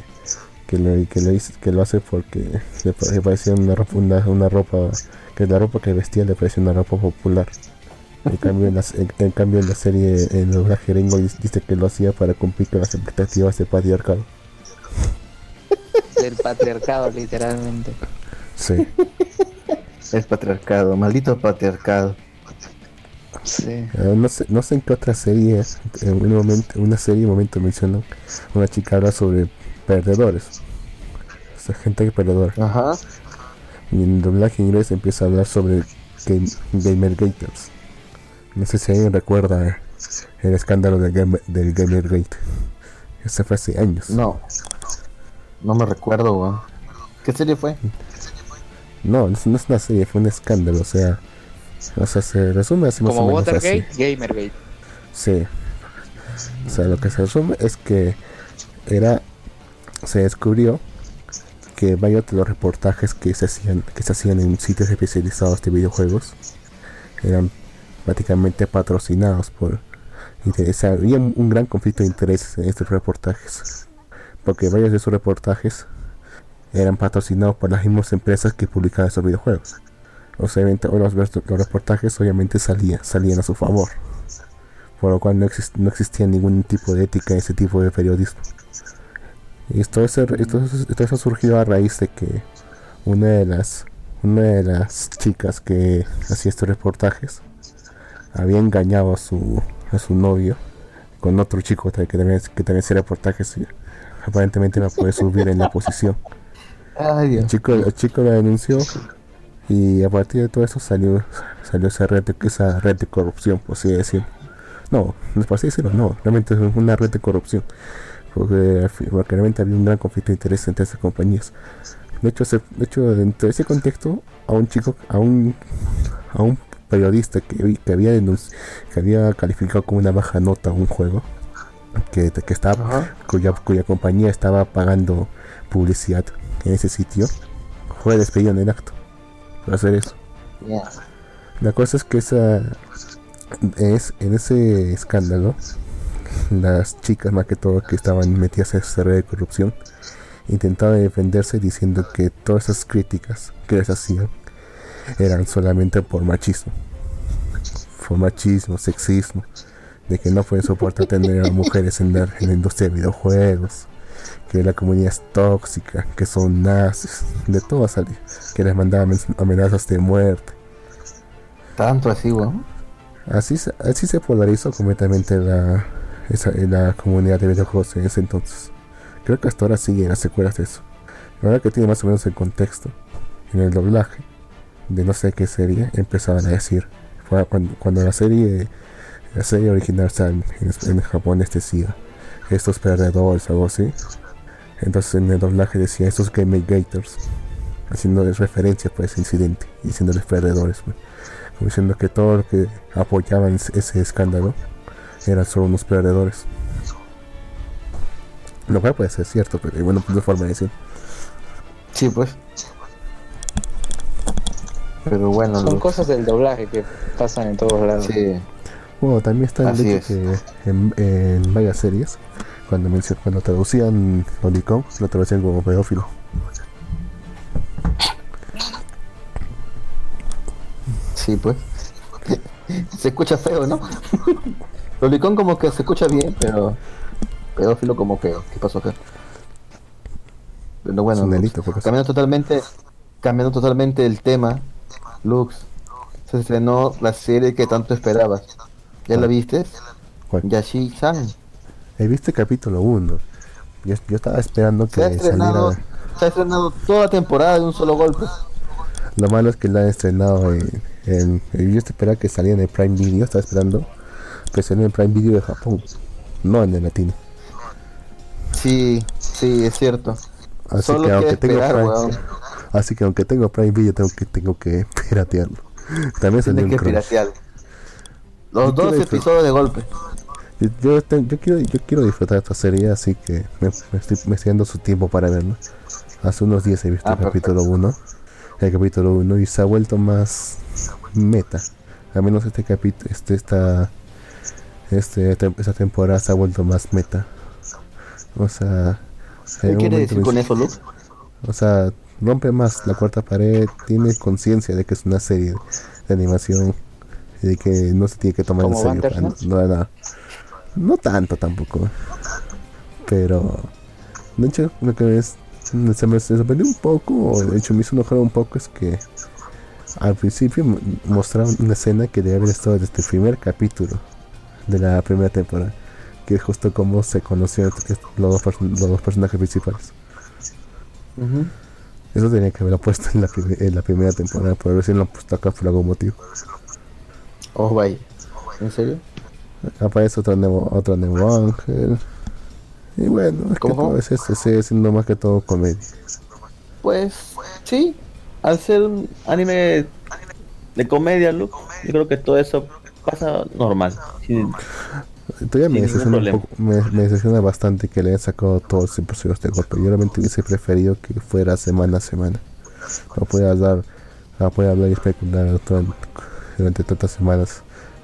que lo, que lo, hizo- que lo hace porque le, le parecía una ropa, una, una ropa que la ropa que vestía le parecía una ropa popular. En cambio, en la, en, en cambio en la serie, en el doblaje gringo dice dice que lo hacía para cumplir con las expectativas de patriarcado. Del patriarcado, literalmente. Sí. Es patriarcado, maldito patriarcado. Sí. Eh, no, sé, no sé en qué otra serie, en un momento, una serie, un momento mencionan, una chica habla sobre perdedores. O sea, gente perdedora. Ajá. Y en doblaje inglés empieza a hablar sobre game, Gamergaters. No sé si alguien recuerda el escándalo del, game, del Gamergate. Ese fue hace años. No. No me recuerdo. ¿Qué serie fue? No, es, no es una serie, fue un escándalo. O sea, o sea se resume así más Como o menos así. Watergate, Gamergate. Sí. O sea, lo que se resume es que era se descubrió que varios de los reportajes que se hacían que se hacían en sitios especializados de videojuegos eran prácticamente patrocinados por sea, había un un gran conflicto de intereses en estos reportajes porque varios de esos reportajes eran patrocinados por las mismas empresas que publicaban esos videojuegos obviamente, los, los reportajes obviamente salían, salían a su favor por lo cual no, exist- no existía ningún tipo de ética en ese tipo de periodismo. Y esto, esto, esto eso surgió a raíz de que una de las una de las chicas que hacía estos reportajes había engañado a su a su novio con otro chico que también, que también hacía reportajes y aparentemente no puede subir en la posición. Ay, El chico, el chico la denunció y a partir de todo eso salió salió esa red de, esa red de corrupción, por así decirlo. No, no es por así decirlo, no, realmente es una red de corrupción. Porque, porque realmente había un gran conflicto de interés entre esas compañías. De hecho, se- de hecho, dentro de ese contexto, a un chico, a un, a un periodista que, que había que había calificado con una baja nota un juego, que, que estaba, Ajá. cuya, cuya compañía estaba pagando publicidad en ese sitio, fue despedido en el acto hacer eso. La cosa es que esa es en ese escándalo las chicas más que todo que estaban metidas en esa red de corrupción intentaban defenderse diciendo que todas esas críticas que les hacían eran solamente por machismo. Por machismo, sexismo de que no pueden soportar tener a mujeres en la, en la industria de videojuegos que la comunidad es tóxica, que son nazis, de todo salía, que les mandaban amenazas de muerte Tanto así, weón. Así, se- así se polarizó completamente la, esa, la comunidad de videojuegos en ese entonces. Creo que hasta ahora siguen las secuelas de eso. La verdad que tiene más o menos el contexto. En el doblaje de no sé qué serie empezaban a decir. Fue cuando, cuando la serie la serie original en, en, en japonés decía estos perdedores algo así. Entonces en el doblaje decía estos game gators haciéndoles referencia por ese incidente, diciéndoles perdedores. pues como diciendo que todo lo que apoyaban ese- escándalo eran solo unos perdedores. Lo cual puede ser cierto, pero bueno, pues de forma de decir. Sí, pues. Pero bueno, Son cosas del doblaje que pasan en todos lados. sí. Bueno, también está el Así hecho que en, en varias series, cuando, me, cuando traducían Lolicón, se lo traducían como pedófilo. Sí, pues. se escucha feo, ¿no? Lolicón como que se escucha bien, pero pedófilo como que, ¿qué pasó acá? Pero bueno, delito, pues, cambiando totalmente, cambiando totalmente el tema, Lux, se estrenó la serie que tanto esperabas. ¿Ya la viste? ¿Cuál? Yashi-san. He visto el capítulo 1. Yo, yo estaba esperando Se ha que estrenado, saliera. se ha estrenado toda la temporada de un solo golpe. Lo malo es que la han estrenado en. en- yo esperaba que saliera en el Prime Video. Estaba esperando que saliera en el Prime Video de Japón. No en el latino. Sí, sí, es cierto. Así Solo que aunque tengo esperar, Prime, weón. así que aunque tengo Prime Video tengo que tengo que piratearlo. También salió Tienes en que Crunchy. piratear. Los dos episodios de golpe. Yo, yo, quiero yo quiero disfrutar esta serie, así que me, me estoy, me estoy dando su tiempo para verla. Hace unos días he visto Ah, el capítulo 1, el capítulo 1 y se ha vuelto más meta. Al menos este capítulo, este esta este esta temporada se ha vuelto más meta. O sea, ¿Qué quiere decir con eso, Lux? o sea, rompe más la cuarta pared, tiene conciencia de que es una serie de animación y de que no se tiene que tomar en ¿Como serio. Bandersnatch? No, no, no tanto tampoco. Pero, de hecho, lo que es, se me sorprendió un poco, o de hecho me hizo enojar un poco, es que al principio mo- mostraron una escena que debe haber estado desde el primer capítulo de la primera temporada, que es justo como se conocieron los dos, perso- los dos personajes principales. Eso tenía que haberlo puesto en la, en la primera temporada, pero recién lo han puesto acá por algún motivo. Oh, vaya. ¿En serio? Aparece otro nuevo, otro nuevo ángel. Y bueno, es que todo es este, sigue siendo más que todo comedia. Pues sí, al ser un anime de comedia, Lux, yo creo que todo eso pasa normal. Sí, Todavía me Sin decepciona, poco, me, me decepciona bastante que le hayan sacado todos los episodios de golpe. Yo realmente hubiese preferido que fuera semana a semana. No puede hablar, no puede hablar y especular durante tantas semanas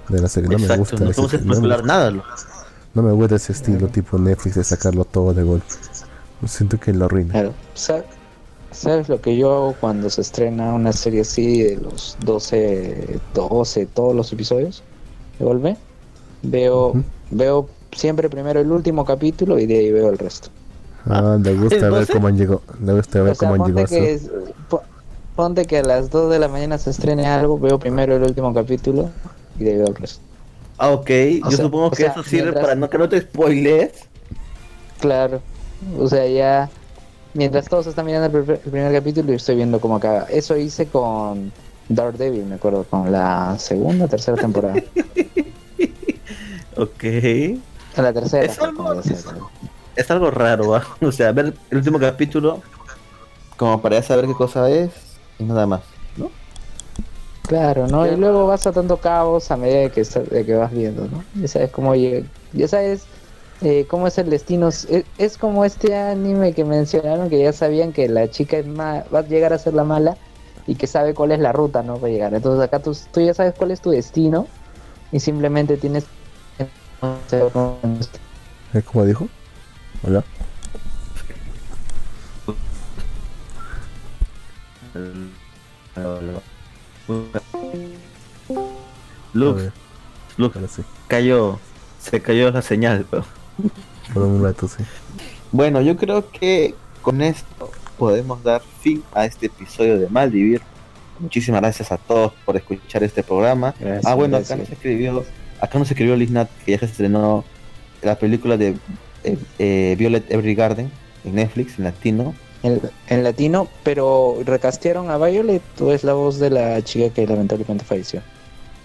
de la serie. No me exacto, gusta no no me- nada, no me gusta ese estilo tipo Netflix de sacarlo todo de golpe. Siento que lo arruina. Claro. Sa- ¿Sabes lo que yo hago cuando se estrena una serie así de los 12, 12, todos los episodios de golpe? Veo, Ujú. veo siempre primero el último capítulo y de ahí veo el resto. Ah, le gusta ver entonces- cómo han llegado, le gusta ver O sea, cómo han llegado que, po- ponte que a las 2 de la mañana se estrene algo, veo primero el último capítulo y de. Ah, ok, O yo sea- supongo que sea, eso sirve mientras- para no que no te spoilees. Claro. O sea, ya mientras todos están mirando el, primer- el primer capítulo, yo estoy viendo cómo acaba. Eso hice con Daredevil, me acuerdo, con la segunda o tercera temporada. Ok. En la tercera. Es algo- salió. Es algo raro, ¿va? O sea, ver el último capítulo como para saber qué cosa es y nada más. Claro, ¿no? Y luego vas atando cabos a medida de que, de que vas viendo, ¿no? Ya sabes cómo llega- ya sabes eh, cómo es el destino. Es, es como este anime que mencionaron que ya sabían que la chica es ma- va a llegar a ser la mala y que sabe cuál es la ruta, ¿no? Para llegar. Entonces acá tú, tú ya sabes cuál es tu destino y simplemente tienes que... ¿Eh, ¿Cómo dijo? Hola. A Lux, Lux, sí. cayó, se cayó la señal, pero... Por un rato, sí. Bueno, yo creo que con esto podemos dar fin a este episodio de Maldivir. Muchísimas gracias a todos por escuchar este programa. Gracias, ah, bueno, gracias. acá nos escribió, acá nos escribió Liznat que ya se estrenó la película de eh, eh, Violet Evergarden en Netflix, en latino. En, en latino, pero recastearon a Violet o es la voz de la chica que lamentablemente falleció.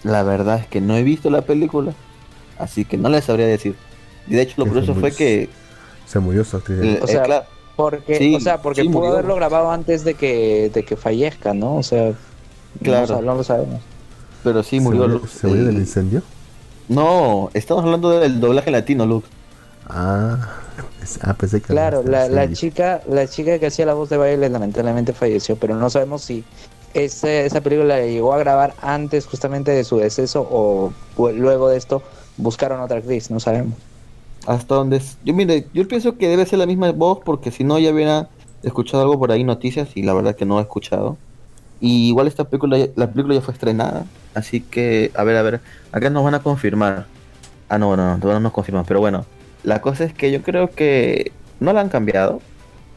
La verdad es que no he visto la película, así que no les sabría decir. Y de hecho lo curioso fue que... Se murió su actriz. eh, O sea, eh, Porque, Sí, o sea, porque sí, pudo murió. haberlo grabado antes de que, de que fallezca, ¿no? O sea, Claro. no, lo sabemos. pero sí ¿Se murió, murió, Lux. ¿Se murió del El- incendio? No, estamos hablando del doblaje latino, Lux. Ah, ah, pensé que Claro, la, la chica, la chica que hacía la voz de Violet lamentablemente falleció, pero no sabemos si ese- esa película la llegó a grabar antes justamente de su deceso o pu- luego de esto buscaron otra actriz, no sabemos. Hasta donde... es- Yo mire, yo pienso que debe ser la misma voz porque si no ya hubiera escuchado algo por ahí, noticias, y la verdad que no he escuchado. Y igual esta película, la película ya fue estrenada, así que, a ver, a ver, acá nos van a confirmar. Ah, no, no, no, todavía no nos confirman, pero bueno, la cosa es que yo creo que no la han cambiado.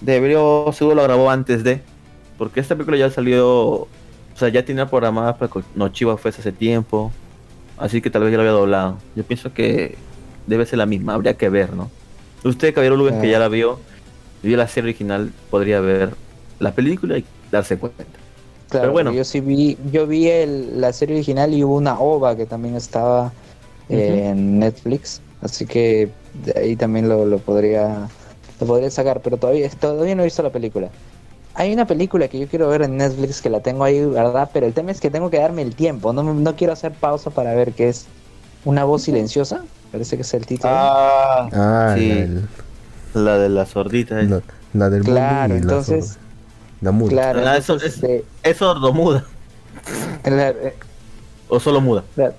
Debería, seguro lo grabó antes de, porque esta película ya salió, o sea, ya tenía programada para que Nochiwa fuese hace tiempo, así que tal vez ya lo había doblado. Yo pienso que debe ser la misma, habría que ver, ¿no? Usted, Caballero que Ah. ya la vio, vio la serie original, podría ver la película y darse cuenta. Claro, Pero bueno. yo sí vi, yo vi el- la serie original y hubo una OVA que también estaba eh, en Netflix, así que de ahí también lo, lo podría lo podría sacar, pero todavía todavía no he visto la película. Hay una película que yo quiero ver en Netflix que la tengo ahí, ¿verdad? Pero el tema es que tengo que darme el tiempo, no, me- no quiero hacer pausa para ver qué es Una voz silenciosa, parece que es el título. Ah, Ah, sí, la, del- la de la sordita. la, la del Claro, bullying y la entonces-. La muda. Claro, Ah, eso entonces, es- este, ¿Es sordo muda? la- eh, ¿O solo muda? la-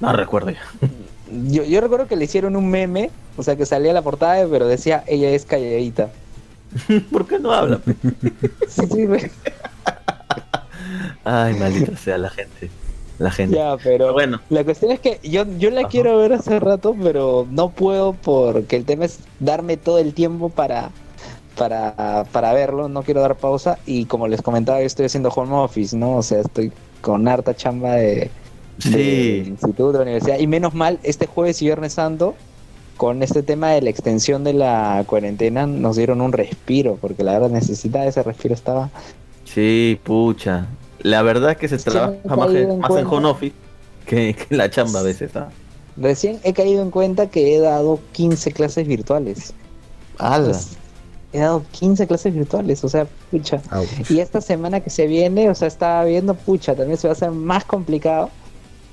No recuerdo ya. yo, yo recuerdo que le hicieron un meme, o sea que salía la portada, pero decía ella es calladita. ¿Por qué no habla? Sí, sí, güey. Ay, maldita sea la gente. La gente. ya, pero Pero bueno, la cuestión es que yo, yo la Ajá. quiero ver hace rato, pero no puedo porque el tema es darme todo el tiempo para, para, para verlo, no quiero dar pausa y como les comentaba, yo estoy haciendo home office, ¿no? O sea, estoy con harta chamba de sí. instituto, de universidad. Y menos mal, este jueves y viernes santo, con este tema de la extensión de la cuarentena, nos dieron un respiro, porque la verdad necesitaba ese respiro, estaba... Sí, pucha. La verdad es que se trabaja más, en, más en home office que, que en la chamba a veces. ¿ah? Recién he caído en cuenta que he dado 15 clases virtuales. ¡Hala! He dado 15 clases virtuales, o sea, pucha. Ouch. Y esta semana que se viene, o sea, estaba viendo, pucha, también se va a hacer más complicado.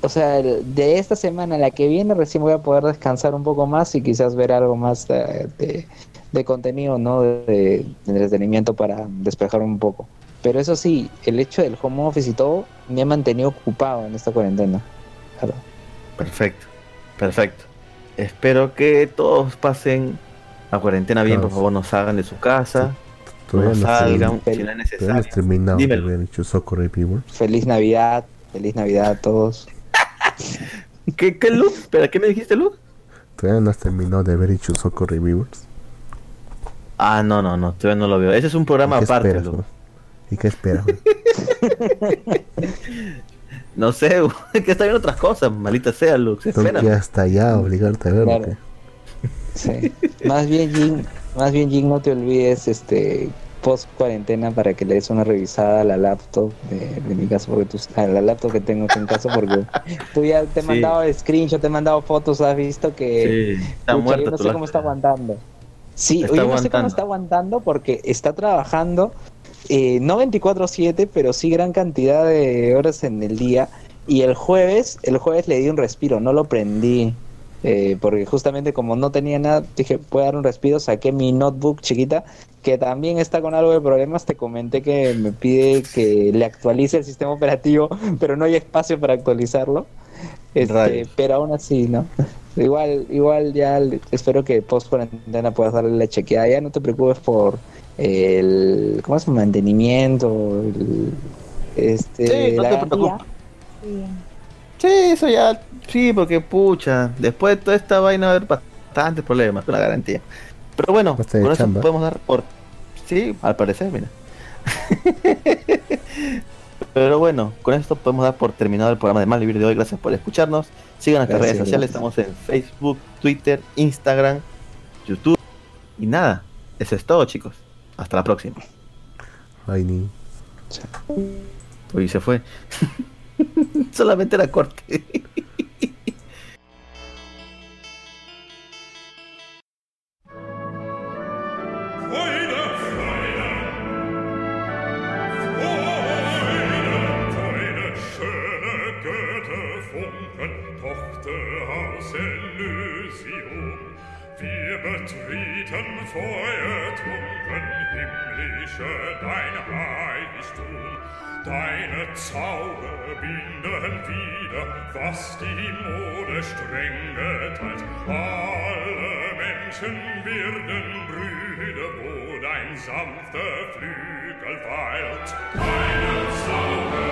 O sea, de esta semana a la que viene recién voy a poder descansar un poco más y quizás ver algo más de, de- de contenido, ¿no? De, de entretenimiento para despejar un poco. Pero eso sí, el hecho del home office y todo me ha mantenido ocupado en esta cuarentena. Claro. Perfecto, perfecto. Espero que todos pasen la cuarentena bien, por favor, no salgan de su casa, no Todavía no, salgan si no es necesario. Feliz Navidad, feliz Navidad a todos. ¿Qué, qué Luz? Espera, ¿qué me dijiste, Luz? Todavía no has terminado de ver hecho Socorro Reviewers. Ah, no, no, no, todavía no lo veo. Ese es un programa ¿Y qué aparte, esperas? ¿Y qué esperas? No sé, que está viendo otras cosas, malita sea, Luz. Tengo Espera. que hasta allá obligarte a verlo. Claro. ¿qué? Sí. Más bien, Jin, más bien, Jin, no te olvides, este, post cuarentena para que le des una revisada a la laptop de, de mi caso, porque tú, a la laptop que tengo en casa, porque tú ya te he Sí. mandado screenshot, te he mandado fotos, has visto que Sí, está pucha, muerta yo no sé cómo está aguantando. Sí, Está oye, no sé cómo está aguantando porque está trabajando, eh, no 24/7, pero sí gran cantidad de horas en el día. Y el jueves, el jueves le di un respiro, no lo prendí. Eh, porque justamente como no tenía nada, dije, voy a dar un respiro, saqué mi notebook chiquita, que también está con algo de problemas, te comenté que me pide que le actualice el sistema operativo, pero no hay espacio para actualizarlo. Este, pero aún así, ¿no? Igual, igual ya espero que post cuarentena puedas darle la chequeada. Ya no te preocupes por el ¿cómo es? mantenimiento, el, este Sí, no la te preocupes. Sí, eso ya, sí, porque pucha, después de toda esta vaina va a haber bastantes problemas con la garantía. Pero bueno, con eso chamba. podemos dar por... Sí, al parecer, mira. Pero bueno, con esto podemos dar por terminado el programa de Mal Vivir de hoy. Gracias por escucharnos. Sigan nuestras Gracias, redes sociales, gracias. estamos en Facebook, Twitter, Instagram, YouTube. Y nada, eso es todo chicos. Hasta la próxima. Ay, ni. Uy, se fue. Solamente era corte. Betreten feuertrunken himmlische dein heiligtum deine zauber binden wieder was die mode streng geteilt alle menschen werden brüder müde Boot ein sanfter Flügel weilt. Keine Sorge,